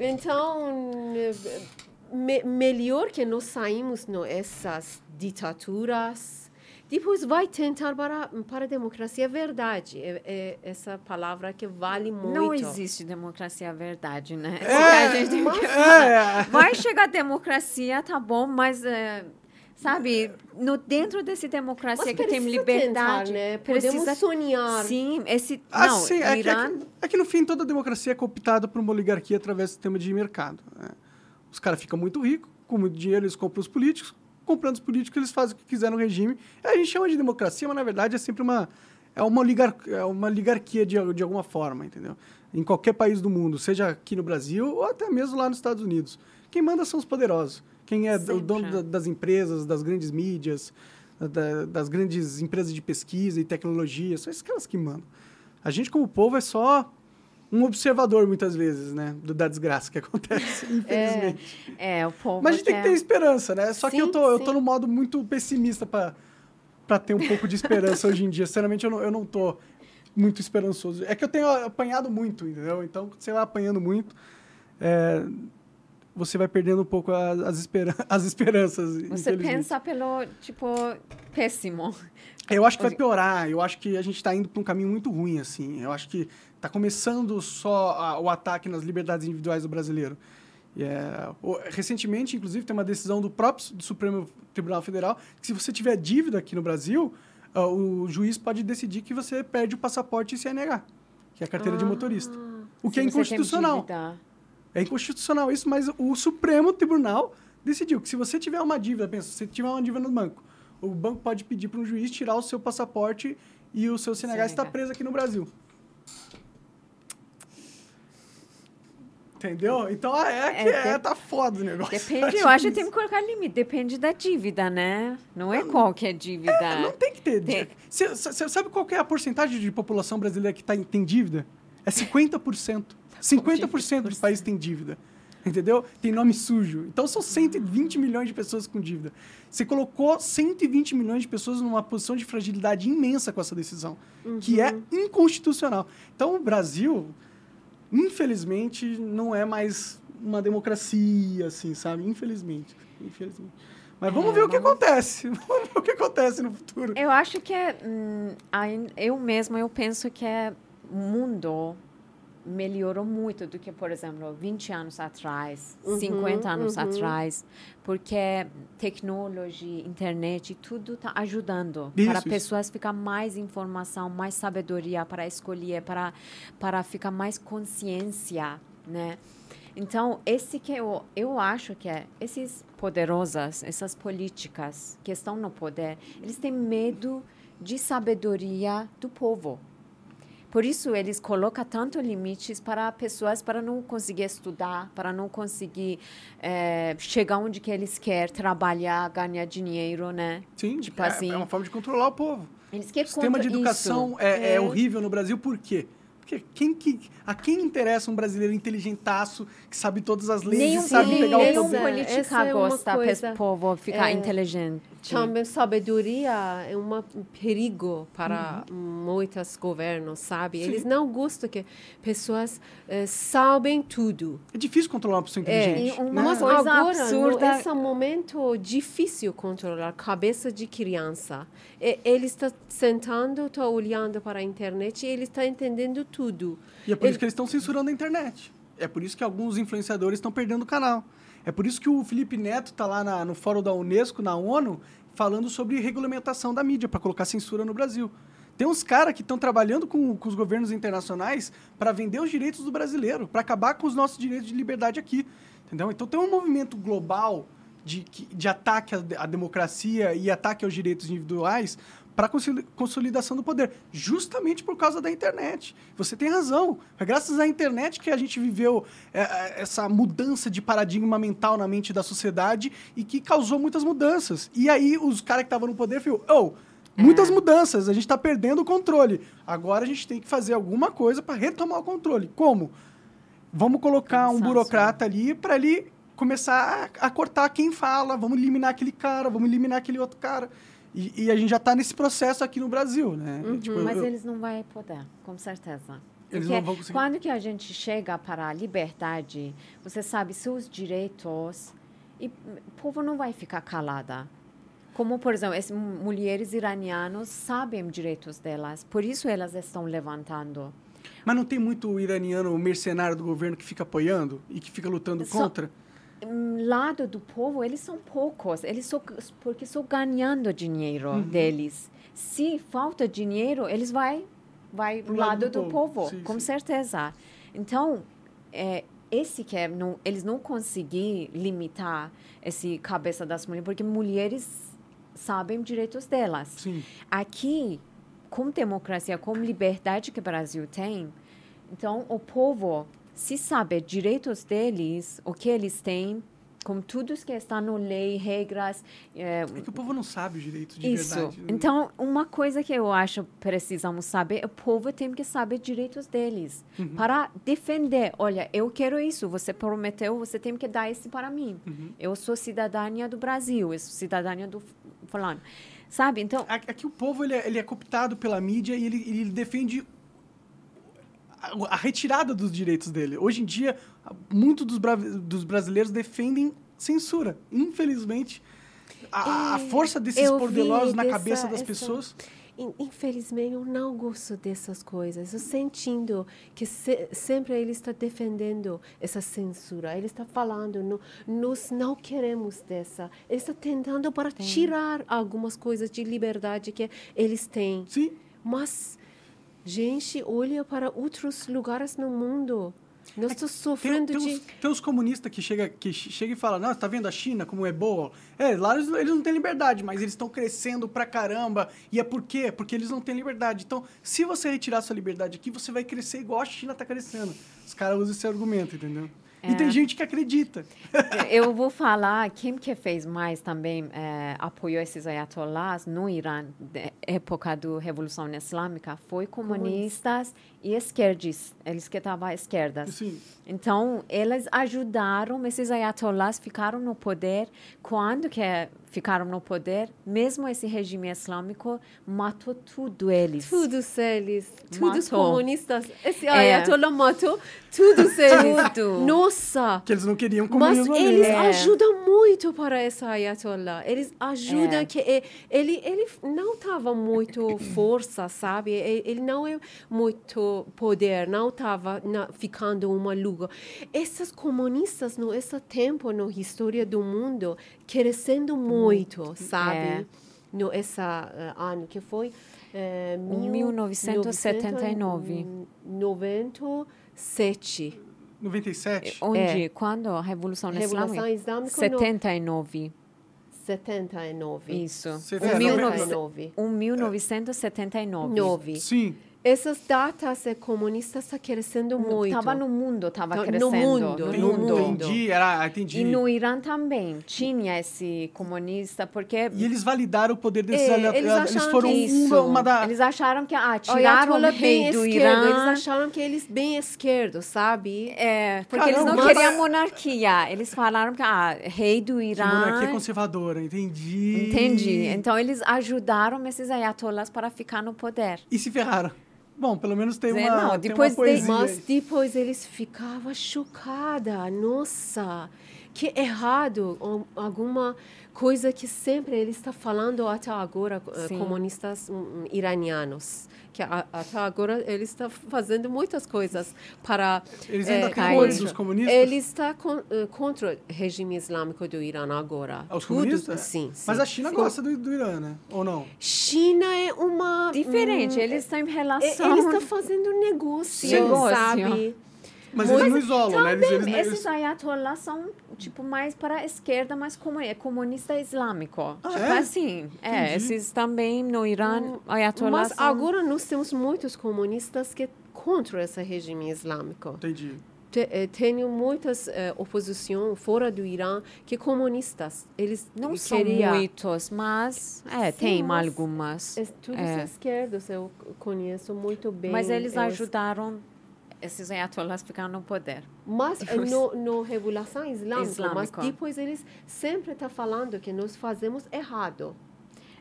S3: Então, me, melhor que nós saímos nessas ditaduras. Depois vai tentar para, para a democracia. É verdade. É, é essa palavra que vale muito.
S2: Não existe democracia verdade, né?
S1: É,
S2: A gente tem que-
S1: é,
S2: Vai chegar a democracia, tá bom, mas... é, Sabe, no, dentro dessa democracia
S3: Mas
S2: que tem liberdade,
S3: tentar, né? Podemos
S2: precisa
S3: sonhar.
S2: Sim, esse
S1: Ah,
S2: não,
S1: sim, é, que,
S2: Irã
S1: é, que, é que no fim toda democracia é cooptada por uma oligarquia através do sistema de mercado. né? Os caras ficam muito ricos, com muito dinheiro eles compram os políticos, comprando os políticos eles fazem o que quiser no regime. A gente chama de democracia, mas na verdade é sempre uma é uma, oligar, é uma oligarquia de, de alguma forma, entendeu? Em qualquer país do mundo, seja aqui no Brasil ou até mesmo lá nos Estados Unidos. Quem manda são os poderosos. Quem é o
S2: Sempre.
S1: dono da- das empresas, das grandes mídias, da- das grandes empresas de pesquisa e tecnologia, são esses caras que mandam. A gente, como povo, é só um observador, muitas vezes, né? do- Da desgraça que acontece, infelizmente.
S2: é o povo
S1: Mas a gente tem que ter esperança, né? Só que eu
S3: Sim,
S1: tô, eu tô
S3: sim.
S1: no modo muito pessimista para ter um pouco de esperança hoje em dia. Sinceramente, eu não, eu não tô muito esperançoso. É que eu tenho apanhado muito, entendeu? Então, você vai apanhando muito, é, você vai perdendo um pouco as, as, esperan as esperanças.
S2: Você pensa pelo, tipo, péssimo.
S1: Eu acho que vai piorar. Eu acho que a gente está indo para um caminho muito ruim, assim. Eu acho que está começando só a- o ataque nas liberdades individuais do brasileiro. E, é, recentemente, inclusive, tem uma decisão do próprio do Supremo Tribunal Federal que se você tiver dívida aqui no Brasil, ah, o juiz pode decidir que você perde o passaporte e CNH, que é a carteira de motorista. O que é inconstitucional.
S2: Dívida.
S1: É inconstitucional isso, mas o Supremo Tribunal decidiu que se você tiver uma dívida, pensa, se você tiver uma dívida no banco, o banco pode pedir para um juiz tirar o seu passaporte e o seu CNH está preso aqui no Brasil. Entendeu? Então ah, é que
S2: É,
S1: é, tá foda o negócio.
S2: Depende, eu acho que tem que colocar limite. Depende da dívida, né? Não é qualquer dívida.
S1: É, não tem que ter.
S2: Tem-
S1: Você sabe qual é a porcentagem de população brasileira que tá, em- tem dívida? É 50%. 50% do país tem dívida. Entendeu? Tem nome sujo. Então são 120 milhões de pessoas com dívida. Você colocou 120 milhões de pessoas numa posição de fragilidade imensa com essa decisão, que é inconstitucional. Então o Brasil, infelizmente, não é mais uma democracia, assim, sabe? Infelizmente. Infelizmente. Mas vamos
S2: É,
S1: ver o que
S2: vamos-
S1: acontece. Vamos ver o que acontece no futuro.
S2: Eu acho que é, hum, eu mesma eu penso que é, o mundo melhorou muito do que, por exemplo, 20 anos atrás,
S3: Uhum,
S2: 50 anos
S3: uhum.
S2: atrás, porque tecnologia, internet, tudo está ajudando
S1: Isso,
S2: para
S1: isso.
S2: pessoas ficar mais informação, mais sabedoria para escolher, para para ficar mais consciência, né? Então, esse que eu, eu acho que é, esses poderosos, essas políticas que estão no poder, eles têm medo de sabedoria do povo. Por isso eles colocam tanto limites para pessoas para não conseguir estudar, para não conseguir é, chegar onde que eles querem, trabalhar, ganhar dinheiro, né?
S1: Sim,
S2: Tipo
S1: é,
S2: assim-
S1: é uma forma de controlar o povo.
S2: Eles
S1: O
S2: querem
S1: sistema de educação é, é
S3: É.
S1: horrível no Brasil, por quê? Porque quem que, a quem interessa um brasileiro inteligentaço, que sabe todas as leis
S2: Nenhum,
S1: e sabe
S3: Sim,
S1: pegar o
S2: nenhum
S1: poder?
S3: essa-
S2: política
S3: é uma
S2: gosta
S3: coisa-
S2: para o povo ficar
S3: é,
S2: inteligente.
S3: Também sabedoria é um perigo para
S1: Uhum.
S3: muitos governos, sabe? Eles não gostam que pessoas eh, sabem tudo.
S1: É difícil controlar uma pessoa
S3: É,
S1: inteligente.
S2: e uma
S1: né?
S3: Mas
S2: coisa
S3: agora,
S2: absurda-
S3: nesse momento difícil controlar cabeça de criança. Ele está sentando, está olhando para a internet e ele está entendendo tudo.
S1: E é por isso
S3: Ele-
S1: que eles estão censurando a internet. É por isso que alguns influenciadores estão perdendo o canal. É por isso que o Felipe Neto está lá na- no fórum da Unesco, na ONU, falando sobre regulamentação da mídia, para colocar censura no Brasil. Tem uns caras que estão trabalhando com, com os governos internacionais para vender os direitos do brasileiro, para acabar com os nossos direitos de liberdade aqui. Entendeu? Então tem um movimento global de, de ataque à, à democracia e ataque aos direitos individuais para consolidação do poder, justamente por causa da internet. Você tem razão. É graças à internet que a gente viveu é, é, essa mudança de paradigma mental na mente da sociedade e que causou muitas mudanças. E aí os caras que estavam no poder falaram, oh, muitas mudanças, a gente está perdendo o controle. Agora a gente tem que fazer alguma coisa para retomar o controle. Como? Vamos colocar um burocrata ali para ele começar a, a cortar quem fala, vamos eliminar aquele cara, vamos eliminar aquele outro cara. E, e a gente já está nesse processo aqui no Brasil, né? Tipo,
S2: Mas
S1: eu-
S2: eles não vão poder, com certeza.
S1: Eles
S2: Porque
S1: não vão conseguir.
S2: Quando que a gente chega para a liberdade, você sabe seus direitos e o povo não vai ficar calada. Como, por exemplo, as mulheres iranianas sabem direitos delas, por isso elas estão levantando.
S1: Mas não tem muito iraniano mercenário do governo que fica apoiando e que fica lutando
S2: Só-
S1: contra?
S2: Lado do povo, eles são poucos, eles só, porque estão ganhando dinheiro
S1: Uhum.
S2: deles. Se falta dinheiro, eles vai vai
S1: Pro
S2: do
S1: lado
S2: lado
S1: do
S2: do,
S1: povo.
S2: povo,
S1: Sim,
S2: com
S1: sim.
S2: certeza. Então, é, esse que é, não, eles não conseguem limitar esse cabeça das mulheres, porque mulheres sabem direitos delas.
S1: Sim.
S2: Aqui, com democracia, com liberdade que o Brasil tem, então o povo, se sabe direitos deles, o que eles têm, com tudo que está na lei, regras, é,
S1: É que o povo não sabe os direitos de
S2: isso.
S1: verdade. né?
S2: Então, uma coisa que eu acho precisamos saber, o povo tem que saber direitos deles
S1: Uhum.
S2: para defender. Olha, eu quero isso, você prometeu, você tem que dar isso para mim.
S1: Uhum.
S2: Eu sou cidadania do Brasil, eu sou cidadania do fulano. Sabe? Então,
S1: Aqui o povo ele é, ele é cooptado pela mídia e ele, ele defende a, a retirada dos direitos dele. Hoje em dia, muitos dos, bra- dos brasileiros defendem censura. Infelizmente, a, a
S3: É,
S1: força desses poderosos na
S3: dessa-
S1: cabeça das
S3: essa-
S1: pessoas.
S3: In- Infelizmente, eu não gosto dessas coisas. Eu sentindo que se- sempre ele está defendendo essa censura. Ele está falando, "No- nós não queremos dessa. Ele está tentando para tirar algumas coisas de liberdade que eles têm.
S1: Sim,
S3: Mas, gente, olha para outros lugares no mundo. Nós estamos
S1: Tem,
S3: sofrendo
S1: tem,
S3: de...
S1: uns, tem uns comunistas que chega, que chega e fala, não, você tá vendo a China como é boa? É, lá eles, eles não têm liberdade, mas eles estão crescendo pra caramba. E é por quê? Porque eles não têm liberdade. Então, se você retirar sua liberdade aqui, você vai crescer igual a China tá crescendo. Os caras usam esse argumento, entendeu? E
S2: É.
S1: tem gente que acredita.
S2: eu vou falar quem que fez mais também eh, apoiou esses ayatollahs no Irã época da Revolução Islâmica foi comunistas e esquerdistas, eles que estavam à esquerda.
S1: Assim,
S2: Então, eles ajudaram, esses ayatollahs ficaram no poder. Quando que ficaram no poder, mesmo esse regime islâmico matou tudo eles.
S3: Todos eles, todos
S2: Matou.
S3: comunistas. Esse
S2: É.
S3: ayatollah matou todos eles.
S2: Tudo.
S3: Nossa!
S1: que eles não queriam
S3: Mas
S1: comunismo ali,
S3: eles?
S2: É.
S3: ajudam muito para essa ayatollah. Eles ajudam
S2: É.
S3: que ele ele não estava muito força, sabe? Ele não é muito poder, não estava ficando uma luga. Esses comunistas no esse tempo na história do mundo crescendo muito, sabe?
S2: É.
S3: No essa eh, ano que foi mil-
S2: 1979.
S3: 97.
S1: 97?
S2: Onde?
S3: É.
S2: Quando? A Revolução,
S3: Revolução
S2: Islâmica?
S3: Islâmica no
S2: 79.
S3: 79.
S2: Isso.
S1: Você
S2: Um
S1: fez
S2: mil
S1: 90.
S2: novecentos- um 1979.
S3: Nove.
S1: Sim.
S3: Essas datas comunistas está crescendo muito.
S2: Estava no mundo, estava
S3: No
S2: crescendo.
S3: mundo,
S2: no
S3: no
S2: mundo.
S1: Entendi, era, entendi.
S2: E no Irã também tinha esse comunista, porque
S1: E eles validaram o poder desses
S3: É,
S1: aliados.
S3: eles
S1: Eles,
S3: acharam
S1: foram
S3: que
S2: isso,
S1: uma, uma da.
S2: eles acharam que ah, tiraram o rei do
S3: esquerdo, eles
S2: Irã.
S3: acharam que eles bem esquerdo, sabe?
S2: É, porque eles
S1: Caramba,
S2: não
S1: mas-
S2: queriam monarquia. Eles falaram que ah, rei do Irã.
S1: monarquia conservadora, entendi.
S2: Entendi. Então eles ajudaram esses ayatollahs para ficar no poder.
S1: E se ferraram. Bom, pelo menos tem uma,
S2: não,
S1: tem
S2: depois
S1: uma
S2: de-
S1: poesia.
S3: Mas
S1: aí.
S3: depois eles ficavam chocados. Nossa, que errado. Al- Alguma coisa que sempre eles estão falando até agora, eh,
S2: Sim.
S3: comunistas hum, iranianos. Que a- até agora eles estão fazendo muitas coisas para...
S1: Eles ainda
S3: eh,
S1: apoio dos comunistas?
S3: Eles estão con, eh, contra o regime islâmico do Irã agora.
S1: Os
S3: Tudo-
S1: comunistas?
S3: Sim, sim.
S1: Mas a China
S3: Sim.
S1: gosta do, do Irã, né? Ou não?
S3: China é uma...
S2: Diferente,
S3: hum,
S2: eles estão em
S3: é-
S2: relação.
S3: Eles estão fazendo negócio,
S2: Negócio.
S3: sabe?
S1: Mas, eles não isolam, né? Eles, eles,
S2: esses ayatollahs são, tipo, mais para a esquerda, mas como é comunista islâmico.
S1: Ah,
S2: tipo
S1: é?
S2: assim. É,
S1: Entendi.
S2: esses também no Irã,
S3: Hum,
S2: ayatollahs
S3: Mas
S2: são...
S3: agora nós temos muitos comunistas que contra esse regime islâmico.
S1: Entendi.
S3: Te- eh, Tenho muitas eh, oposição fora do Irã que comunistas. Eles
S2: Não são
S3: queria,
S2: muitos, mas é,
S3: Sim,
S2: tem
S3: mas
S2: algumas.
S3: é, todos
S2: É.
S3: esquerdos eu conheço muito bem.
S2: Mas eles ajudaram esses ayatollahs a ficar no poder.
S3: Mas eh, no, no Revolução Islâmica, mas
S2: Islâmico.
S3: depois eles sempre estão falando que nós fazemos errado.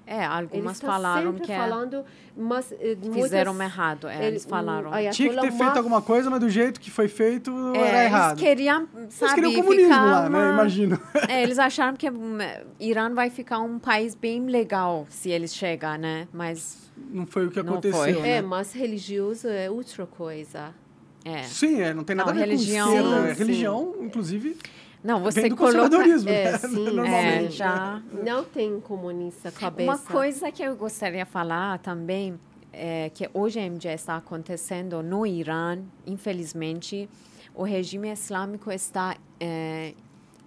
S2: É,
S3: Eles
S2: algumas
S3: estão
S2: falaram que é-
S3: falando, mas eh,
S2: fizeram
S3: muitas-
S2: errado. É, eles
S3: ele-
S2: falaram.
S1: Tinha que ter feito
S3: Mas-
S1: alguma coisa, mas do jeito que foi feito
S2: É,
S1: era
S2: eles
S1: errado.
S2: queriam,
S1: Eles
S2: sabe,
S1: queriam o comunismo
S2: ficar
S1: lá, né?
S2: uma-
S1: Imagino.
S2: É, eles acharam que hum, Irã vai ficar um país bem legal se eles chegar, né? Mas
S1: Não foi o que aconteceu, né?
S3: É, mas religioso é outra coisa.
S2: É.
S1: Sim, é, não tem nada
S2: Não,
S1: a ver
S2: religião-
S1: com esquerda.
S3: Sim,
S1: É Religião, inclusive,
S2: Não, você
S1: vem do
S2: coloca
S1: conservadorismo,
S3: É,
S1: né?
S3: sim,
S2: é,
S1: Normalmente.
S2: já
S3: Não tem comunista cabeça.
S2: Uma coisa que eu gostaria de falar também é que hoje em dia está acontecendo no Irã, infelizmente, o regime islâmico está é,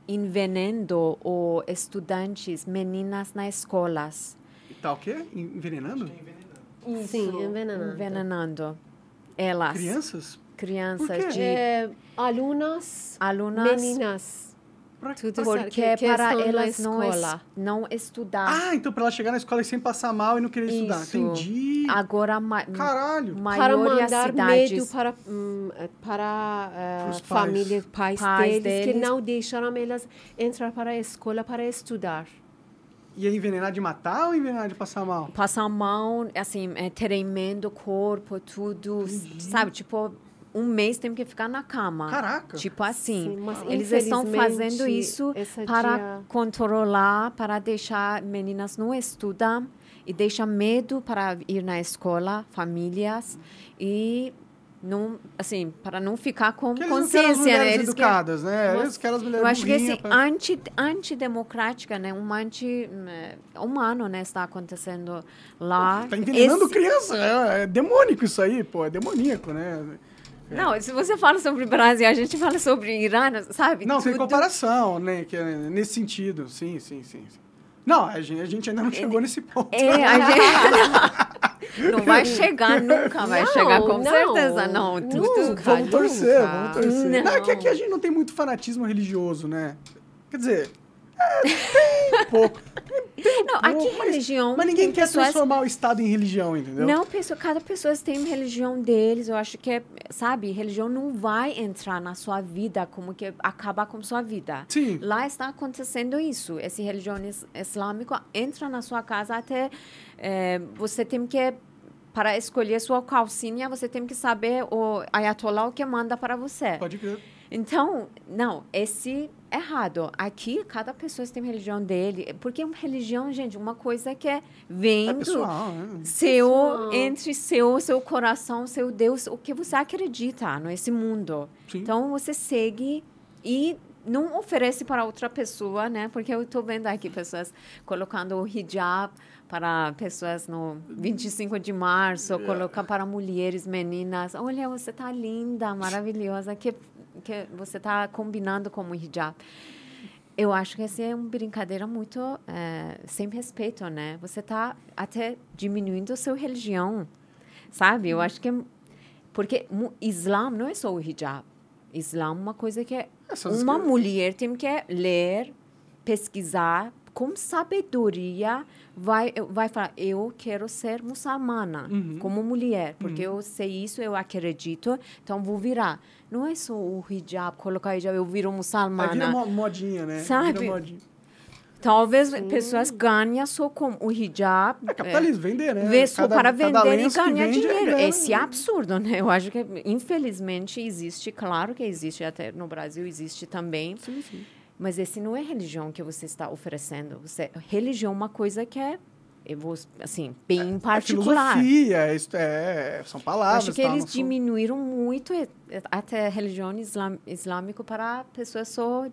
S2: envenenando os estudantes, meninas nas escolas.
S1: Tá o quê? Envenenando?
S3: Sim, envenenando.
S2: Envenenando elas.
S1: Crianças?
S2: Crianças de
S3: É, alunas,
S2: alunas.
S3: meninas.
S1: Pra-
S3: Tudo
S2: Porque
S3: que-
S2: para elas não, es- não estudar.
S1: Ah, então pra ela chegar na escola e sem passar mal e não querer estudar.
S2: Isso.
S1: Entendi.
S2: Agora, ma
S1: Caralho.
S3: para mandar
S2: cidades.
S3: medo para, hum, eh, para eh,
S1: Pros pais.
S3: família, pais,
S2: Pais
S3: deles, que
S2: deles.
S3: não deixaram elas entrar para a escola para estudar.
S1: E é envenenar de matar ou envenenar de passar mal?
S2: passar mão, assim, é, tremendo o corpo, tudo, sabe? Tipo, um mês tem que ficar na cama.
S1: Caraca.
S2: Tipo assim.
S3: Sim, mas
S2: Eles estão fazendo isso para
S3: dia-
S2: controlar, para deixar meninas não estudar e deixar medo para ir na escola, famílias e não, assim, para não ficar com
S1: Porque eles não querem as
S2: consciência, né?
S1: mulheres
S2: Eles querem-
S1: educadas, né?
S3: Mas
S1: Eles querem as mulheres
S2: eu acho que esse
S1: pra-
S2: anti, antidemocrática, né, um anti-humano, né, está acontecendo lá.
S1: Tá envenenando
S2: Esse-
S1: criança. É, é demônico isso aí, pô. É demoníaco, né?
S2: Não, se você fala sobre Brasil, a gente fala sobre Irã, sabe?
S1: Não, tem
S2: Tudo-
S1: comparação, né? Que é nesse sentido. Sim, sim, sim. sim. Não, a gente, a gente ainda não chegou nesse ponto.
S2: É, a gente não vai chegar nunca, vai
S3: Não,
S2: chegar com
S3: não,
S2: certeza, não. Tudo,
S3: nunca.
S1: Vamos torcer,
S3: nunca.
S1: vamos torcer.
S2: Não.
S1: Não, é que aqui a gente não tem muito fanatismo religioso, né? Quer dizer, é, tem um pouco.
S2: Não, aqui
S1: mas-
S2: religião.
S1: Mas ninguém
S2: tem
S1: quer
S2: pessoas-
S1: transformar o Estado em religião, entendeu?
S2: Não, pessoa, cada pessoa tem religião deles. Eu acho que, sabe, religião não vai entrar na sua vida como que acabar com sua vida.
S1: Sim.
S2: Lá está acontecendo isso. Esse religião is- islâmico entra na sua casa até eh, você tem que para escolher sua calcinha, você tem que saber o ayatollah o que manda para você.
S1: Pode crer.
S2: Então, não, esse é errado. Aqui, cada pessoa tem religião dele. Porque uma religião, gente, uma coisa que é
S1: É
S2: vendo
S1: pessoal, né?
S2: seu,
S3: Pessoal.
S2: entre seu, seu coração, seu Deus, o que você acredita nesse mundo.
S1: Sim.
S2: Então, você segue e não oferece para outra pessoa, né? Porque eu estou vendo aqui pessoas colocando o hijab para pessoas no 25 de março, colocar para mulheres, meninas. Olha, você tá linda, maravilhosa, que, que você tá combinando com o hijab. Eu acho que essa é uma brincadeira muito eh, sem respeito, né? Você está até diminuindo a sua religião. sabe? Eu acho que... é- Porque o Islã não é só o hijab. Islã é uma coisa que é
S1: Essas
S2: uma
S1: que-
S2: mulher tem que ler, pesquisar, com sabedoria, vai, vai falar, eu quero ser muçulmana
S1: Uhum.
S2: como mulher, porque eu sei isso, eu acredito, então vou virar. Não é só o hijab, colocar hijab, eu viro
S1: Aí
S2: muçulmana.
S1: vira mo- modinha, né?
S2: Sabe?
S1: Vira modinha.
S2: Talvez pessoas ganhem só com o hijab.
S1: É capitalismo, vender, né?
S2: Vê só para vender e ganhar
S1: vende é
S2: dinheiro.
S1: grana.
S2: Esse é absurdo, né? Eu acho que, infelizmente, existe, claro que existe, até no Brasil existe também,
S1: Sim, sim.
S2: Mas esse não é religião que você está oferecendo. Você, religião é uma coisa que é, eu vou, assim, bem
S1: É
S2: particular.
S1: filosofia, isso é, são palavras.
S2: acho que
S1: tal,
S2: eles diminuíram muito eh, até a religião islam, islâmica para pessoas só,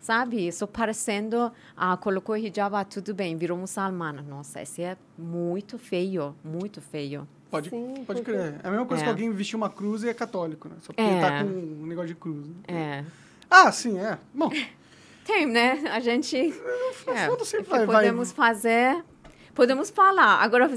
S2: sabe, só parecendo, ah, colocou hijab, ah, tudo bem, virou muçulmana. Nossa, esse é muito feio, muito feio.
S1: Pode,
S3: Sim,
S1: pode
S3: porque-
S1: crer. É a mesma coisa
S2: É.
S1: que alguém vestir uma cruz e é católico, né? Só porque
S2: É.
S1: tá com um negócio de cruz. né?
S2: É.
S1: Ah, sim, é. Bom,
S2: Tem, né? A gente. é,
S1: fundo sempre
S2: o que
S1: vai- vai-
S2: podemos fazer. Podemos falar. Agora,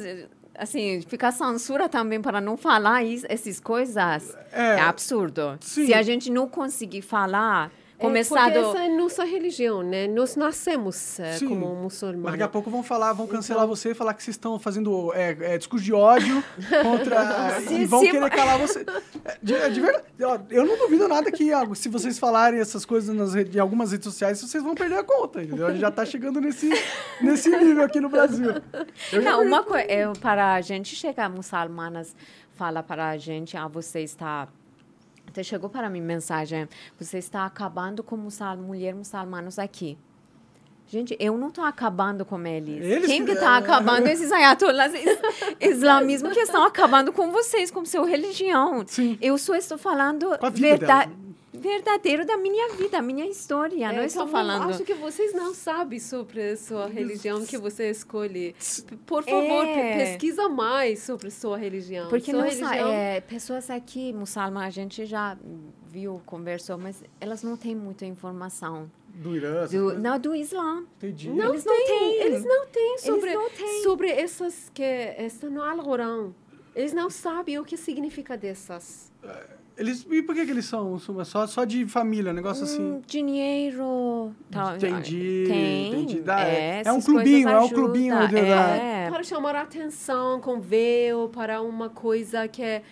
S2: assim, ficar censura também para não falar is- essas coisas
S1: É.
S2: é, absurdo.
S1: Sim.
S2: Se a gente não conseguir falar,
S3: É, porque
S2: do.
S3: essa é nossa religião, né? Nós nascemos
S1: Sim.
S3: como
S1: mas daqui a
S3: muçulmanos.
S1: pouco vão falar, vão
S2: Então
S1: cancelar você e falar que vocês estão fazendo é, é, discurso de ódio contra.
S2: Sim,
S1: e vão
S2: sim,
S1: querer
S2: mas-
S1: calar você. É, De, é de verdade. ó, Eu não duvido nada que se vocês falarem essas coisas nas em algumas redes sociais, vocês vão perder a conta, entendeu? A gente já tá chegando nesse, nesse nível aqui no Brasil. Eu
S2: Não, uma coisa, é, para a gente chegar, muçulmanas, fala para a gente, ah, você está. Até chegou para mim mensagem, você está acabando com mulher muçulmanos aqui. Gente, eu não estou acabando com eles.
S1: Eles
S2: Quem
S1: que-
S2: está acabando? Esses ayatollahs is- islamismo que estão acabando com vocês, com sua religião.
S1: Sim.
S2: Eu só estou falando
S1: Com
S2: verdadeiro da minha vida, minha história. não
S3: É,
S2: estou
S3: então,
S2: falando...
S3: Acho que vocês não sabem sobre a sua religião que você escolhe. Por favor,
S2: É.
S3: pe- pesquisa mais sobre sua religião.
S2: Porque
S3: sua
S2: não
S3: religião...
S2: é, pessoas aqui, muçulmanas, a gente já viu, conversou, mas elas não têm muita informação.
S1: Do Irã,
S2: Do,
S1: coisas.
S2: não, do Islã.
S1: Entendi.
S3: Não
S2: Eles não
S3: tem,
S2: têm.
S3: Eles não têm sobre,
S2: não têm.
S3: sobre essas que estão no Alcorão. Eles não sabem o que significa dessas.
S1: Eles, e por que, que eles são só, só de família, um negócio assim?
S2: Hum, dinheiro. Tal,
S1: Entendi,
S2: Tem.
S1: entendi. Dá- é- é um
S2: essas
S1: clubinho, é um clubinho de- da-
S2: é.
S3: Para chamar a atenção com véu, para uma coisa que é...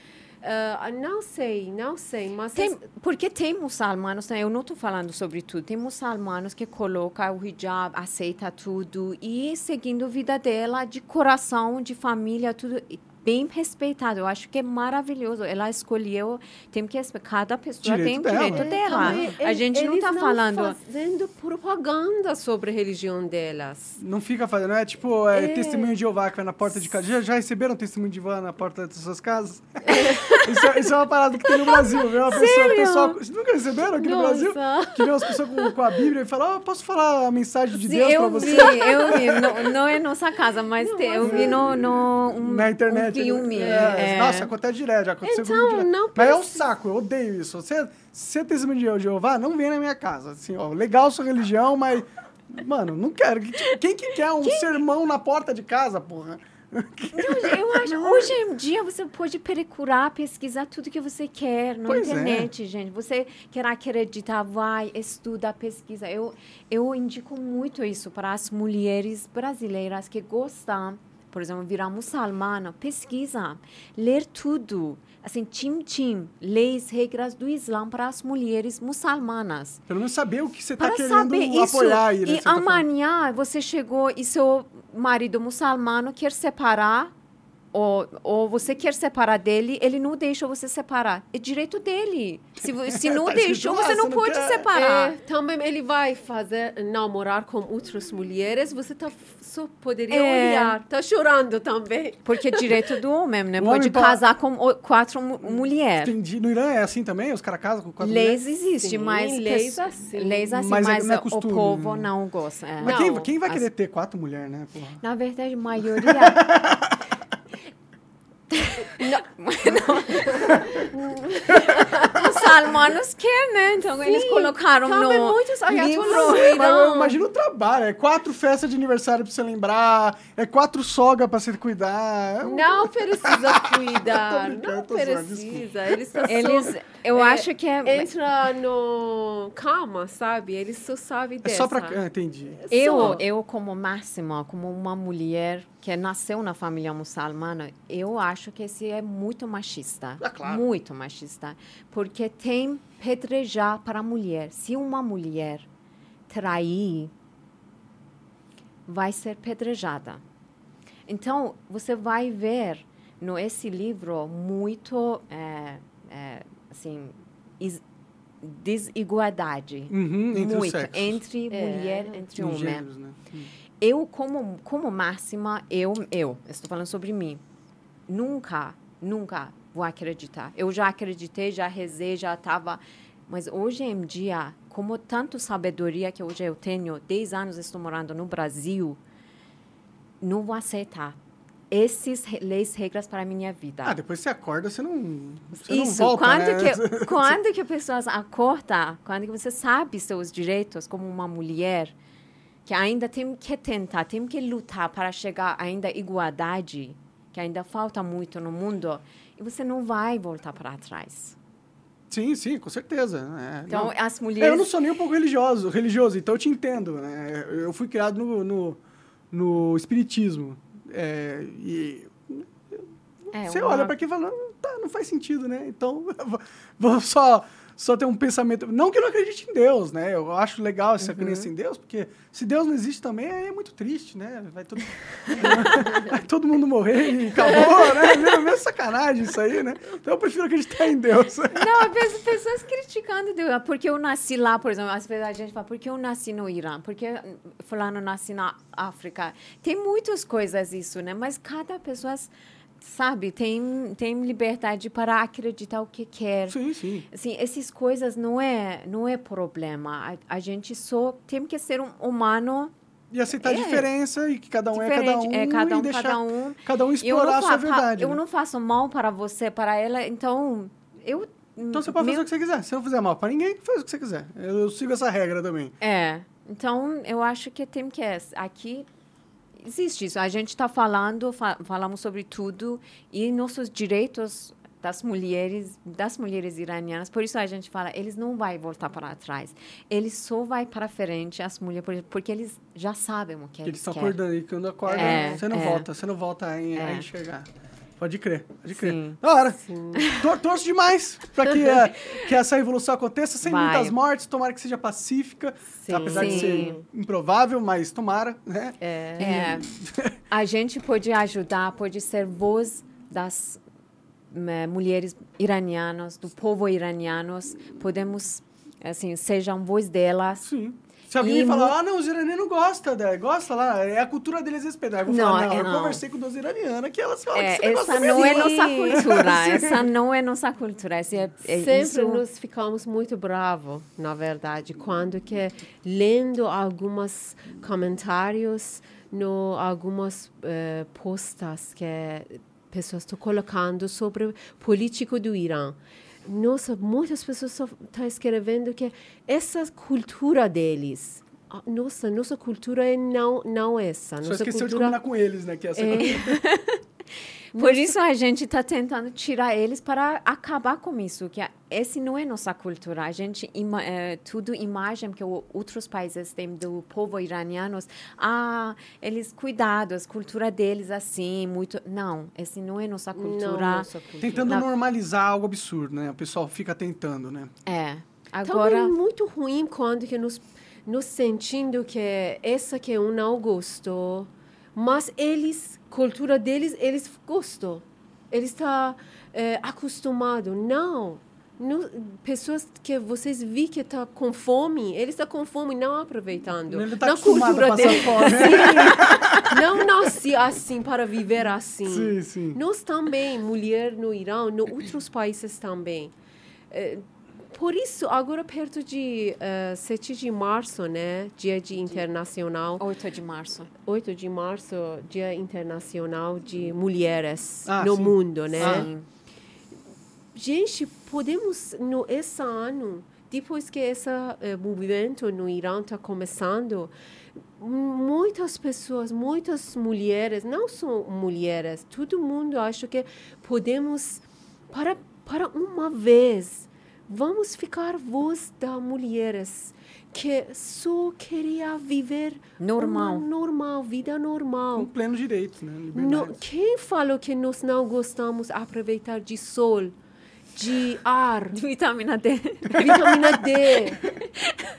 S3: ah, não sei, não sei, mas...
S2: Tem, porque tem muçulmanos, né? eu não estou falando sobre tudo, tem muçulmanos que colocam o hijab, aceita tudo e seguindo a vida dela de coração, de família, tudo e bem respeitado. Eu acho que é maravilhoso. Ela escolheu, tem que respeitar, cada pessoa
S1: Direito
S2: tem o direito
S1: É,
S2: dela.
S3: Também,
S2: A gente não está falando.
S3: fazendo propaganda sobre a religião delas.
S1: Não fica fazendo, não é tipo é,
S3: É.
S1: testemunho de Jeová que vai na porta de casa. Já, já receberam testemunho de Jeová na porta das suas casas? isso, é, isso é uma parada que tem no Brasil, viu? Uma pessoa, nunca receberam aqui no Brasil?
S3: Nossa.
S1: Que vê umas pessoas com, com a Bíblia e falam, ó, posso falar a mensagem de
S2: Sim,
S1: Deus pra
S2: eu
S1: você?
S2: vi, eu vi. Não, não é nossa casa, mas tem- eu vi no, no um,
S1: Na internet.
S2: um filme.
S1: É,
S2: é.
S1: Nossa, acontece direto, já aconteceu
S3: Então,
S1: comigo direto.
S3: não
S1: Mas é um saco, eu odeio isso. Você, você é testemunho de Jeová, não vem na minha casa. Assim, ó, legal sua religião, mas... Mano, não quero. Quem que quer um sermão na porta de casa, porra?
S2: Não, eu acho, hoje em dia você pode procurar, pesquisar tudo que você quer na
S1: Pois é.
S2: internet, gente. Você quer acreditar, vai, estuda, pesquisa. Eu, eu indico muito isso para as mulheres brasileiras que gostam, por exemplo, virar muçulmana, pesquisa, ler tudo. Assim, tim tim, leis, regras do Islã para as mulheres muçulmanas.
S1: Pelo menos saber o que você tá
S2: Para
S1: querendo
S2: saber isso.
S1: apoiar né?
S2: e
S1: tá
S2: amanhã você chegou e seu marido muçulmano quer separar, ou, ou você quer separar dele, ele não deixa você separar. É direito dele. Se, se não
S1: Tá
S2: deixou, você não pode
S1: quer.
S2: separar.
S3: É, também ele vai fazer namorar com outras mulheres, você tá, só poderia
S2: É.
S3: olhar. Tá chorando também.
S2: Porque é direito do homem, né?
S1: O
S2: Pode
S1: homem pode-
S2: casar com quatro mu- mulheres.
S1: Entendi. No Irã é assim também? Os caras casam com quatro
S2: Leis
S1: mulheres?
S2: existem,
S3: Sim,
S2: mas
S3: leis assim.
S2: leis assim,
S1: Mas
S2: mas,
S1: é- não é
S2: o povo
S1: né?
S2: não gosta. é.
S1: Mas quem,
S3: Não,
S1: quem vai
S2: as-
S1: querer ter quatro mulheres, né? Porra?
S2: Na verdade, a maioria. não, não. muçulmanos querem, né? Então
S3: Sim,
S2: eles colocaram no
S3: muitos
S2: livro.
S1: Mas imagino o trabalho. É quatro festas de aniversário pra você lembrar. É quatro sogas pra você cuidar. É um-
S3: Não precisa cuidar, não precisa. Eles só
S2: Eles, eu
S3: É,
S2: acho que é.
S3: entra no calma, sabe? Eles só sabem
S1: É
S3: dessa.
S1: só pra. Ah, entendi.
S2: Eu, eu como máxima, como uma mulher que nasceu na família muçulmana, eu acho que esse é muito machista.
S1: Ah, claro.
S2: Muito machista. Porque tem pedrejar para a mulher. Se uma mulher trair, vai ser pedrejada. Então, você vai ver no esse livro muito, é, é, assim, is- desigualdade.
S1: Uhum, entre os
S2: muito
S1: sexos.
S2: entre
S3: É.
S2: mulher, entre
S1: Os
S2: homem.
S1: gêneros, né?
S2: Eu, como, como máxima, eu, eu, estou falando sobre mim, nunca, nunca vou acreditar. Eu já acreditei, já rezei, já estava. Mas hoje em dia, como tanto sabedoria que hoje eu tenho, 10 anos estou morando no Brasil, não vou aceitar esses leis, regras para a minha vida.
S1: Ah, depois você acorda, você não. Você
S2: Isso,
S1: não volta,
S2: quando,
S1: né?
S2: que, quando que a pessoa acorda, quando que você sabe seus direitos como uma mulher, que ainda tem que tentar, tem que lutar para chegar ainda à igualdade, que ainda falta muito no mundo, e você não vai voltar para trás.
S1: Sim, sim, com certeza. É,
S2: Então,
S1: não.
S2: as mulheres...
S1: Eu não sou nem um pouco religioso, religioso, então eu te entendo. Né? Eu fui criado no, no, no espiritismo. É, e
S2: É,
S1: você
S2: uma-
S1: olha para aqui e fala, "Não, tá, não faz sentido, né? Então, vou só, só ter um pensamento. Não que eu não acredite em Deus, né? Eu acho legal essa crença em Deus, porque se Deus não existe também, aí é muito triste, né? Vai todo, vai todo mundo morrer e acabou, né? Meio sacanagem isso aí, né? Então eu prefiro acreditar em Deus.
S2: Não, as pessoas- pessoas criticando, Deus, porque eu nasci lá, por exemplo, às vezes a gente fala, porque eu nasci no Irã, porque fulano nasci na África. Tem muitas coisas isso, né? Mas cada pessoa, sabe, tem, tem liberdade para acreditar o que quer.
S1: Sim, sim.
S2: Assim, essas coisas não é, não é problema. A, a gente só tem que ser um humano
S1: E aceitar a
S2: É.
S1: diferença e que cada um é cada
S2: diferente.
S1: um.
S2: É cada um,
S1: e deixar
S2: cada um.
S1: cada um
S2: Eu
S1: explorar a sua verdade.
S2: eu
S1: né?
S2: não faço mal para você, para ela, então eu...
S1: Então você pode
S2: meu-
S1: fazer o que você quiser. Se não fizer mal para ninguém, faz o que você quiser. Eu, eu sigo essa regra também.
S2: É, então eu acho que tem que aqui existe isso. A gente está falando, fa- falamos sobre tudo e nossos direitos das mulheres, das mulheres iranianas. Por isso a gente fala, eles não vão voltar para trás. Eles só vai para frente as mulheres por- porque eles já sabem o que
S1: Eles
S2: eles
S1: estão acordando e quando acorda,
S2: É,
S1: você não
S2: é.
S1: volta. Você não volta a, en- a
S2: É.
S1: enxergar. Pode crer, pode crer.
S2: Sim.
S1: Da hora.
S3: Sim.
S1: Tor- Torço demais para que, que essa evolução aconteça sem
S2: Vai.
S1: muitas mortes. Tomara que seja pacífica.
S3: Sim.
S1: Apesar de
S2: Sim.
S1: ser improvável, mas tomara, né?
S3: É.
S2: É, a gente pode ajudar, pode ser voz das eh, mulheres iranianas, do povo iranianos. Podemos, assim, sejam voz delas.
S1: Sim. Se alguém
S2: E
S1: me falar, ah, não, os iranianos não gostam, né? gosta lá, é a cultura deles respeitar. Eu vou
S2: Não,
S1: falar, não,
S2: é
S1: eu
S2: não.
S1: conversei com duas iranianas que elas falam
S2: É,
S1: que esse negócio
S2: essa
S1: também
S2: não é
S1: assim.
S2: nossa cultura. Essa não é nossa cultura. Esse é, é
S3: Sempre
S2: isso-
S3: nós ficamos muito bravos, na verdade, quando que lendo alguns comentários no algumas eh, postas que pessoas estão colocando sobre político do Irã. Nossa, muitas pessoas estão escrevendo que essa cultura deles, nossa, nossa cultura é não não essa.
S1: Só
S3: Nossa
S1: esqueceu de
S3: cultura
S1: combinar com eles, né? Que essa
S3: é,
S2: Por isso a gente está tentando tirar eles para acabar com isso, que a- esse não é nossa cultura. A gente ima, é, tudo imagem que outros países têm do povo iraniano, ah, eles cuidados, cultura deles assim, muito. Não, esse não é nossa
S3: não
S2: cultura.
S3: nossa cultura.
S1: Tentando
S2: Na-
S1: normalizar algo absurdo, né? O pessoal fica tentando, né?
S2: É.
S3: Agora é muito ruim quando que nos, nos sentindo que essa que eu não gosto, mas eles, cultura deles, eles gostam. Eles estão é, acostumados. Não. No- pessoas que vocês vi que estão com fome, eles estão com fome não aproveitando.
S1: Ele tá
S3: Na cultura deles. Não nasci assim para viver assim.
S1: Sim, sim.
S3: Nós também, mulher no Irã, em outros países também. Eh, por isso, agora perto de eh, 7 de março, né, dia de internacional,
S2: 8 de março.
S3: 8 de março, dia internacional de mulheres
S1: Ah,
S3: no
S1: sim.
S3: mundo, né?
S1: Ah.
S2: Sim.
S3: Gente, podemos, no esse ano, depois que esse uh, movimento no Irã está começando, muitas pessoas, muitas mulheres, não só mulheres, todo mundo acha que podemos, para, para uma vez, vamos ficar voz das mulheres que só queria viver
S2: normal,
S3: uma normal, vida normal.
S1: Com pleno direito, né?
S3: No, quem falou que nós não gostamos de aproveitar de sol? de ar.
S2: De vitamina D.
S3: Vitamina D.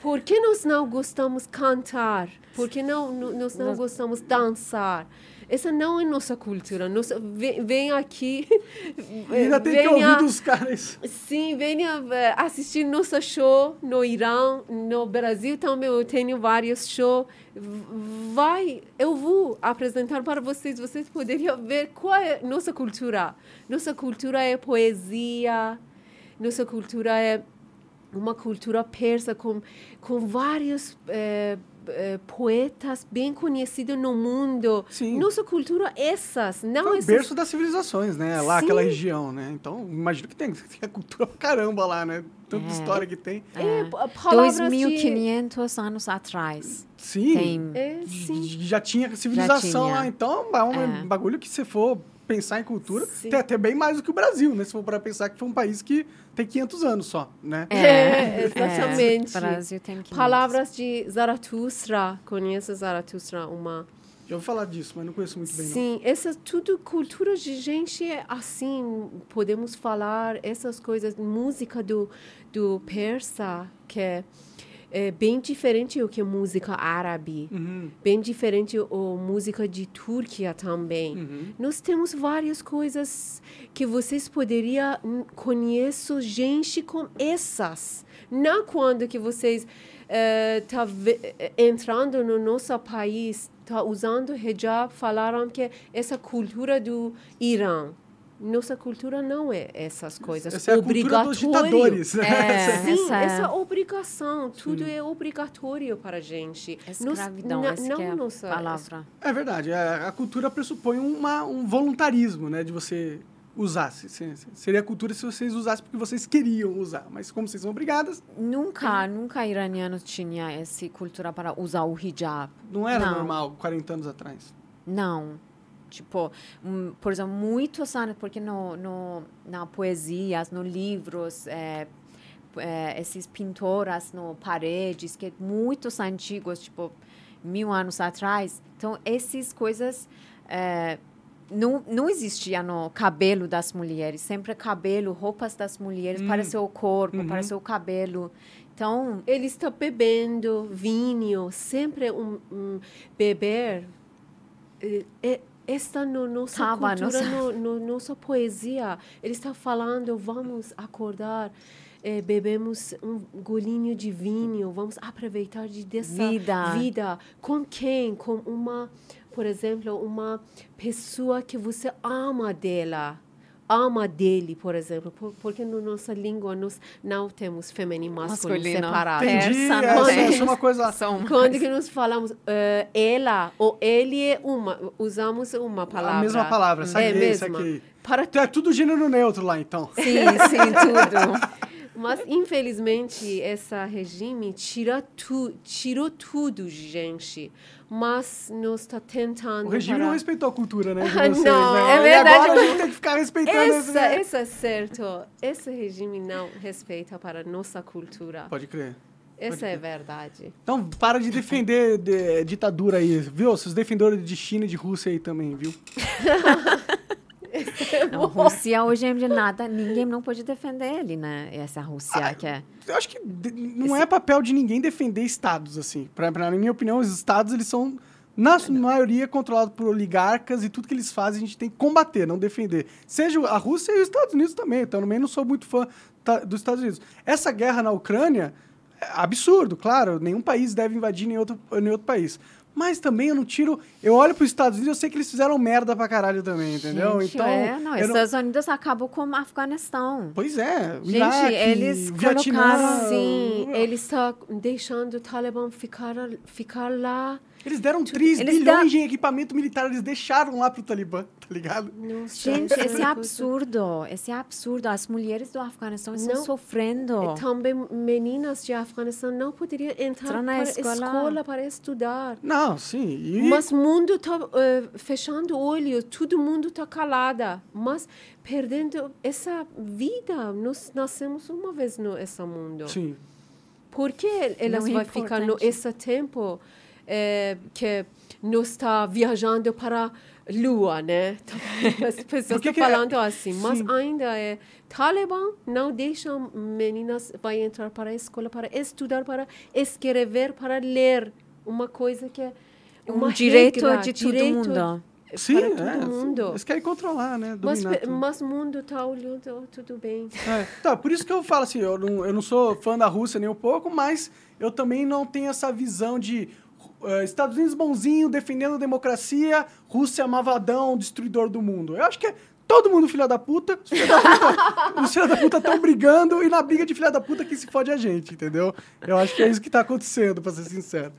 S3: Por que nós não gostamos cantar? Por que não, nós não gostamos dançar? Essa não é nossa cultura. Nossa, vem, vem aqui.
S1: Ainda tem que ouvir dos caras.
S3: Sim, venha eh, assistir nosso show no Irã, no Brasil também. Eu tenho vários shows. Vai, eu vou apresentar para vocês. Vocês poderiam ver qual é nossa cultura. Nossa cultura é poesia. Nossa cultura é uma cultura persa com, com vários. Eh, eh, poetas bem conhecidos no mundo. Sim. Nossa cultura, essas. Não
S1: Foi o berço das civilizações, né? Lá, Sim. aquela região, né? Então, imagino que tem, tem cultura pra caramba lá, né? Tanta é. história que tem.
S2: É, é 2.500 de... anos atrás.
S1: Sim. Tem... É, sim. Já tinha civilização já tinha. lá. Então, é um é. bagulho que você for pensar em cultura, Sim. tem até bem mais do que o Brasil, né? Se for para pensar que foi um país que tem 500 anos só, né?
S3: É, é exatamente.
S2: É, Brasil tem 500.
S3: Palavras de Zaratustra. Conhece Zaratustra? Uma...
S1: Já ouvi falar disso, mas não conheço muito bem,
S3: Sim,
S1: não.
S3: essa tudo cultura de gente é assim, podemos falar essas coisas, música do, do persa, que é é bem diferente o que música árabe, uhum. bem diferente o música de Turquia também. Uhum. Nós temos várias coisas que vocês poderiam conhecer gente com essas. Não quando que vocês estão uh, entrando no nosso país, tá usando hijab, falaram que essa cultura do Irã nossa cultura não é essas coisas.
S1: Essa é a cultura dos ditadores. Né?
S3: É, Sim, essa, é. essa obrigação. Tudo Sim. é obrigatório para a gente.
S2: Escravidão, Nos, não é nossa palavra.
S1: É verdade. A, a cultura pressupõe uma, um voluntarismo, né? De você usar. Seria a cultura se vocês usassem porque vocês queriam usar. Mas como vocês são obrigadas...
S2: Nunca, nunca iranianos tinha essa cultura para usar o hijab.
S1: Não era não. normal 40 anos atrás?
S2: Não. Tipo, um, por exemplo, muitos anos, porque no, no, na poesias, nos livros, é, é, esses pintoras no paredes, que muitos antigos, tipo, mil anos atrás. Então, essas coisas é, não, não existia no cabelo das mulheres. Sempre cabelo, roupas das mulheres hum. para seu corpo, uhum. para seu cabelo. Então...
S3: Ele está bebendo vinho, sempre um, um beber... É, é está no nossa Tava cultura, nossa... No, no, nossa poesia. Ele está falando, vamos acordar, é, bebemos um golinho de vinho, vamos aproveitar de dessa vida. vida. Com quem? Com uma, por exemplo, uma pessoa que você ama dela ama dele, por exemplo, porque na nossa língua nós não temos feminino e masculino, masculino. separado.
S1: Entendi, quando essa é uma coisa...
S3: Quando que nós falamos uh, ela ou ele é uma, usamos uma palavra.
S1: A mesma palavra, sabe? É mesma. Aqui. Para... Então é tudo gênero neutro lá, então.
S2: Sim, sim, tudo.
S3: Mas, infelizmente, esse regime tira tu, tirou tudo, gente mas nós está tentando.
S1: O regime
S3: para...
S1: não respeitou a cultura, né? Vocês,
S3: não,
S1: né?
S3: é verdade.
S1: E agora a gente tem que ficar respeitando
S3: essa, esse, né? Isso é certo. Esse regime não respeita para a nossa cultura.
S1: Pode crer.
S3: Essa é verdade.
S1: Então, para de defender de, ditadura aí, viu? Os defendores de China e de Rússia aí também, viu?
S2: A Rússia hoje é de nada, ninguém não pode defender ele, né? Essa Rússia ah, que é.
S1: Eu acho que não Esse... é papel de ninguém defender estados, assim. Pra, pra, na minha opinião, os estados, eles são, na é, maioria, controlados por oligarcas e tudo que eles fazem a gente tem que combater, não defender. Seja a Rússia e os Estados Unidos também. Então, também não sou muito fã dos Estados Unidos. Essa guerra na Ucrânia é absurdo, claro. Nenhum país deve invadir nenhum outro, nenhum outro país. Mas também eu não tiro. Eu olho para os Estados Unidos, eu sei que eles fizeram merda pra caralho também, entendeu?
S2: Gente,
S1: então.
S2: é, não, Estados Unidos acabou com o Afeganistão.
S1: Pois é.
S2: Gente,
S1: Iraque,
S2: eles
S1: Vietnã,
S2: colocaram-
S3: Sim, ele está deixando o Talibã ficar, ficar lá.
S1: Eles deram 3
S2: Eles
S1: bilhões de equipamento militar, eles deixaram lá pro Talibã, tá ligado?
S3: Nossa,
S2: Gente, esse é absurdo. Esse é absurdo. As mulheres do Afeganistão estão
S3: Não.
S2: sofrendo.
S3: E também meninas de Afeganistão não poderiam entrar
S2: Entrar na
S3: para
S2: escola.
S3: escola. para estudar.
S1: Não, sim. E...
S3: Mas o mundo está fechando o olho, todo mundo está calada. Mas perdendo essa vida, nós nascemos uma vez no esse mundo.
S1: Sim.
S3: Por que elas
S2: Não é
S3: vão ficar no
S2: importante.
S3: esse tempo eh, que nós está viajando para a Lua, né? As pessoas estão
S1: é-
S3: falando assim, mas
S1: Sim.
S3: ainda é Talibã não deixa meninas vai entrar para a escola para estudar, para escrever, para ler uma coisa que é uma
S2: um direito
S3: regra,
S2: de todo
S3: direito
S2: mundo.
S1: Sim,
S3: para todo
S1: é,
S3: mundo.
S1: Eles querem controlar, né?
S3: Mas,
S1: Dominar
S3: mas o mundo está olhando, oh, tudo bem.
S1: É, tá, por isso que eu falo assim, eu não, eu não sou fã da Rússia nem um pouco, mas eu também não tenho essa visão de Estados Unidos bonzinho, defendendo a democracia, Rússia malvadão, destruidor do mundo. Eu acho que é todo mundo filha da puta, os filha da puta os filha da puta estão brigando e na briga de filha da puta quem se fode é a gente, entendeu? Eu acho que é isso que tá acontecendo, pra ser sincero.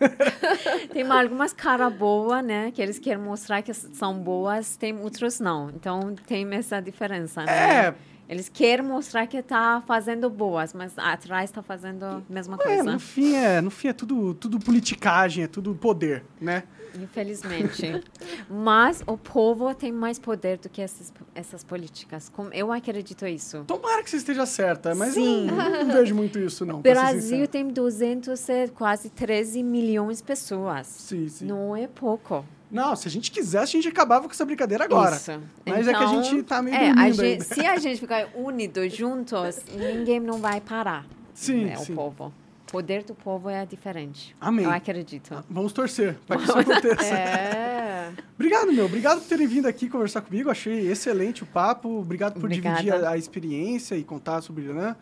S2: Tem algumas caras boas, né? Que eles querem mostrar que são boas, tem outros não. Então tem essa diferença, né?
S1: É.
S2: Eles querem mostrar que tá fazendo boas, mas atrás tá fazendo a mesma
S1: É,
S2: coisa.
S1: no fim é, no fim é tudo, tudo politicagem, é tudo poder, né?
S2: Infelizmente. Mas o povo tem mais poder do que essas, essas políticas. Como eu acredito isso.
S1: Tomara que você esteja certa, mas
S2: Sim.
S1: eu não, não vejo muito isso, não.
S2: O Brasil tem 200, e quase 13 milhões de pessoas.
S1: Sim, sim.
S2: Não é pouco.
S1: Não, se a gente quisesse, a gente acabava com essa brincadeira agora.
S2: Isso.
S1: Mas é que a
S2: Então,
S1: gente tá meio
S2: é, a gente-. Se a gente ficar unidos juntos, ninguém não vai parar.
S1: Sim,
S2: é,
S1: sim.
S2: O povo. O poder do povo é diferente.
S1: Amém.
S2: Eu acredito.
S1: Vamos torcer para que isso aconteça.
S3: É.
S1: Obrigado, meu. Obrigado por terem vindo aqui conversar comigo. Achei excelente o papo. Obrigado por
S2: Obrigada.
S1: dividir a, a experiência e contar sobre o Irã.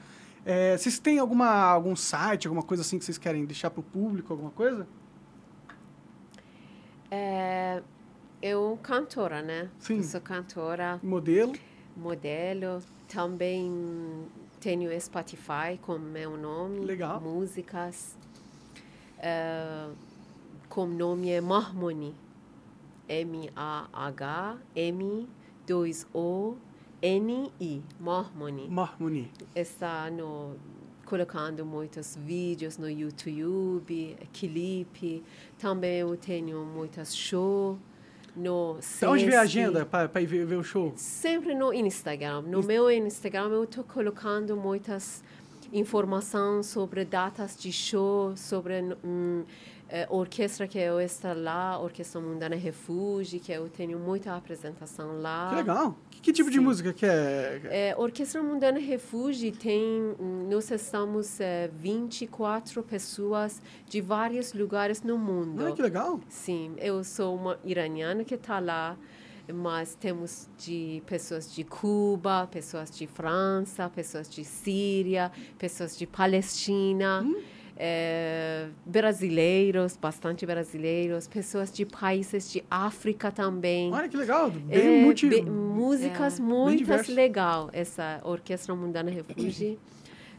S1: É, vocês têm alguma, algum site, alguma coisa assim que vocês querem deixar para o público, alguma coisa?
S3: É, eu cantora, né?
S1: Sim.
S3: Eu sou cantora,
S1: Modelo?
S3: modelo. Também tenho Spotify com meu nome.
S1: Legal.
S3: Músicas. É, com nome é Mahmoni. M-A-H-M-2-O-N-I. Mahmoni.
S1: Marmoni.
S3: está no colocando muitos vídeos no YouTube, clipe. Também eu tenho muitas shows no
S1: Pra onde vê a agenda para ir ver, ver o show?
S3: Sempre no Instagram. No meu Instagram eu estou colocando muitas informações sobre datas de show, sobre hum, eh, orquestra que eu estou lá, Orquestra Mundana Refúgio, que eu tenho muita apresentação lá.
S1: Que legal. Que, que tipo de
S3: Sim.
S1: música que é?
S3: É, Orquestra Mundana Refúgio tem, hum, nós estamos é, 24 pessoas de vários lugares no mundo.
S1: Ah, que legal.
S3: Sim, eu sou uma iraniana que está lá, mas temos de pessoas de Cuba, pessoas de França, pessoas de Síria, pessoas de Palestina, eh, brasileiros, bastante brasileiros, pessoas de países de África também.
S1: Olha que legal. Bem
S3: É,
S1: multi...
S3: bem- músicas
S2: É,
S3: muitas legal essa orquestra mundana refúgio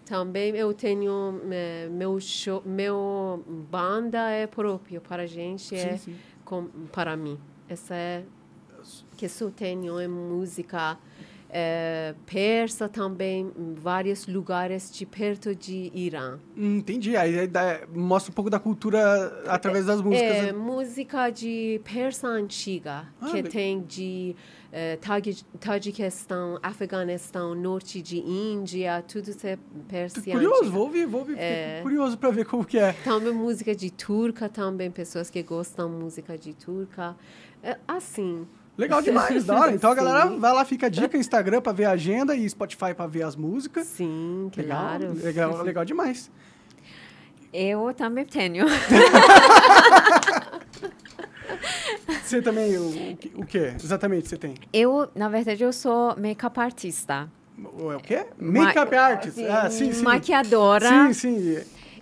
S3: também eu tenho eh, meu show meu banda é próprio para a gente é
S1: Sim, sim.
S3: com, para mim essa é que só tenho é música eh, persa também vários lugares de perto de Irã
S1: entendi. Aí, dá- mostra um pouco da cultura através das músicas.
S3: É
S1: né?
S3: música de persa antiga,
S1: Ah,
S3: que
S1: le-
S3: tem de eh, Tagi- Tajiquistão, Afeganistão, norte de Índia, tudo isso é persa
S1: Curioso,
S3: antiga.
S1: vou ouvir, vou ouvir.
S3: É.
S1: curioso pra ver como que é.
S3: Também música de turca, também pessoas que gostam música de turca. É, assim,
S1: Legal demais, da hora. Então a galera vai lá, fica a dica, Instagram pra ver a agenda e Spotify pra ver as músicas.
S3: sim,
S1: Legal,
S3: claro.
S1: legal, legal demais.
S2: Eu também tenho.
S1: Você também, o, o que- exatamente você tem?
S2: Eu, na verdade, eu sou make-up artista.
S1: O, o quê? Makeup
S2: Ma-
S1: artist. Ah, sim, sim.
S2: Maquiadora.
S1: Sim, sim.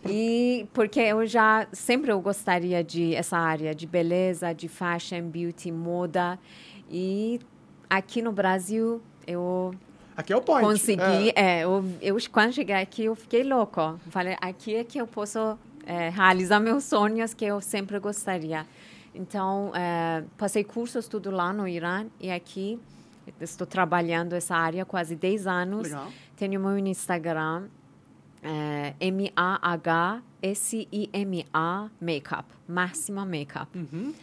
S2: E porque eu já sempre eu gostaria de essa área de beleza, de fashion, beauty, moda. E aqui no Brasil eu
S1: Aqui é o point.
S2: consegui. É. eu, eu quando cheguei aqui eu fiquei louco. Falei, aqui é que eu posso é, realizar meus sonhos que eu sempre gostaria. Então, é, passei cursos tudo lá no Irã e aqui estou trabalhando essa área quase 10 anos.
S1: Legal.
S2: Tenho meu Instagram, é, M-A-H-S-I-M-A Makeup, Máxima Makeup.
S1: Uhum.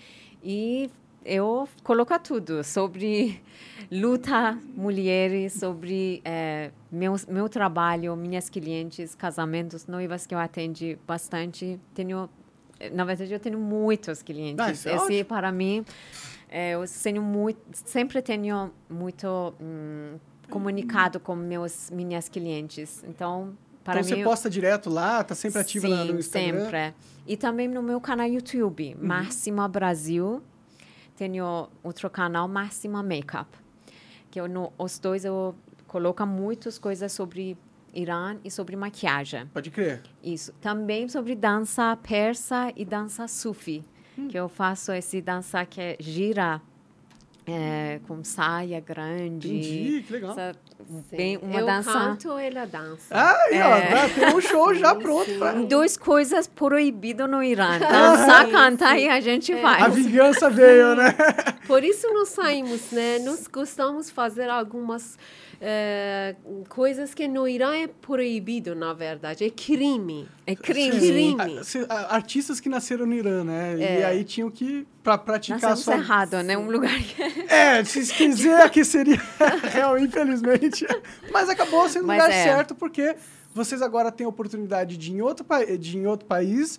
S2: E eu coloco tudo sobre luta mulheres, sobre é, meu, meu trabalho, minhas clientes, casamentos, noivas que eu atendo bastante. Tenho, na verdade, eu tenho muitos clientes.
S1: É
S2: Esse, para mim, é, eu tenho muito, sempre tenho muito hum, comunicado com meus minhas clientes. Então, para
S1: então
S2: mim,
S1: você posta direto lá, tá sempre ativa
S2: Sim,
S1: no Instagram.
S2: sempre. E também no meu canal YouTube,
S1: Uhum.
S2: Máxima Brasil. Tenho outro canal, Máxima Makeup. Que eu, no, os dois eu coloco muitas coisas sobre Irã e sobre maquiagem.
S1: Pode crer.
S2: Isso. Também sobre dança persa e dança sufi.
S1: Hum.
S2: Que eu faço esse dança que é gira é, com saia grande.
S1: Entendi, que legal.
S2: Essa-. Bem, uma
S3: eu
S2: dança.
S3: canto, ela dança.
S1: Ah,
S2: É.
S1: tá, tem um show já pronto pra...
S2: Duas coisas proibidas no Irã. Dançar,
S3: Sim,
S2: cantar
S3: sim.
S2: e a gente
S1: A
S2: faz.
S1: vingança veio, né?
S3: Por isso nós saímos, né? Nós gostamos de fazer algumas eh, coisas que no Irã é proibido, na verdade. É crime.
S2: É crime.
S3: Crime.
S1: Se- a- Artistas que nasceram no Irã, né? E
S3: É.
S1: aí tinham que, pra praticar a
S2: Nascemos
S1: sua...
S2: errado, né? Um lugar que...
S1: É, se quiser que seria real, infelizmente. Mas acabou sendo o lugar
S2: é.
S1: certo, porque vocês agora têm a oportunidade de, em outro, pa- de, em outro país,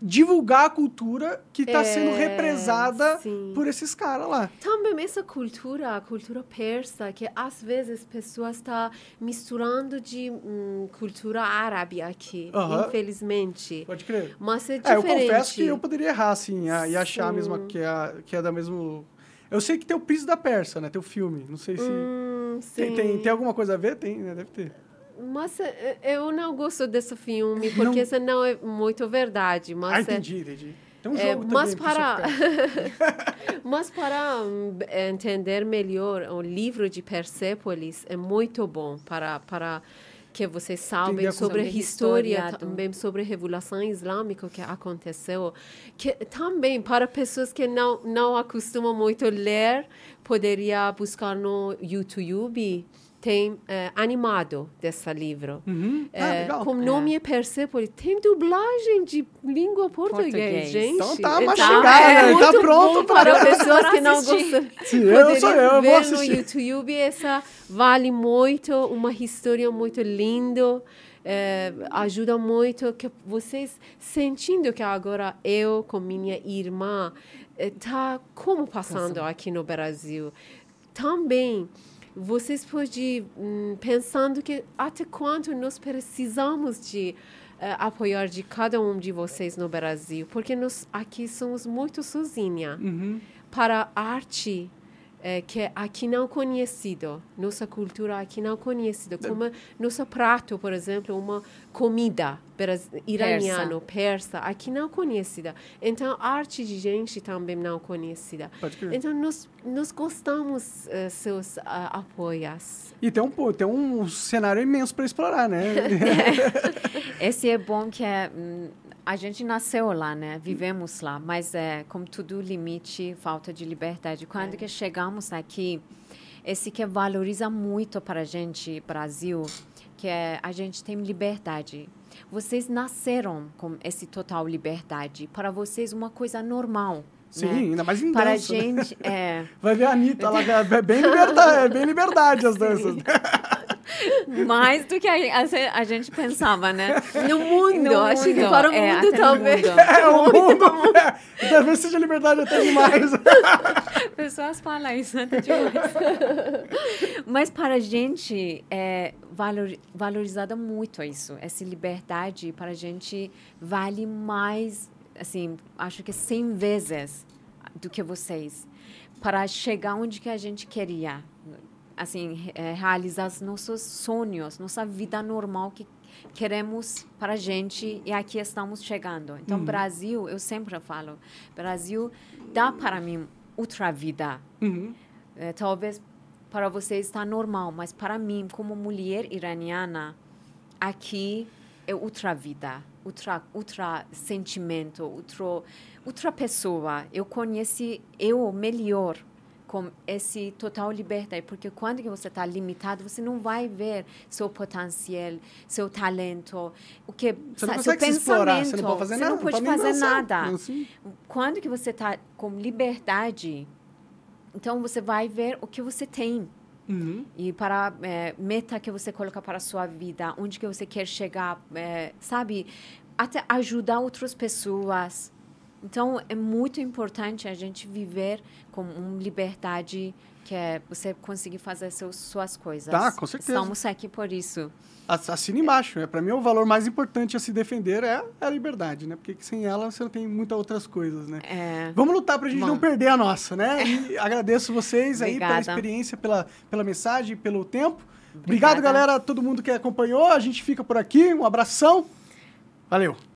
S1: divulgar a cultura que está
S3: É,
S1: sendo represada
S3: sim.
S1: por esses caras lá.
S3: Também essa cultura, a cultura persa, que às vezes pessoas estão misturando de hum, cultura árabe aqui,
S1: Aham.
S3: infelizmente.
S1: Pode crer.
S3: Mas é
S1: É,
S3: diferente.
S1: eu confesso que eu poderia errar, assim, a- e achar
S3: Sim.
S1: mesmo que é, que é da mesmo... Eu sei que tem o Príncipe da Persa, né? Tem o filme. Não sei se...
S3: Hum,
S1: tem, tem, tem alguma coisa a ver? Tem, né? Deve ter.
S3: Mas eh, eu não gosto desse filme, porque isso não é muito verdade. Mas
S1: ah,
S3: é-
S1: entendi, entendi. Tem um
S3: É,
S1: jogo
S3: mas
S1: também,
S3: para, mas para hum, entender melhor o livro de Persépolis é muito bom para para que vocês saibam sobre a história, também sobre a revolução islâmica que aconteceu, que também para pessoas que não não acostumam muito a ler, poderia buscar no YouTube tem eh, animado desse livro.
S1: Uhum. Ah,
S3: É,
S1: legal.
S3: com nome é Persepolis. Tem dublagem de língua português,
S2: Português.
S3: gente.
S1: Então tá
S3: Então,
S1: mastigado,
S3: é
S1: né? Tá pronto pra-
S3: para pessoas que não gostam.
S1: Sim, eu sou eu, eu vou
S3: ver
S1: assistir.
S3: no YouTube. Essa vale muito, uma história muito linda. é, ajuda muito que vocês sentindo que agora eu com minha irmã tá como passando aqui no Brasil também vocês podem hum, pensando que até quanto nós precisamos de eh, apoiar de cada um de vocês no Brasil porque nós aqui somos muito sozinha
S1: Uhum.
S3: para a arte eh, que é aqui não conhecido, nossa cultura aqui não conhecida, como nosso prato, por exemplo, uma comida bras- iraniano, persa, aqui não conhecida. Então, arte de gente também não conhecida. Então, nós, nós gostamos eh, seus ah, apoios.
S1: E tem um, tem um cenário imenso para explorar, né?
S2: Esse é bom que é, hum, a gente nasceu lá, né? Vivemos lá, mas é como tudo limite, falta de liberdade. Quando que chegamos aqui, esse que valoriza muito para a gente, Brasil, que é a gente tem liberdade. Vocês nasceram com esse total liberdade. Para vocês uma coisa normal.
S1: Sim,
S2: né?
S1: ainda mais em
S2: Para a
S1: dança, né?
S2: gente é
S1: Vai ver a Anitta, ela é bem liberdade, é bem liberdade as danças.
S2: Mais do que a, a- a gente pensava, né?
S3: No mundo,
S2: No
S3: acho que
S2: mundo,
S3: para o
S2: é,
S3: mundo
S2: mundo.
S1: É, o mundo, é, talvez seja liberdade até demais.
S2: Pessoas falam isso até demais. Mas para a gente é valor, valorizada muito isso. Essa liberdade para a gente vale mais, assim, acho que 100 vezes do que vocês. Para chegar onde que a gente queria. Assim, é, realizar os nossos sonhos, nossa vida normal que queremos para a gente e aqui estamos chegando. Então,
S1: Uhum.
S2: Brasil, eu sempre falo, Brasil dá para mim outra vida.
S1: Uhum.
S2: É, talvez para você está normal, mas para mim, como mulher iraniana, aqui é outra vida, outra, outra sentimento, outro, outra pessoa. Eu conheci eu melhor com esse total liberdade, porque quando que você está limitado, você não vai ver seu potencial, seu talento, o que
S1: Você não
S2: seu
S1: se explorar, você não pode fazer
S2: você
S1: nada.
S2: não pode fazer nada.
S1: Assim.
S2: Quando que você está com liberdade, então você vai ver o que você tem
S1: Uhum.
S2: e para é, meta que você coloca para a sua vida, onde que você quer chegar, é, sabe? Até ajudar outras pessoas. Então é muito importante a gente viver com uma liberdade que é você conseguir fazer seus, suas coisas.
S1: Tá, com certeza.
S2: Estamos aqui por isso.
S1: Ass- Assina embaixo. É, para mim, o valor mais importante a se defender é a liberdade, né? Porque sem ela você não tem muitas outras coisas, né?
S2: É,
S1: Vamos lutar pra gente
S2: Bom.
S1: não perder a nossa, né? E agradeço vocês aí pela experiência, pela, pela mensagem, pelo tempo. Obrigado,
S2: Obrigada.
S1: galera, todo mundo que acompanhou. A gente fica por aqui. Um abração. Valeu.